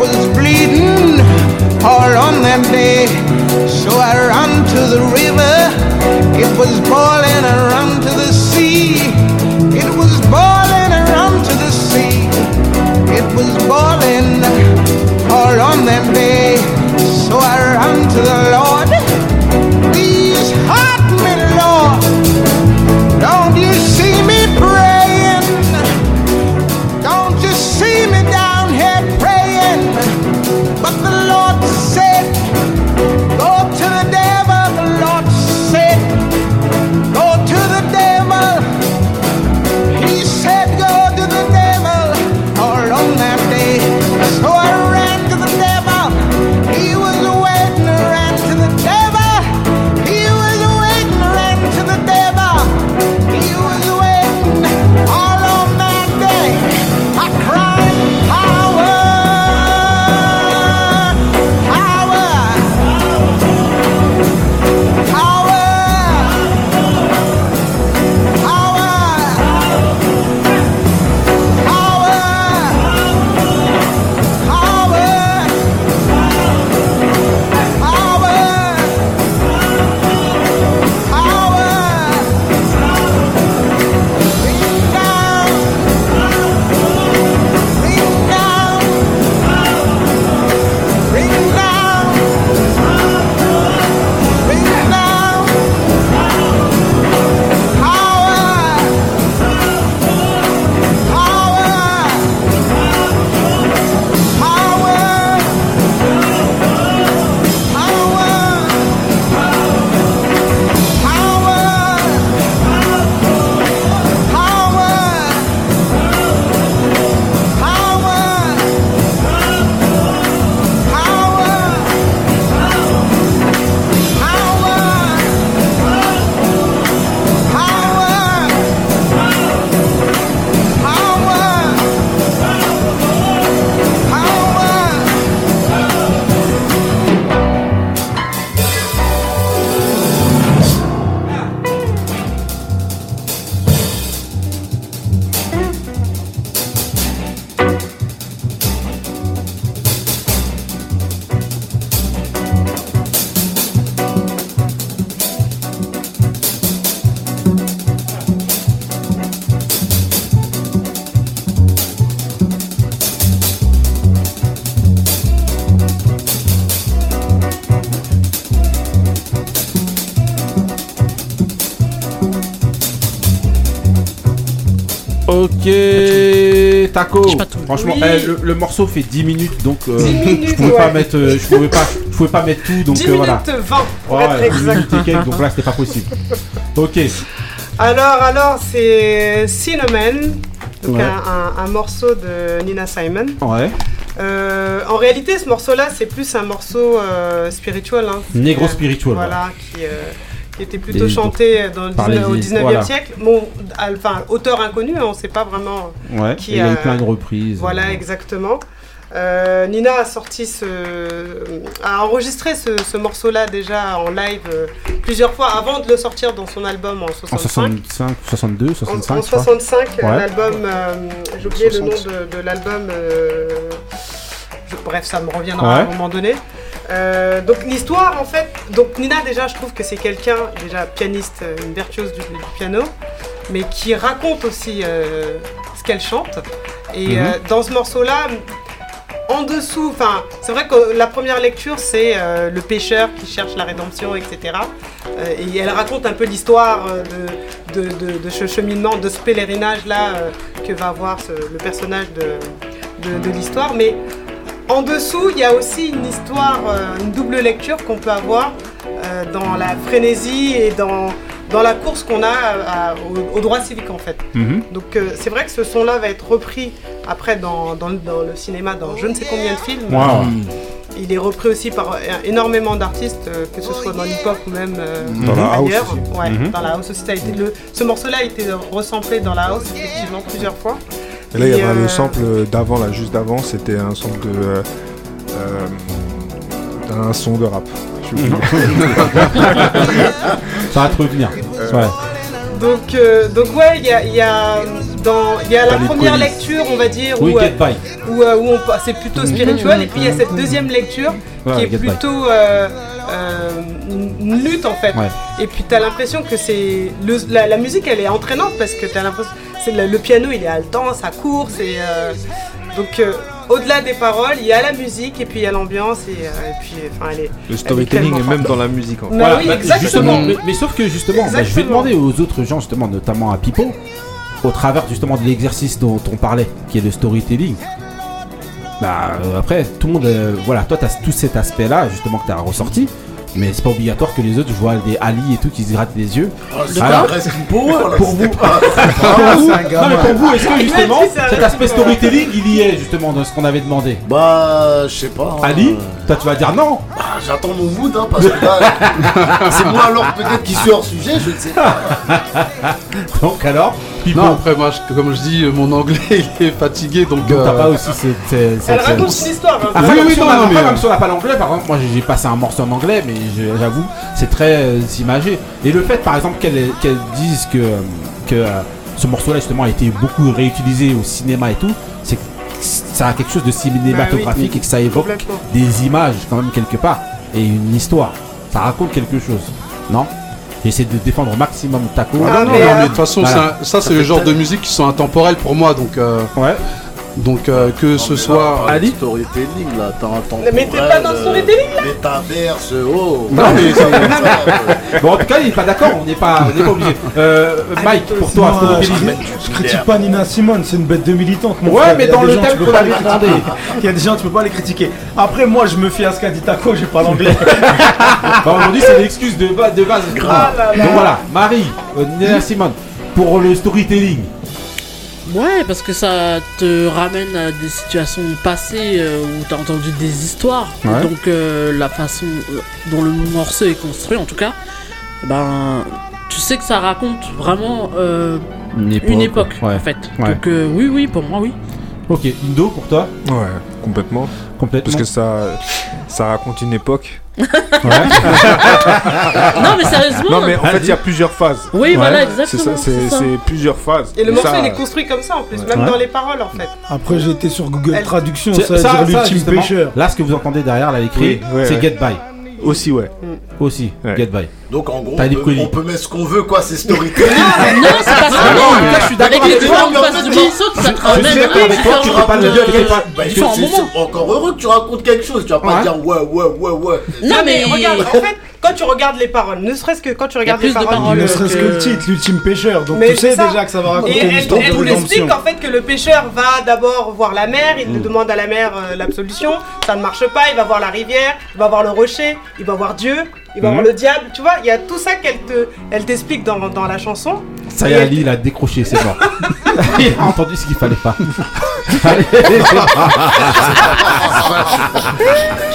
was bleeding all on that day. So I ran to the river. It was boiling and run to the sea. It was boiling and run to the sea. It was boiling all on that day. So I ran to the Lord. Ok, Taco. Franchement, Oui. eh, le, le morceau fait 10 minutes, donc euh, 10 minutes, je pouvais pas mettre, euh, je pouvais pas, je pouvais pas mettre tout, donc 10 euh, minutes voilà. 20 pour Ouais, être 10 exact. minutes et quelques, donc là c'était pas possible. Ok. Alors, alors, c'est Cinnamon, donc Ouais. un, un- un morceau de Nina Simon. Ouais. Euh, en réalité, ce morceau-là, c'est plus un morceau euh, spirituel. Hein. Euh, spiritual, Voilà, qui, euh, qui était plutôt chanté dans le par les- 19 au 19e voilà. siècle. Bon, enfin, auteur inconnu, hein, on ne sait pas vraiment Ouais. qui il y a eu a- plein de reprises. Voilà, exactement. Euh, Nina a sorti ce, a enregistré ce, ce morceau-là déjà en live euh, plusieurs fois avant de le sortir dans son album en En 65. 65, 62, 65. En je crois. 65, euh, Ouais. l'album, euh, j'ai oublié le nom 60. de, de l'album. euh, je- bref, ça me reviendra à un moment donné. Euh, donc l'histoire, en fait, donc Nina déjà, je trouve que c'est quelqu'un déjà pianiste, euh, une virtuose du, du piano, mais qui raconte aussi euh, ce qu'elle chante. Et Mhm. euh, dans ce morceau-là, en dessous, enfin, c'est vrai que la première lecture, c'est euh, le pêcheur qui cherche la rédemption, etc. Et elle raconte un peu l'histoire de, de, de- de ce cheminement, de ce pèlerinage-là que va avoir ce- le personnage de, l'histoire. Mais en dessous, il y a aussi une histoire, une double lecture qu'on peut avoir dans la frénésie et dans, dans la course qu'on a à- à- au, au droit civique, en fait. Mhm. Donc euh, c'est vrai que ce son-là va être repris après dans, dans le- dans le cinéma, dans je ne sais combien de films. Wow. Il est repris aussi par énormément d'artistes, euh, que ce soit dans l'hip-hop ou même euh, Dans la house ailleurs. Ouais, Mhm. dans la house aussi. ça a été le- ce morceau-là a été resamplé dans la house effectivement plusieurs fois. Et là, il y avait euh, le sample d'avant, là, juste d'avant, c'était un sample de. euh, euh, d'un son de rap. Ça va te revenir. Ouais. Donc, euh, donc ouais, il y a, y a dans il y a la première lecture, on va dire, Oui, où, Get euh, où, euh, où on c'est plutôt spirituel, et puis il y a cette deuxième lecture Ouais, qui est plutôt euh, euh, une lutte en fait. Ouais. Et puis tu as l'impression que c'est le- la, la musique, elle est entraînante parce que tu as l'impression c'est le, le piano, il est haletant, ça court, c'est euh, donc euh, au-delà des paroles, il y a la musique et puis il y a l'ambiance et, euh, et puis enfin elle est Le storytelling est même dans la musique. En fait. Bah oui, bah, exactement. justement, mais, mais sauf que justement, bah, je vais demander aux autres gens, justement, notamment à Pipo, au travers justement de l'exercice dont on parlait, qui est le storytelling. Bah euh, après, tout le monde, euh, voilà, toi t'as tout cet aspect-là justement que t'as ressorti, mais c'est pas obligatoire que les autres voient des Ali et tout qui se grattent les yeux. Ah, c'est Alors, pour pour Ah, vous, gamin. non, mais pour vous, est-ce que Il a justement cet aspect storytelling il y est justement dans ce qu'on avait demandé? Bah, je sais pas. hein. Ali, toi tu vas dire non. Bah, j'attends mon mood, hein, parce que là, c'est moi alors peut-être qui suis hors sujet, je ne sais pas. Donc alors, Non, après, moi, je- comme je dis, mon anglais il est fatigué donc. Donc t'as euh, pas aussi cette. Elle raconte une histoire. hein. Après, Oui, oui, non, a- non, mais, même euh, si on n'a pas l'anglais, par exemple, moi j'ai- passé un morceau en anglais, mais j'avoue, c'est très euh, imagé. Et le fait, par exemple, qu'elle qu'elle dise que, euh, que euh, ce morceau-là, justement, a été beaucoup réutilisé au cinéma et tout, c'est que ça a quelque chose de cinématographique Bah oui. et que ça évoque des images, quand même, quelque part, et une histoire. Ça raconte quelque chose, non? J'essaie de défendre au maximum Taco. Ah, non, non, mais de toute façon, Voilà. un- ça, c'est le genre de musique qui sont intemporelles pour moi, donc. euh, ouais. Donc, euh, que ce soit. Ali Storytelling là, t'as un temps. Mais t'es pas dans le storytelling là Métaverse, oh Non, mais c'est- Bon, en tout cas, il est pas d'accord, on n'est pas, on n'est pas obligé. Euh, Mike, pour toi, Moi, je, storytelling. je critique pas Nina Simone, c'est une bête de militante. mon Ouais, frère. mais dans le thème tu peux qu'on avait demandé. Il y a des gens, tu peux pas les critiquer. Après, moi, je me fie à ce qu'a dit Taco, j'ai pas l'anglais. Bah, Aujourd'hui, c'est l'excuse de, de base. Ah là là. Donc voilà, Marie, euh, Nina Simone, pour le storytelling. Ouais, parce que ça te ramène à des situations passées euh, où t'as entendu des histoires. Ouais. Donc euh, la façon euh, dont le morceau est construit, en tout cas, ben tu sais que ça raconte vraiment euh, Une époque, une époque, ouais. en fait. Ouais. Donc euh, oui, oui, pour moi, oui. Ok, Indo, pour toi? Ouais, complètement. Complètement. Parce que ça, ça raconte une époque. Non, mais sérieusement. Non, mais en fait, il y a plusieurs phases. Oui, voilà, exactement, ça, C'est ça. plusieurs phases. Et le morceau ça- il est construit comme ça en plus, même Ouais. dans les paroles en fait. Après, j'ai été sur Google Elle- Traduction, ça veut dire l'ultime pêcheur. Là, ce que vous entendez derrière, là, Oui, ouais, c'est ouais. Get By. Aussi, ouais. Aussi, Ouais. Get By. Donc en gros, on peut, colis. on peut mettre ce qu'on veut, quoi, c'est storytelling. Non, c'est pas ça. Ah non, mais là, je suis d'accord Avec les avec toi, non. Minnesota, ça te ramène avec toi, tu pas le. Bah, c'est encore heureux que tu racontes quelque chose. Tu vas pas dire ouais, ouais, ouais, ouais. Non, mais regarde, en fait, quand tu regardes les paroles, ne serait-ce que quand tu regardes les paroles, Ne serait-ce que le titre, l'ultime pêcheur. Donc Mais tu sais ça. déjà que ça va raconter elle, une histoire elle nous l'explique rédemption. en fait que le pêcheur va d'abord voir la mer, il Mm. demande à la mer euh, l'absolution, ça ne marche pas, il va voir la rivière, il va voir le rocher, il va voir Dieu, il va voir le diable, tu vois, il y a tout ça qu'elle te, elle t'explique dans, dans la chanson. Ça y est, Ali, il a décroché, c'est mort. il a entendu ce qu'il fallait pas.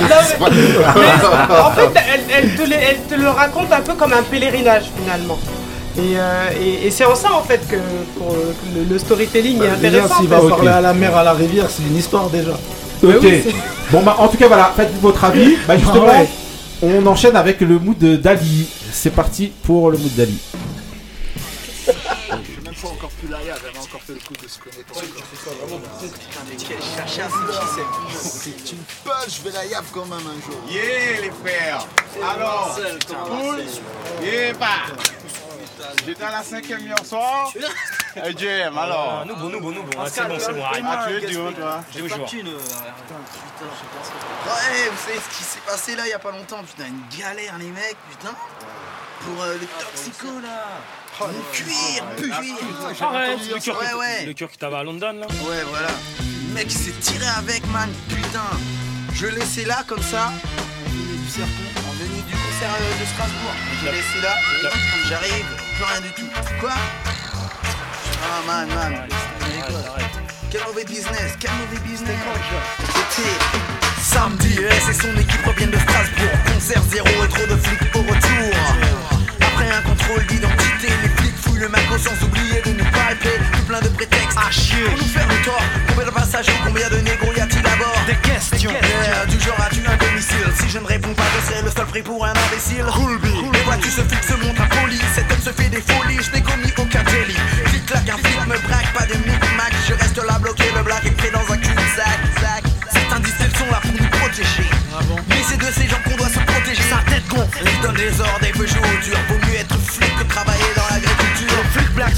Non, mais- en fait, elle, elle te, le- elle te le raconte un peu comme un pèlerinage finalement. Et, euh, et- et c'est en ça en fait que, pour, que le, le storytelling est Déjà, intéressant. s'il va parler à la mer, à la rivière, c'est une histoire déjà. Ok. oui, bon, bah, en tout cas, voilà, faites votre avis. Bah, justement, Ouais. on enchaîne avec le mood d'Ali. C'est parti pour le mood d'Ali. même pas encore plus là, j'avais encore fait le coup de se connaître encore. Putain, mais quel chacha, c'est qui Tu me pulls, je vais la yap quand même un jour. Yeah les frères Alors, cool Yeah bah J'étais à la cinquième hier soir. Et JM alors Nous bon, nous bon, nous bon. Ah, c'est bon, c'est bon. Ah, tu es dur, toi J'ai au jour. Ouais, vous savez ce qui s'est passé là il y a pas longtemps, putain, une galère les mecs, putain. Pour euh, les toxicos là. Mon cuir, pu cuir. Arrête, le cœur Ouais, qui- ouais. le cœur qui t'avait à London là. Ouais, voilà. Le mec il s'est tiré avec, man. Putain. Je l'ai laissé là comme ça. On venait du concert euh, de Strasbourg. Je l'ai laissé là. J'arrive, plus rien du tout. Quoi? Ah, man, man. Quel mauvais business, quel mauvais business. C'était samedi, S et son équipe reviennent de Strasbourg. Concert zéro et trop de flics au retour. Après un contrôle d'identité, les le magot sans oublier de nous palper. Tout plein de prétextes à chier. Pour nous faire le tort. Combien de passagers, combien de négros y a-t-il à bord Des questions. Yeah, du genre as-tu un domicile Si je ne réponds pas, je serai le seul pris pour un imbécile. Vois-tu, ce flic se montre impoli. Cet homme se fait des folies, je n'ai commis aucun délit. Clic clac, un flic me braque, pas de micmac. Je reste là bloqué, le black est pris dans un cul-de-sac. Sac. Certains disent qu'elles sont là pour nous protéger. Mais c'est de ces gens qu'on doit se protéger. Sa tête gonfle, ils donnent des ordres et veut jouer au dur.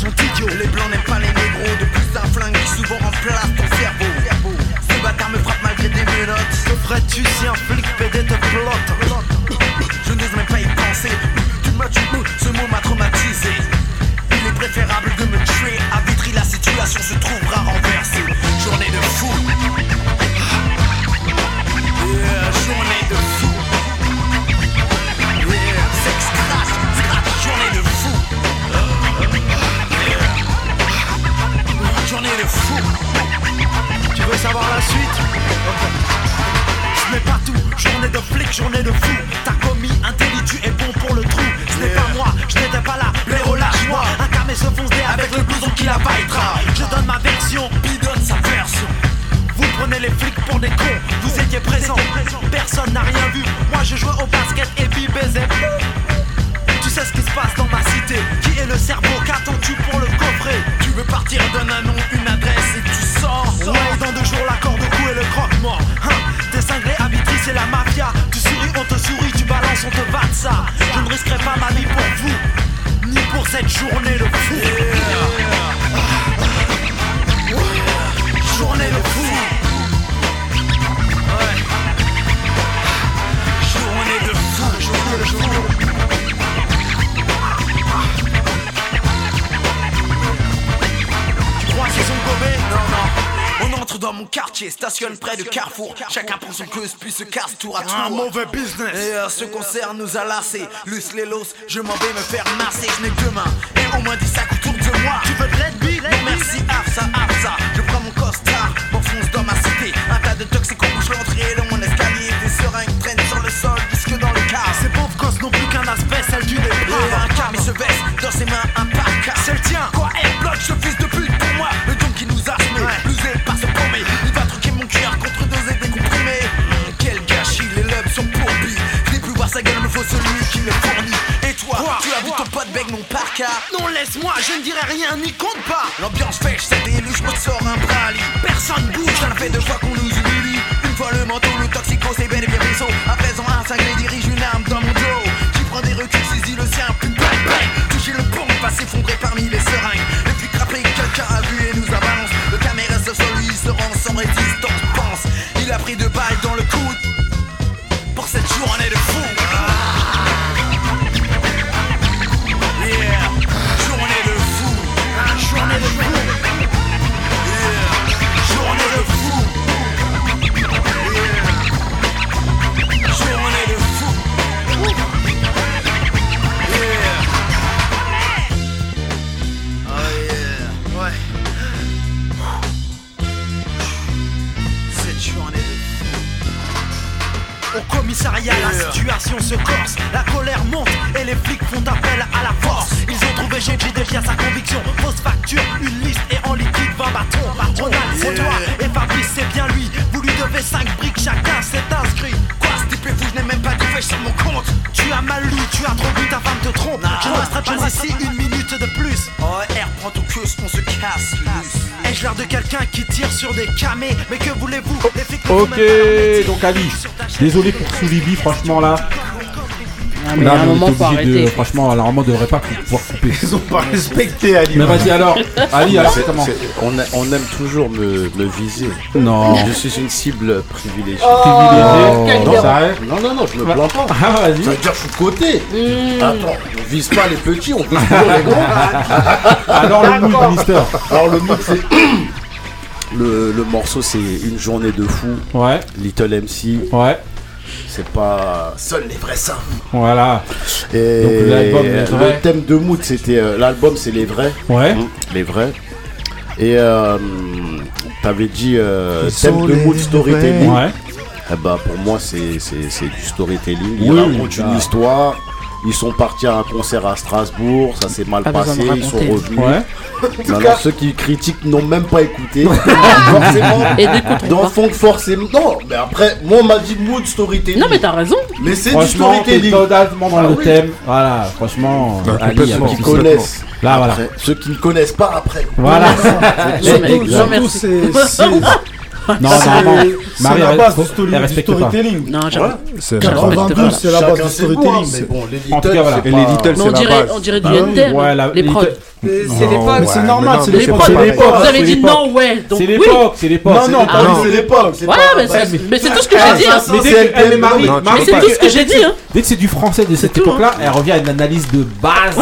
Les blancs n'aiment pas les négros. De plus, un flingue qui souvent remplace ton cerveau. Ce bâtard me frappe malgré des menottes. Que ferais-tu si un flic PD te plotte? Je n'ose même pas y penser. Tu m'as ce mot m'a traumatisé. Il est préférable de me tuer. À Vitry, la situation se trouvera renversée. Savoir la suite Ok. Ce n'est pas tout, journée de flic, journée de fou. T'as commis un délit, tu es bon pour le trou. Ce n'est pas moi, je n'étais pas là, mais relâche-moi. Un camé se fonce dé avec le blouson qui la baillera. Je donne ma version, il donne sa version. Vous prenez les flics pour des cons, vous étiez présents, personne n'a rien vu. Moi je jouais au basket et puis baiser. Sais ce qui se passe dans ma cité. Qui est le cerveau Qu'attends-tu pour le coffret Tu veux partir, donne un nom, une adresse et tu sors. Ouais, dans deux jours l'accord de cou et le croque-mort hein, T'es cinglé à Vitry, c'est la mafia. Tu souris, on te sourit, tu balances, on te batte ça. Je ne risquerai pas ma vie pour vous Ni pour cette journée de fou. Journée de fou. Ouais. Journée de fou, journée de fou Non, non. On entre dans mon quartier, stationne près de Carrefour. Chacun prend son queue, puis se casse tour à tour. Un mauvais business. Et euh, ce concert nous a lassés. Luce les los, je m'en vais me faire masser. Je n'ai que mains et au moins 10 sacs autour de moi. Tu veux de l'aide, Non, merci, Afsa, Afsa. Je prends mon costard, m'enfonce dans ma cité. Un tas de toxicos bouche l'entrée dans mon escalier. Des seringues traînent sur le sol, jusque dans le car. Ces pauvres gosses n'ont plus qu'un aspect, celle du départ. un car, il se baisse, dans ses mains un pack. C'est le tien. Non, laisse-moi, je ne dirai rien, n'y compte pas. L'ambiance fêche, c'est élu, je me sors un brali. Personne bouge, ça fait deux fois qu'on nous humilie. Une fois le manteau, le toxico, c'est bel et bien vaisseau. À présent, un cinglé dirige une arme dans mon dos. Qui prend des reculs, saisit le sien, plus bang bang. Ok, pas donc Ali, désolé pour Soulibi, franchement là. Ah, mais Là, à un on est moment, faut obligé de- arrêter. Franchement, normalement, on devrait pas pouvoir couper. Ils ont pas respecté Ali. Mais vas-y alors, Ali, alors C'est- comment c'est- on, a- on aime toujours me, me viser. Non. Je suis une cible privilégiée. Privilégié. non, Non, ça arrive. non, non, non, je me plains pas. Ah, vas-y. Ça veut dire que je suis côté. Hmm. Attends, on vise pas les petits, on vise toujours les gros. Alors le mood, Mister. Alors le mood, c'est. Le, le morceau, c'est une journée de fou. Ouais. Little MC. Ouais. C'est pas. Seuls les vrais savent. Voilà. Et Donc, le thème de mood, c'était. euh, L'album, c'est les vrais. Ouais. Mmh, les vrais. Et euh, t'avais dit euh, thème de mood storytelling. Ouais. Eh ben, pour moi, c'est c'est- c'est du storytelling. Oui, Ils racontent bah. une histoire. Ils sont partis à un concert à Strasbourg, ça s'est mal Pas passé, ils sont revenus. Ouais. Maintenant, ceux qui critiquent n'ont même pas écouté. forcément. Et Dans le fond, forcément. Non, mais après, moi, on m'a dit mood storytelling. Non, mais t'as raison. Mais c'est du storytelling. totalement dans Ah le oui. thème. Voilà, franchement, Ali, complètement. avec Qui qui connaissent. Là, voilà. Après, Ceux qui ne connaissent pas, après. Voilà. Surtout- c'est- Non, c'est- normalement, c'est Marie, la base du, storytelling. Non, j'avoue. C'est Je respecte 92, pas. c'est la base du hein, storytelling. Mais bon, les En tout cas, Littles, voilà. c'est Et les on c'est la base. on dirait du oui. NTM. Les prods. C'est Non, l'époque. c'est normal, non, c'est l'époque. Vous avez dit non, ouais. Donc C'est oui. l'époque, c'est l'époque. Non, non, Ah, dit, c'est l'époque. Ouais, mais c'est Ouais, mais c'est tout ce que j'ai dit. hein. Mais Non, C'est tout ce que j'ai dit, hein. Dès que c'est du français de cette tout, époque-là, elle revient à une analyse de base.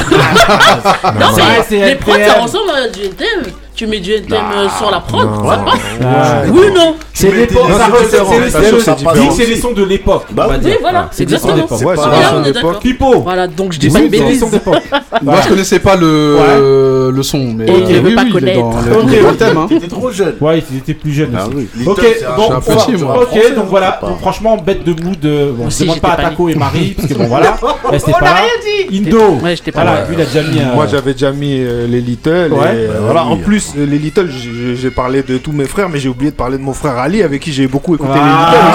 Non, mais c'est les prods, ça ressemble à du NTM. Tu mets du NTM euh, sur la prod, non. ça passe. Ouais. Oui ou non C'est l'époque, ça c'est c'est les sons- c'est dis différent. que c'est les sons de l'époque. Bah on oui, voilà, c'est des sons exactement. d'époque. Ouais, pas- c'est Ah, la on son est d'époque. d'accord. Pipo, Voilà, donc je dis pas c'est sons d'époque. Moi, je connaissais pas le, le son, mais Ok, euh, je veux pas connaître. thème. Hein. T'étais trop jeune. Ouais, il était plus jeune Ah. Ok, c'est je on ok, donc voilà, c'est franchement, bête de mood. euh, Bon, je aussi, demande pas à Taco et Marie, parce que bon, voilà, On pas. Indo, Ouais, j'étais pas voilà, là. lui, il a déjà mis un. Moi j'avais déjà mis les Little voilà. En plus euh, les Little j'ai- parlé de tous mes frères mais j'ai oublié de parler de mon frère Ali avec qui j'ai beaucoup écouté Ah, les Little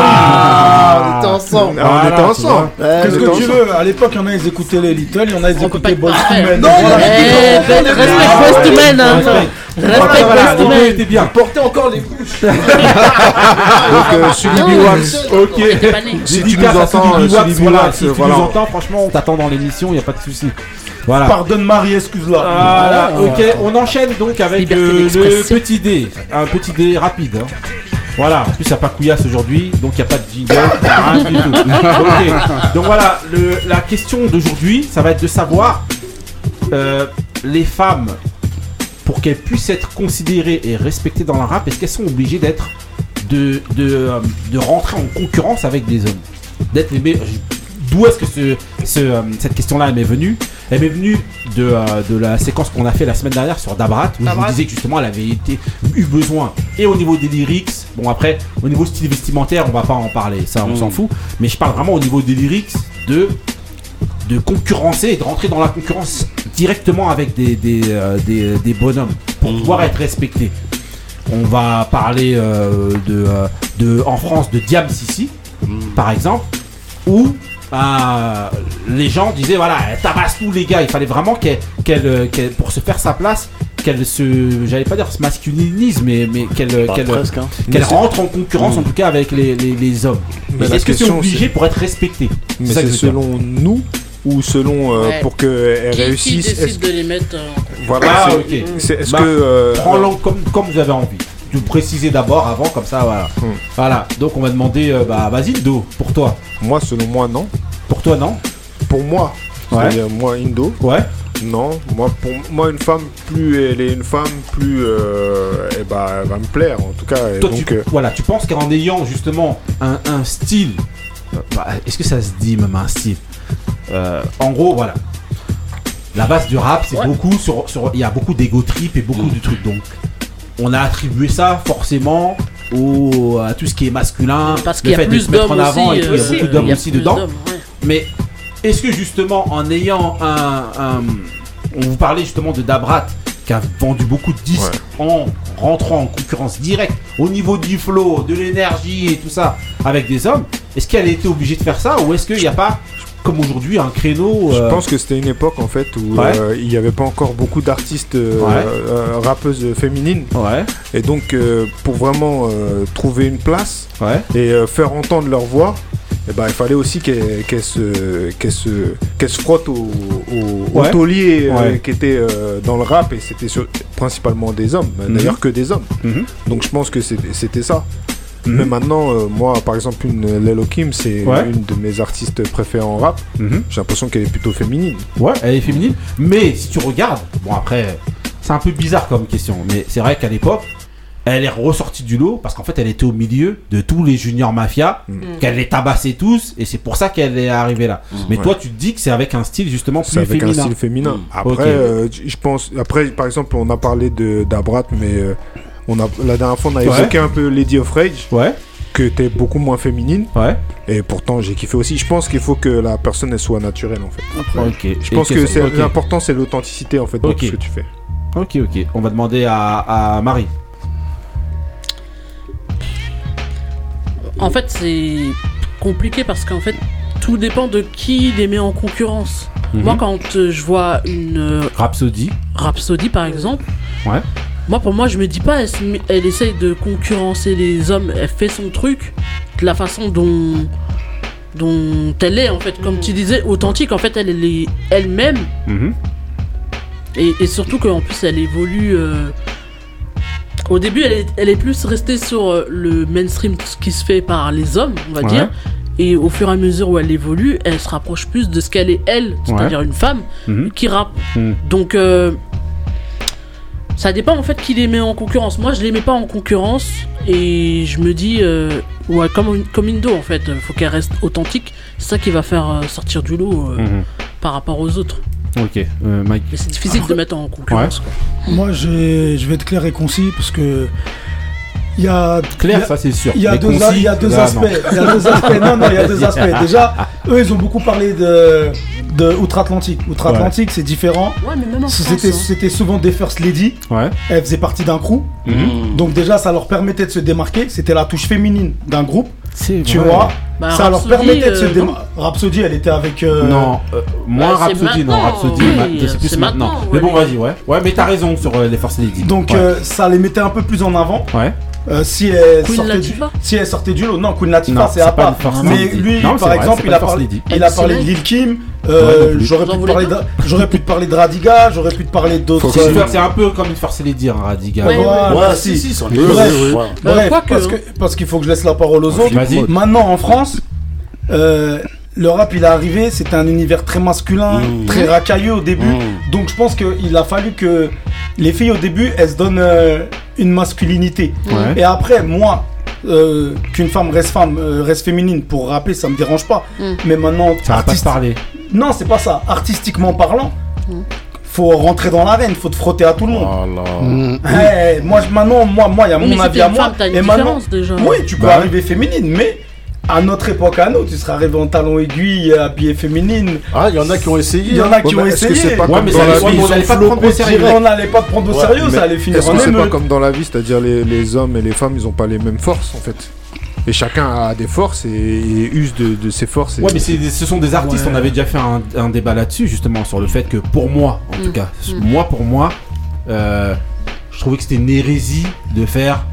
ah, on était ensemble. aussi. Ah, on était ensemble. Eh, Qu'est-ce que tu veux À l'époque, il y en a, ils écoutaient les Little, il y en a, ils écoutaient Boys to Men. Non, Eh, respect Boyz II Men, hein. Respect. II deux Men. étaient bien. Portez encore les bouches. Donc euh, Sully Non, Wax, Ok. Si tu Dédicace nous à entends, euh, Watts, si tu voilà. nous entends, franchement, on t'attend dans l'émission, il n'y a pas de souci. Voilà. Pardonne Marie, excuse-la. Voilà, ok, on enchaîne donc avec euh, le petit dé. Un petit dé rapide. hein. Voilà, en plus il n'y a pas couillasse aujourd'hui, donc il n'y a pas de jingle, rien du tout. Donc voilà, le- la question d'aujourd'hui, ça va être de savoir euh, les femmes, pour qu'elles puissent être considérées et respectées dans la rap, est-ce qu'elles sont obligées d'être de, de, euh, de rentrer en concurrence avec des hommes? D'être les meilleures- D'où est-ce que ce, ce, euh, cette question-là m'est venue Elle m'est venue de, euh, de la séquence qu'on a fait la semaine dernière sur Dabrat, où je Dabrat. vous disais que justement elle avait été, eu besoin, et au niveau des lyrics, bon après, au niveau style vestimentaire, on va pas en parler, ça on Mm. s'en fout, mais je parle vraiment au niveau des lyrics de de concurrencer et de rentrer dans la concurrence directement avec des, des, euh, des, des bonhommes pour pouvoir être respecté. On va parler euh, de, de, en France de Diams ici, par exemple, où euh, les gens disaient voilà, elle tabasse tous les gars, il fallait vraiment qu'elle, qu'elle, euh, qu'elle- pour se faire sa place, qu'elle se, j'allais pas dire se masculinise, mais, mais qu'elle, Bah, qu'elle, presque, hein. qu'elle Mais c'est- rentre en concurrence Mm. en tout cas avec les, les, les hommes. Mais Et la Est-ce que c'est question, obligé pour être respecté Mais ça que c'est je veux dire. selon nous ou selon euh, Ouais. pour qu'elles Qui, qui réussissent est-ce décide de les mettre euh, en Voilà, Ah, c'est- ok. c'est- est-ce Bah, que euh, Prends-le comme, comme vous avez envie. Tu précisez d'abord avant, comme ça, voilà. Hmm. Voilà, donc on va demander, euh, bah vas-y, Do, pour toi. moi selon moi non. Pour toi, non Pour moi, Ouais. c'est-à-dire moi Indo, Ouais. non. Moi pour moi une femme plus elle est une femme plus euh, eh ben, elle va me plaire en tout cas. et Toi, donc tu, euh, voilà, tu penses qu'en ayant justement un, un style, bah, est-ce que ça se dit même un style? Euh, En gros, voilà. La base du rap, c'est Ouais. beaucoup sur, sur- il y a beaucoup d'ego trip et beaucoup de trucs. Donc, on a attribué ça forcément au, à tout ce qui est masculin, Parce le qu'il y a fait de plus se mettre en avant aussi, et tout, il y a euh, beaucoup d'hommes aussi dedans. ouais. Mais est-ce que justement en ayant un, un- on vous parlait justement de Dabrat qui a vendu beaucoup de disques en rentrant en concurrence directe au niveau du flow, de l'énergie et tout ça avec des hommes, est-ce qu'elle a été obligée de faire ça ou est-ce qu'il n'y a pas comme aujourd'hui un créneau Je euh, pense que c'était une époque en fait où Ouais. euh, il n'y avait pas encore beaucoup d'artistes euh, Ouais. euh, rappeuses féminines. Et donc pour vraiment trouver une place et faire entendre leur voix, eh ben, il fallait aussi qu'elles qu'elles se, qu'elles se, qu'elles se frottent au, au, Ouais. euh, Ouais. qui était euh, dans le rap et c'était principalement des hommes, Mhm. d'ailleurs que des hommes. Mhm. Donc je pense que c'était c'était Mhm. Mais maintenant, euh, moi, par exemple, une Lelo Kim, c'est Ouais. une de mes artistes préférés en rap. Mhm. J'ai l'impression qu'elle est plutôt féminine. Ouais, elle est féminine. Mais si tu regardes, bon après, c'est un peu bizarre comme question, mais c'est vrai qu'à l'époque, elle est ressortie du lot parce qu'en fait, elle était au milieu de tous les juniors mafia, qu'elle les tabassait tous, et c'est pour ça qu'elle est arrivée là. Mais Ouais. toi, tu te dis que c'est avec un style justement plus C'est avec féminin. un style féminin. Après, euh, je pense. Après, par exemple, on a parlé de d'Abrat, mais euh, on a la dernière fois on a Ouais. évoqué un peu Lady of Rage. Ouais. Que t'es beaucoup moins féminine. Ouais. Et pourtant, j'ai kiffé aussi. Je pense qu'il faut que la personne elle soit naturelle en fait. Ok. Je pense Et que c'est ok. l'important, c'est l'authenticité en fait dans tout ce que tu fais. Ok, ok. On va demander à, à Marie. En fait, c'est compliqué parce qu'en fait, tout dépend de qui les met en concurrence. Mhm. Moi, quand euh, je vois une euh, Rhapsody. Rhapsody, par exemple, Ouais. Moi, pour moi, je me dis pas, elle, essaye de concurrencer les hommes, elle fait son truc de la façon dont, dont elle est, en fait, comme tu disais, authentique. En fait, elle, elle est elle-même. Mhm. Et, et surtout qu'en plus, elle évolue. euh, Au début, elle est, elle est plus restée sur euh, le mainstream, ce qui se fait par les hommes, on va Ouais. dire. Et au fur et à mesure où elle évolue, elle se rapproche plus de ce qu'elle est elle, c'est-à-dire Ouais. une femme Mhm. qui rappe. Mhm. Donc, euh, ça dépend en fait qui les met en concurrence. Moi, je les mets pas en concurrence et je me dis, euh, ouais, comme, comme Indo en fait, faut qu'elle reste authentique. C'est ça qui va faire euh, sortir du lot euh, Mhm. par rapport aux autres. Ok. Euh, Mike. Mais c'est difficile de mettre en concurrence. quoi. Moi, je vais être clair et concis parce que. Il y a, Clair, il y a- ça, c'est sûr. Il y a deux, concis, il y a deux là, aspects. non. Il y a deux aspects. Non, non, il y a deux aspects. Déjà, eux, ils ont beaucoup parlé de, de Outre-Atlantique. Outre-Atlantique, c'est différent. Ouais, C'était hein. c'était souvent des First Lady. Ouais. Elles faisaient partie d'un crew. Mhm. Donc déjà, ça leur permettait de se démarquer. C'était la touche féminine d'un groupe. Tu vrai. vois? Bah, Ça leur Rhapsody, permettait de se euh, démarquer. Rhapsody, elle était avec... euh, Non, euh, moins Bah, Rhapsody, non, maintenant, Rhapsody, oui, c'est plus maintenant. maintenant, Mais bon, vas-y, ouais. Ouais, mais t'as raison sur euh, les Force Lady. Donc Ouais. euh, ça les mettait un peu plus en avant. Ouais. Euh, si elle sortait du, Latifah si elle sortait du lot, non Queen Latifah c'est à part. Mais lui, Non, par exemple, il a parlé, il a de. Lil Kim. Euh, j'aurais pu te parler, de, j'aurais pu te parler de Radiga, j'aurais pu te parler d'autres. C'est un peu comme une Force Lady, hein, Radiga. Ouais, si, si, est Bref, parce que parce qu'il faut que je laisse la parole aux autres. Maintenant en France, euh, le rap il est arrivé, c'était un univers très masculin, Mmh. très racailleux au début. Mmh. Donc je pense qu'il a fallu que les filles au début elles se donnent euh, une masculinité. Ouais. Et après moi. euh, qu'une femme reste femme, euh, reste féminine pour rapper, ça me dérange pas. Mm. Mais maintenant, Ça va pas parler. non, c'est pas ça. Artistiquement parlant, Mm. faut rentrer dans l'arène, faut te frotter à tout le monde. Voilà. Mm. Eh, moi, je- maintenant, moi, moi, il y a Oui, mon mais avis à moi. femme, t'as une et maintenant, déjà. oui, tu peux Bah ouais. arriver féminine, mais à notre époque, à nous, tu serais arrivé en talons aiguilles, habillé féminine. Ah, il y en a qui ont essayé. Il y en a hein. qui Ouais, ont que essayé. c'est pas Ouais, comme mais dans ça la allait- vie, ouais, mais ils on ont allait pas te prendre au sérieux. On n'allait pas te prendre au Ouais, sérieux, ça allait finir en c'est pas comme dans la vie, c'est-à-dire les, les hommes et les femmes, ils ont pas les mêmes forces en fait Et chacun a des forces et, et use de, de ses forces. et- Ouais, mais ce sont des artistes. Ouais. On avait déjà fait un, un débat là-dessus, justement, sur le fait que pour moi, en tout Mm. cas, Mm. moi, pour moi, euh, je trouvais que c'était une hérésie de faire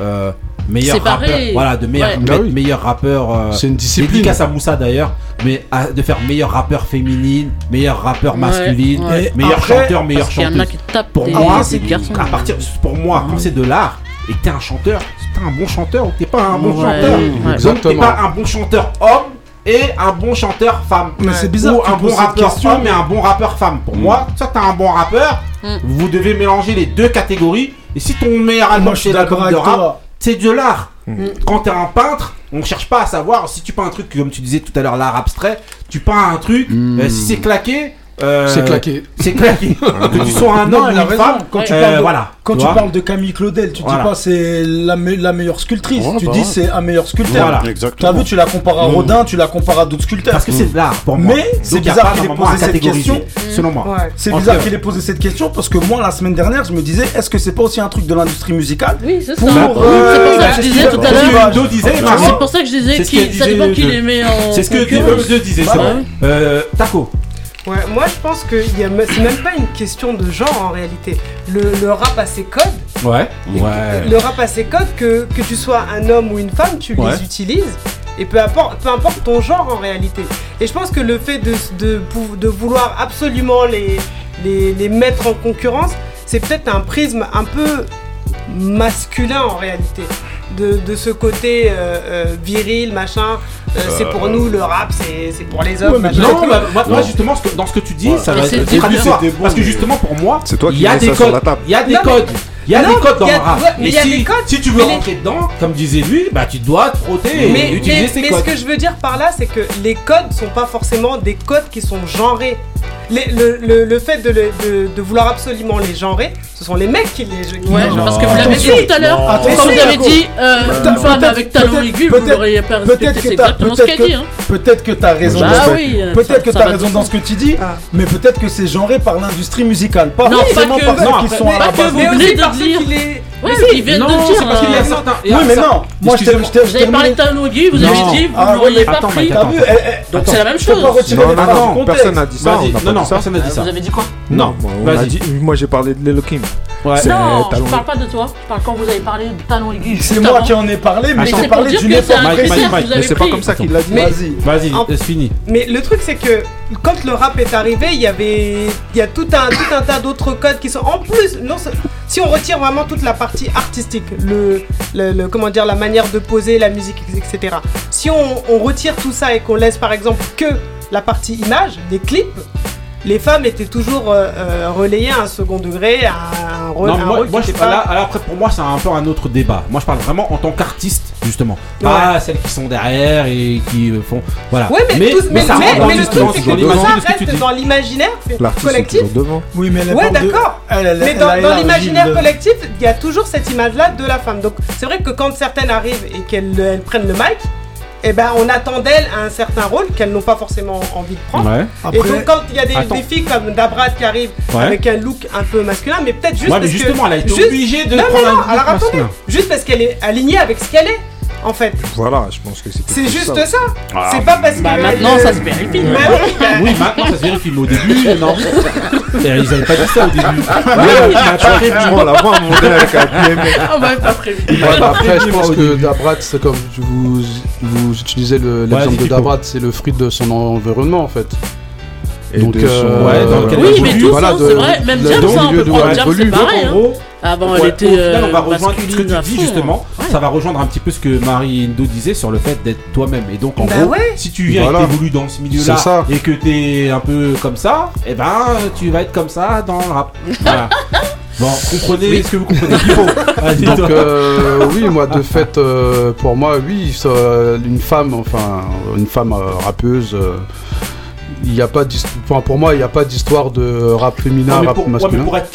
euh, meilleur rappeur. Voilà, de meilleur, Bah oui. meilleur rappeur. euh, C'est une discipline. Dédicace à Moussa d'ailleurs, mais à- de faire meilleur rappeur féminine, meilleur rappeur masculine, ouais. meilleur Après, chanteur, meilleur Parce qu'il y en a chanteuse. qui tapent Pour moi, des c'est garçons. à partir pour moi quand c'est de l'art et que t'es un chanteur, c'est pas un bon chanteur ou t'es pas un bon Ouais, chanteur. ouais. Donc t'es pas un bon chanteur homme et un bon chanteur femme. Mais c'est bizarre Ou un bon rappeur homme et un bon rappeur femme. Pour moi, soit t'as un bon rappeur, Mm. vous devez mélanger les deux catégories. Et si ton meilleur album c'est l'album d'accord de avec rap, toi. C'est de l'art. Mm. Quand t'es un peintre, on cherche pas à savoir si tu peins un truc comme tu disais tout à l'heure l'art abstrait, tu peins un truc, Mm. euh, si c'est claqué, euh, c'est claqué. C'est claqué. Ah que tu sois un homme ou une femme, quand euh, tu parles de, voilà, quand tu, parles de Camille Claudel, tu voilà. dis pas c'est la, meilleure sculptrice, tu bah dis c'est un meilleur sculpteur. Voilà. Tu vu, tu la compares à mm. Rodin, tu la compares à d'autres sculpteurs. Parce que c'est. Mais c'est bizarre qu'il ait posé cette question. Selon moi. C'est bizarre qu'il ait posé cette question parce que moi la semaine dernière, je me disais est-ce que c'est pas aussi un truc de l'industrie musicale Oui, c'est ça. Euh, eh, c'est pour ça que je disais tout à l'heure. C'est pour ça que je disais ça dépend qui les en C'est ce que eux disaient, c'est. Taco, Ouais, moi je pense que c'est même pas une question de genre en réalité. Le, rap a ses codes. Ouais. ouais. Le rap a ses codes, que, que, tu sois un homme ou une femme, tu les utilises. Et peu importe, ton genre en réalité. Et je pense que le fait de, de, vouloir absolument les, les, les mettre en concurrence, c'est peut-être un prisme un peu masculin en réalité. De, de, ce côté euh, euh, viril, machin. Euh, euh, c'est pour nous, le rap, c'est pour les hommes. Non, moi, justement, dans ce que tu dis, ça va être. Bon, parce que justement, pour moi, il y a des codes. Il y a des codes. Il y a des codes dans le rap. Mais et si, tu veux rentrer dedans, comme disait lui, bah tu dois te frotter mais, et utiliser ces codes. Mais ce que je veux dire par là, c'est que les codes ne sont pas forcément des codes qui sont genrés les, le, le, le, fait de, les, de, de, vouloir absolument les genrer, ce sont les mecs qui les qui Ouais, non. parce que vous l'avez dit tout à l'heure, quand vous avez dit euh, une femme avec talons aigus, vous l'auriez pas respecté, c'est exactement ce qu'elle dit. Hein. Peut-être que t'as raison, bah dans, oui, euh, peut-être que t'as raison dans ce que tu dis, ah. mais peut-être que c'est genré par l'industrie musicale, pas non, forcément par ceux qui sont à la base. Mais aussi parce qu'il est... Oui, dire. qu'il. Oui, mais non. Moi, je t'ai. Vous avez parlé de talons aigus, vous avez dit, vous n'auriez pas pris. Donc c'est la même chose. Non, non, personne n'a dit ça non, ça personne dit ça. Vous avez dit quoi Non, moi, bah, on dit- moi j'ai parlé de l'éloquim. Ouais. Non, je parle pas de toi. Je parle quand vous avez parlé de talons aiguilles. C'est moi qui en ai parlé, mais Attends, j'ai parlé d'une Mais c'est pas comme ça qu'il l'a dit. Vas-y. Vas-y, c'est fini. Mais le truc, c'est que quand le rap est arrivé, il y avait. Il y a tout un, tout un tas d'autres codes qui sont. En plus, non, si on retire vraiment toute la partie artistique, le, le- comment dire, la manière de poser, la musique, etc. Si on, on retire tout ça et qu'on laisse par exemple que la partie image, des clips, les femmes étaient toujours euh, euh, relayées à un second degré, à un rôle. Non, un moi, moi, je, pas... là, après, pour moi, c'est un peu un autre débat. Moi, je parle vraiment en tant qu'artiste, justement. Pas celles qui sont derrière et qui euh, font. Voilà. Mais, mais le truc, c'est que tout ça reste dans l'imaginaire collectif. Oui, mais Ouais, d'accord. Mais dans l'imaginaire collectif, il y a toujours cette image-là de la femme. Donc, c'est vrai que quand certaines arrivent et qu'elles prennent le mic, et ben on attend d'elles un certain rôle qu'elles n'ont pas forcément envie de prendre. Et donc quand il y a des, filles comme Dabrat qui arrivent avec un look un peu masculin, mais peut-être juste parce justement, que, obligée de prendre non, un look juste parce qu'elle est alignée avec ce qu'elle est en fait. Voilà, je pense que c'est. C'est juste ça. ça. Ah, c'est pas parce bah, que. Maintenant, ça se vérifie. Bah ouais. Bah oui, maintenant, ça se vérifie. Mais au début, non. Ils avaient pas dit ça au début. Ah on l'a pas monté avec un PM. On pas prévu. Après, je pense que Dabrat, c'est comme vous vous utilisez l'exemple de Dabrat, c'est le fruit de son environnement en fait. Donc, euh, ouais, euh, dans lequel oui, mais tout voilà, c'est vrai. Même James, ça, on peut prendre James, c'est pareil. Hein. Avant, elle était. On va euh, rejoindre ce que tu dis, justement. Hein. Ça va rejoindre un petit peu ce que Marie Endo disait sur le fait d'être toi-même. Et donc, en bah gros, si tu viens voilà. et que dans ce milieu-là et que t'es un peu comme ça, et ben, tu vas être comme ça dans le rap. Voilà. Bon, comprenez oui. ce que vous comprenez. Donc, oui, moi, de fait, pour moi, oui, une femme, enfin, une femme euh, rappeuse, il a pas pour moi il n'y a pas d'histoire de rap féminin rap pour, masculin. pour être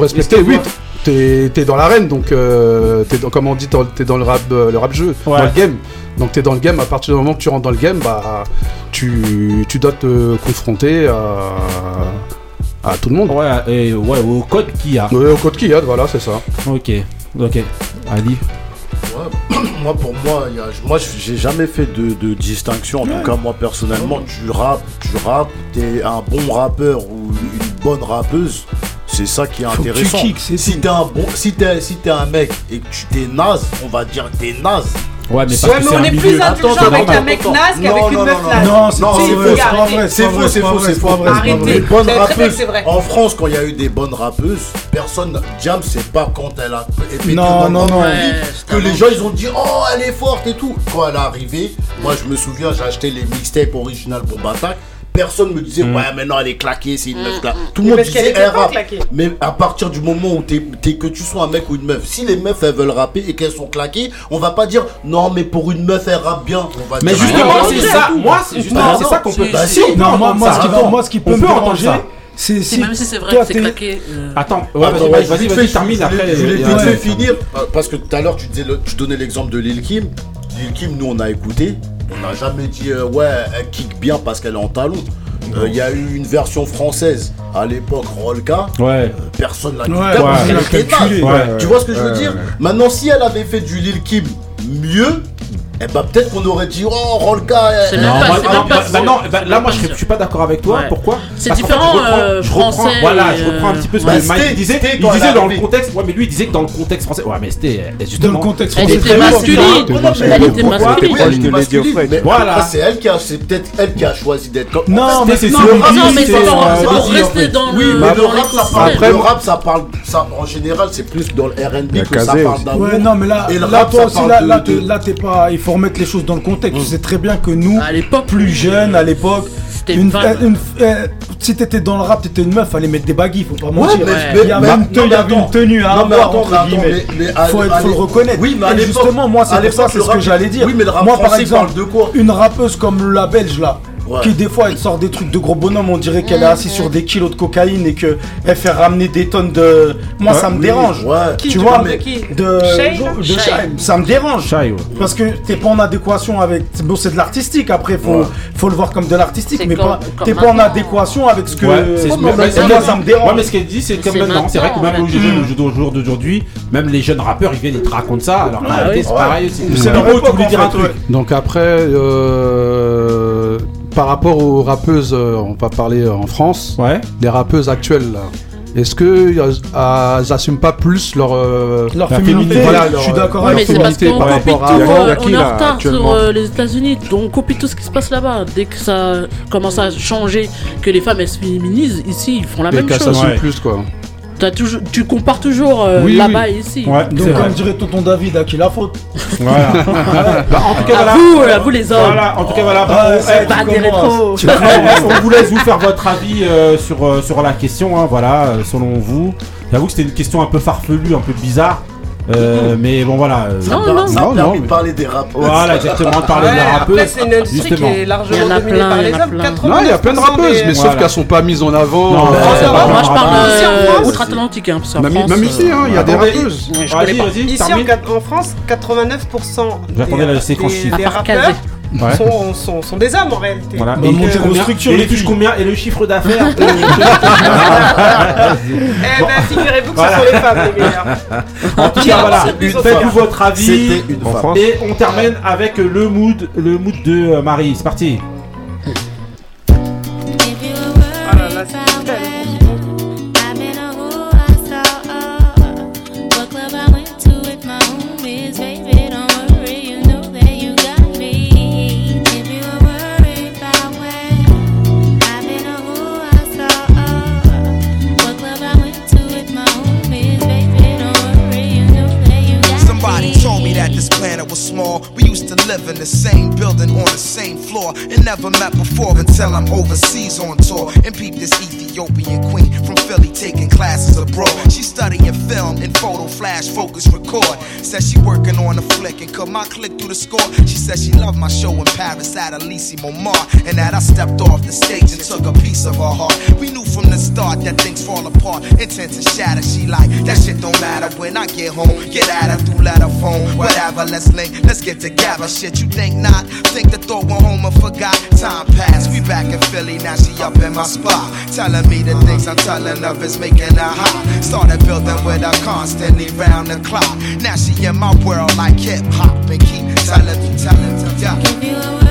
respecté oui t'es dans l'arène donc euh, t'es comme on dit t'es dans le rap euh, le rap jeu ouais. dans le game. Donc t'es dans le game à partir du moment que tu rentres dans le game bah tu, tu dois te confronter à, à tout le monde. Ouais ouais au code qu'il y a. Ouais, au code qu'il y a voilà c'est ça. Ok ok. Ali Moi, pour moi, moi, j'ai jamais fait de, distinction. En tout cas, moi personnellement, tu rappes, tu rappes, t'es un bon rappeur ou une bonne rappeuse. C'est ça qui est intéressant. Tu si t'es un bon, si t'es si un mec et que tu t'es naze, on va dire que t'es naze. Ouais, mais ouais, mais on est, plus indulgent avec un mec naze qu'avec une meuf naze. Non, c'est pas vrai. C'est faux, c'est faux, c'est pas vrai. Arrêtez. En France, quand il y a eu des bonnes rappeuses, personne. Jam, c'est pas quand elle a. Non, non, non. Que les gens, ils ont dit, oh, elle est forte et tout. Quand elle est arrivée, moi, je me souviens, j'ai acheté les mixtapes originales pour Batak personne me disait Mm. ouais mais non elle est claquée, c'est une meuf claquée. Tout Mais le monde disait elle rappe. Mais à partir du moment où t'es, que tu sois un mec ou une meuf, si les meufs elles veulent rapper et qu'elles sont claquées, on va pas dire non mais pour une meuf elle rappe bien. On va Mais dire, justement, c'est ça. Moi, c'est justement, Non, c'est ça qu'on peut. si, Bah, si, Non, moi, entendre moi, ça. ce qui, Attends, moi, ce qui on peut me déranger, Si, si. même si c'est vrai que c'est claqué. euh, Attends, ouais, Attends, vas-y, ouais, vas-y, termine après. Je voulais fait finir euh, parce que tout à l'heure tu disais, le- tu donnais l'exemple de Lil Kim. Lil Kim, nous on a écouté, on n'a jamais dit euh, ouais elle kick bien parce qu'elle est en talon. Euh, Il y a eu une version française à l'époque Rolka. Ouais. Personne l'a Ouais, kick ouais, Tu vois ce que je veux dire. Maintenant si elle avait fait du Lil Kim mieux, eh ben peut-être qu'on aurait dit oh Rolka. même Non, pas- non, bah, bah, non, bah, là, moi, je, suis pas d'accord avec toi. Ouais. Pourquoi? C'est fait, différent, je reprends, euh, je reprends- français Voilà, je reprends un petit peu ce que Bah, Mike disait. Il disait elle dans le contexte. Ouais, mais lui, il disait que dans le contexte français. Ouais, mais c'était euh, Dans justement. le contexte français. Elle était masculine. Elle était masculine, Voilà. c'est elle qui a, c'est peut-être elle qui a choisi d'être comme. Non, mais c'est non, mais c'est, pour- euh, rester dans Oui, le mais dans le rap, ça parle. Après, le moi- rap, ça parle. Ça, en général, c'est plus dans le R&B que ça parle d'amour. Ouais, non, mais là, Et le là rap, toi aussi, là, là, là, t'es pas. Faut remettre les choses dans le contexte. Tu sais très bien que nous, À l'époque, plus jeunes, à l'époque, une, une euh, si t'étais dans le rap, t'étais une meuf, fallait mettre des baguilles, faut pas mentir. mais- il y mais- une, non, tenue- il y avait une tenue à avoir, entre mais attends, guillemets. mais- mais à- faut, être- à faut le reconnaître. Oui, mais à Et justement, moi, c'est pour ça, c'est ce que j'allais dire. oui, mais le rap moi, par exemple, parle de quoi? une rappeuse comme la belge là. Ouais. Qui des fois elle sort des trucs de gros bonhomme, on dirait qu'elle est assise sur des kilos de cocaïne et que elle fait ramener des tonnes de. Moi ça me oui, dérange. ouais. Qui, tu vois, mais qui de, Shay de ça me dérange. Parce que t'es pas en adéquation avec. Bon, c'est de l'artistique après, faut, Ouais. faut le voir comme de l'artistique, mais comme- pas. comme T'es pas en adéquation avec ce que. Ouais, c'est Oh, moi, ça me dérange. Ouais, mais ce qu'elle dit, c'est comme C'est maintenant. C'est vrai que même au jour- au jour d'aujourd'hui, même les jeunes rappeurs, ils viennent, ils te racontent ça. Alors, Ah c'est pareil aussi. C'est dire un truc. Donc après, euh, par rapport aux rappeuses, euh, on va parler euh, en France, Ouais. les rappeuses actuelles, là, est-ce que euh, elles assument pas plus leur euh, Leur féminité, féminité, voilà, leur- je suis d'accord Ouais, mais avec c'est toi. parce féminité qu'on par copie tout, à- euh, qui, on est en retard sur euh, les États-Unis, donc on copie tout ce qui se passe là-bas. Dès que ça commence à changer, que les femmes elles se féminisent, ici ils font la et même qu'elles chose. s'assument Ouais. plus quoi T'as toujours, tu compares toujours euh, Oui, là-bas oui. et ici. Ouais, Donc, comme dirait tonton David, à qui la faute Voilà. Bah, en tout cas, À voilà. vous, à vous les hommes. Voilà, en tout cas, voilà. Ah, Bon, c'est eh, pas des rétros. On vous laisse vous faire votre avis euh, sur, euh, sur la question, hein, voilà, euh, selon vous. J'avoue que c'était une question un peu farfelue, un peu bizarre. Euh, mais bon, voilà. euh, Non, Ça non. Non, permis non, de parler des rap. Voilà, exactement, de parler Ouais, rappeuse. Après, c'est une industrie justement. qui est largement dominée par il y les hommes. plein. Non, il y a plein de 89% rappeuses, des- mais sauf qu'elles sont pas mises en avant. Non, euh, non, Moi, pas- moi, je parle Ici, en France, outre-Atlantique, hein, Même, France, même ici, hein, il y a des rappeuses. Vas-y, Ici en, France, 89% des, J'attendais la séquence des- chiffre. des À part rappeurs. Ouais. sont, sont, sont des hommes en réalité. Voilà. Bah, Et, Et les combien Et le chiffre d'affaires Eh ben, figurez-vous que Voilà. ce sont les femmes les meilleures. En tout cas, voilà. Une Faites-vous votre avis. Une. Et on termine avec le mood, le mood de euh, Marie. C'est parti. In the same building on the same floor and never met before until I'm overseas on tour and peep this Ethiopian queen from Philly taking classes abroad. She studying film and photo flash focus record. Says she working on a flick and cut my click through the score. She says she loved my show in Paris at Elise Montmartre and that I stepped off the stage and took a piece of her heart. We knew from the start that things fall apart, intent to shatter. She like that shit don't matter when I get home. Get at her through letter phone, whatever. Let's link, let's get together. Shit, you think not? Think the thought home and forgot. Time passed, we back in Philly now. She up in my spot, telling me the things I'm telling her is making her hot. Started building with her constantly round the clock. Now she in my world like hip hop and keep telling me, telling me, yeah.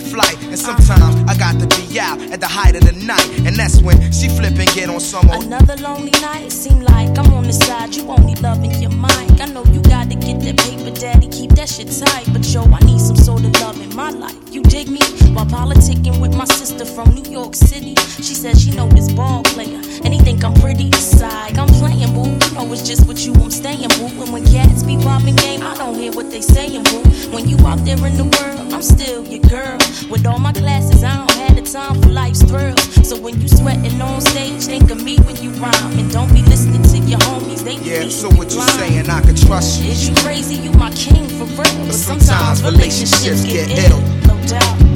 Flight, and sometimes I got to be out at the height of the night, and that's when she flip and get on some old. Another lonely night, seem like I'm on the side. You only loving your mic. I know you got to get that paper, daddy. Keep that shit tight. But yo, I need some sort of love in my life. You dig me? While politicking with my sister from New York City, she said she know this ball player, and he think I'm pretty. Side, I'm playing boo. You know it's just with you I'm staying boo. And when cats be popping game, I don't hear what they saying boo. When you out there in the world, I'm still your girl. With all my classes, I don't have the time for life's thrills. So when you sweating on stage, think of me when you rhyme, and don't be listening to your homies. They Yeah, so what you saying? I could trust you. Is you crazy? You my king for real. But sometimes relationships get ill. No doubt.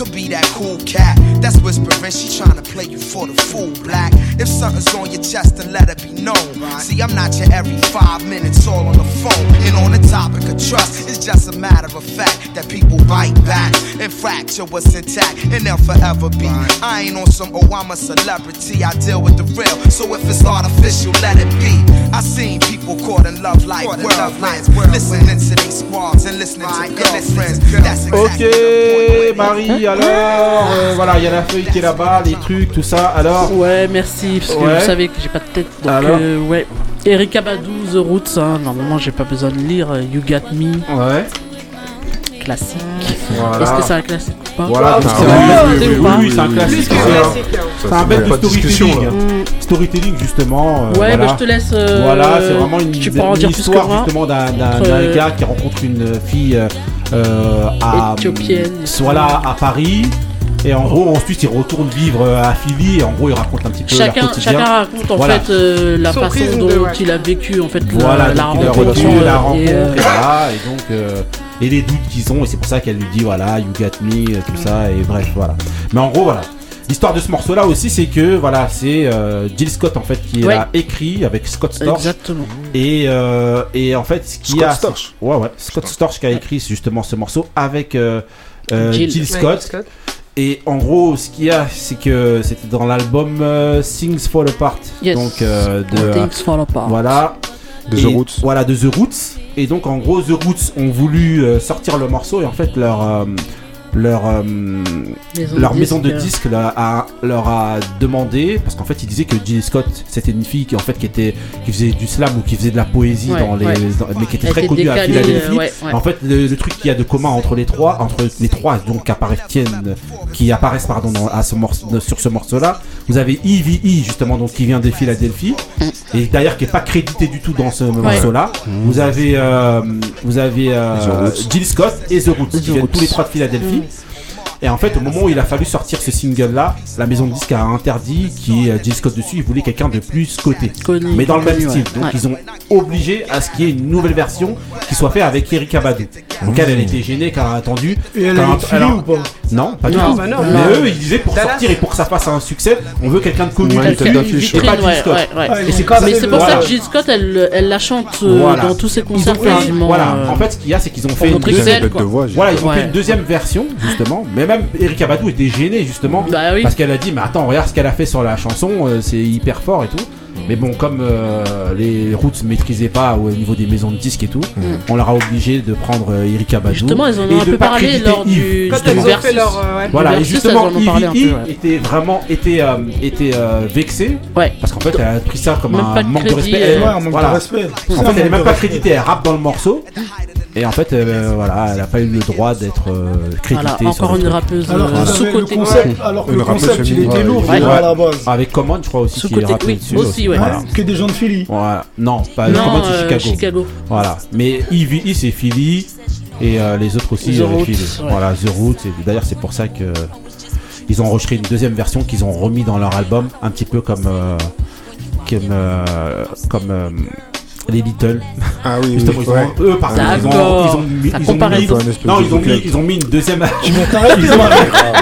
Could be that cool cat. That's whispering, she tryna play you for the fool, black. If something's on your chest, then let it be known. See, I'm not your every five minutes all on the phone. And on the topic of trust, it's just a matter of fact that people bite back and fracture what's intact, and they'll forever be. I ain't on some, oh, I'm a celebrity, I deal with the real. So if it's artificial, let it be. I seen people caught in love like whirlwinds, listening to these squads and listening to girlfriends. That's Ok, Marie, alors, euh, voilà, il y a la feuille qui est là-bas, les trucs, tout ça, alors. Ouais, merci, parce que Ouais. vous savez que j'ai pas de tête. Donc, Alors euh, ouais. Eric Abadou, The Roots, hein, normalement j'ai pas besoin de lire. euh, You Got Me. Ouais. Classique. Voilà. Est-ce que c'est un classique ou pas Voilà, Ah, c'est oui, un oui, bête- oui, oui, oui, oui, c'est un oui, classique. oui, C'est un- discussion, storytelling. là. Storytelling, justement. euh, Ouais, voilà. bah, je te laisse, euh, Voilà, c'est vraiment une, tu pourras en une dire histoire justement d'un gars qui rencontre une fille euh, euh, à, Éthiopienne. Voilà, à Paris. Et en gros, ensuite, il retourne vivre euh, à Philly. Et en gros, il raconte un petit peu leur Chacun, quotidien. chacun raconte en Voilà. fait euh, la Son façon dont ouais. il a vécu en fait la- Voilà, la, rencontre. euh, la et, rencontre, euh, et voilà, et donc euh, et les doutes qu'ils ont, et c'est pour ça qu'elle lui dit voilà, you got me, euh, tout ça, et bref, voilà. Mais en gros, voilà. L'histoire de ce morceau-là aussi, c'est que voilà, c'est euh, Jill Scott en fait qui Ouais. l'a écrit avec Scott Storch. Exactement. Et euh, et en fait, ce qui Scott a, Storch. ouais ouais, Scott Storch qui a écrit justement ce morceau avec euh, euh, Jill. Jill Ouais, Scott. Scott. Et en gros, ce qu'il y a, c'est que c'était dans l'album euh, Things Fall Apart. Yes. Donc euh, de Things Fall Apart. voilà. De Et- The Roots. Voilà, de The Roots. Et donc, en gros, The Roots ont voulu euh, sortir le morceau et en fait, leur. Leur, euh, Maison leur de maison de disques. disques leur a, leur a demandé parce qu'en fait ils disaient que Jill Scott c'était une fille qui en fait qui était qui faisait du slam ou qui faisait de la poésie Ouais, dans les ouais. dans- mais qui était Elle très connue à Philadelphie euh, ouais, en fait le, le truc qu'il y a de commun entre les trois entre les trois donc qui apparaissent qui apparaissent pardon dans- à ce morceau, sur ce morceau là vous avez EVE justement donc qui vient de Philadelphie et d'ailleurs qui est pas crédité du tout dans ce morceau là vous avez euh, vous avez euh. Jill Scott et The Roots qui viennent tous les trois de Philadelphie et en fait, au moment où il a fallu sortir ce single-là, la maison de disques a interdit qui est Jill Scott dessus. Il voulait quelqu'un de plus coté, Connu, mais dans le même connu, ouais. style. Donc Ouais. ils ont obligé à ce qu'il y ait une nouvelle version qui soit faite avec Erika Abadou. Donc elle, elle était gênée car elle a attendu. Et elle Philly alors- ou pas Non, pas du tout. bah mais non. eux, ils disaient pour sortir et pour que ça fasse un succès, on veut quelqu'un de connu. Et pas Jill ouais, Scott. ouais, ouais. Ils Et c'est ont pas- cassé Mais c'est pour ça que Jill Scott, elle, elle la chante euh, dans tous ses Ils concerts quasiment. voilà. euh, En fait, ce qu'il y a, c'est qu'ils ont fait une deuxième- elle, ils version, justement. Mais même Erika Badou était gênée, justement. Bah oui. Parce qu'elle a dit, mais attends, regarde ce qu'elle a fait sur la chanson, euh, c'est hyper fort et tout. Mais bon, comme euh, les routes maîtrisaient pas au niveau des maisons de disques et tout, on leur a obligé de prendre euh, Erika Badou. Justement, ils en ont un peu parlé lors Yves, du, Quand elles ont fait leur. euh, ouais. Voilà, et justement, ouais. était vraiment était, euh, était euh, vexée Ouais. parce qu'en fait elle a pris ça comme Même un de manque de crédit, respect. euh, Elle- Ouais, un manque voilà. de respect. En fait, elle est manque même pas créditée, elle rappe dans le morceau. Et en fait, euh, voilà, elle a pas eu le droit d'être euh, créditée. Voilà, encore une truc. rappeuse Alors euh, sous-côté. concept, alors que Une le concept il était lourd Ouais. à la base. Avec Common, je crois aussi, qui est rappé oui, dessus. aussi, ouais. Voilà. Que des gens de Philly. Voilà. Non, pas Non, Common, c'est euh, Chicago. Chicago. Voilà. Mais EVE, c'est Philly. Et euh, les autres aussi, The euh, Philly. ouais. Voilà, The Roots. D'ailleurs, c'est pour ça que ils ont enregistré une deuxième version qu'ils ont remis dans leur album, un petit peu comme euh, comme euh, comme euh, les Little. Ah oui, Justement, oui, ils ont, eux, par contre, ils ont, ils ont mis, ils ont mis, non, ils ont mis, ils ont mis une deuxième. Tu vas t'arrêter,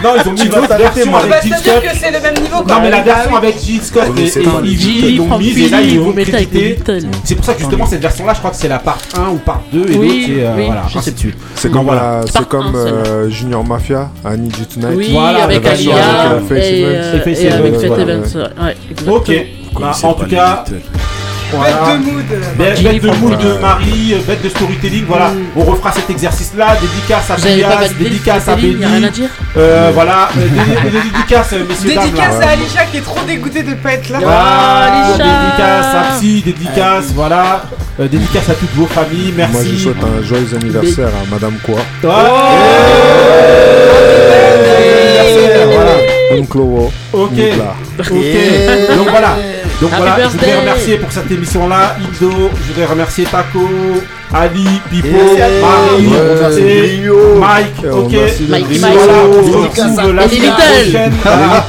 non, ils ont mis une autre version avec Jill Scott. que c'est le même niveau Non, mais la version Ah avec Jill Scott et. Ivy, l'ont mise et là ils vont. Little. C'est pour ça que justement cette version là, je crois que c'est la part 1 ou part 2 et Oui, l'autre c'est euh, voilà, je ainsi sais de suite. C'est comme, voilà. la- C'est comme euh, Junior Mafia, I Need You Tonight. Voilà, avec Alia euh, et, euh, avec Faith. Evans. Ouais, exactement. Ok. Bah, en tout cas, voilà. Bête de mood. Bête, de mood de Marie, bête de storytelling, voilà. On refera cet exercice-là. Dédicace à le dédicace à dire Euh, voilà, euh, dédicace, euh, messieurs, dames. Dédicace à Alicia qui est trop dégoûtée de pas être là. Voilà, Alicia. dédicace à Psy, dédicace, voilà. Euh, dédicace à toutes vos familles, merci. Moi, je souhaite un joyeux anniversaire à Madame Quoi. Anniversaire, voilà. Wo. Ok, ok. Donc voilà. Donc Happy voilà, je voudrais remercier pour cette émission-là Indo, je voudrais remercier Taco, Ali, Pipo, Marie. Mike, ok. Mike. Voilà, on se retrouve la semaine prochaine.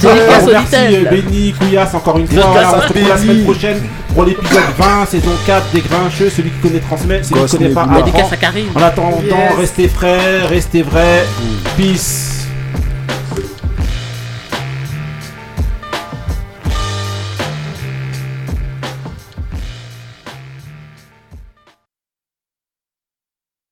On remercie euh, Benny, Couillasse encore une fois. Voilà, on se retrouve la semaine prochaine pour l'épisode 20, saison 4 des Grincheux. Celui qui connaît transmet, celui qui connaît pas Karim. En attendant, restez frais, restez vrais. Peace.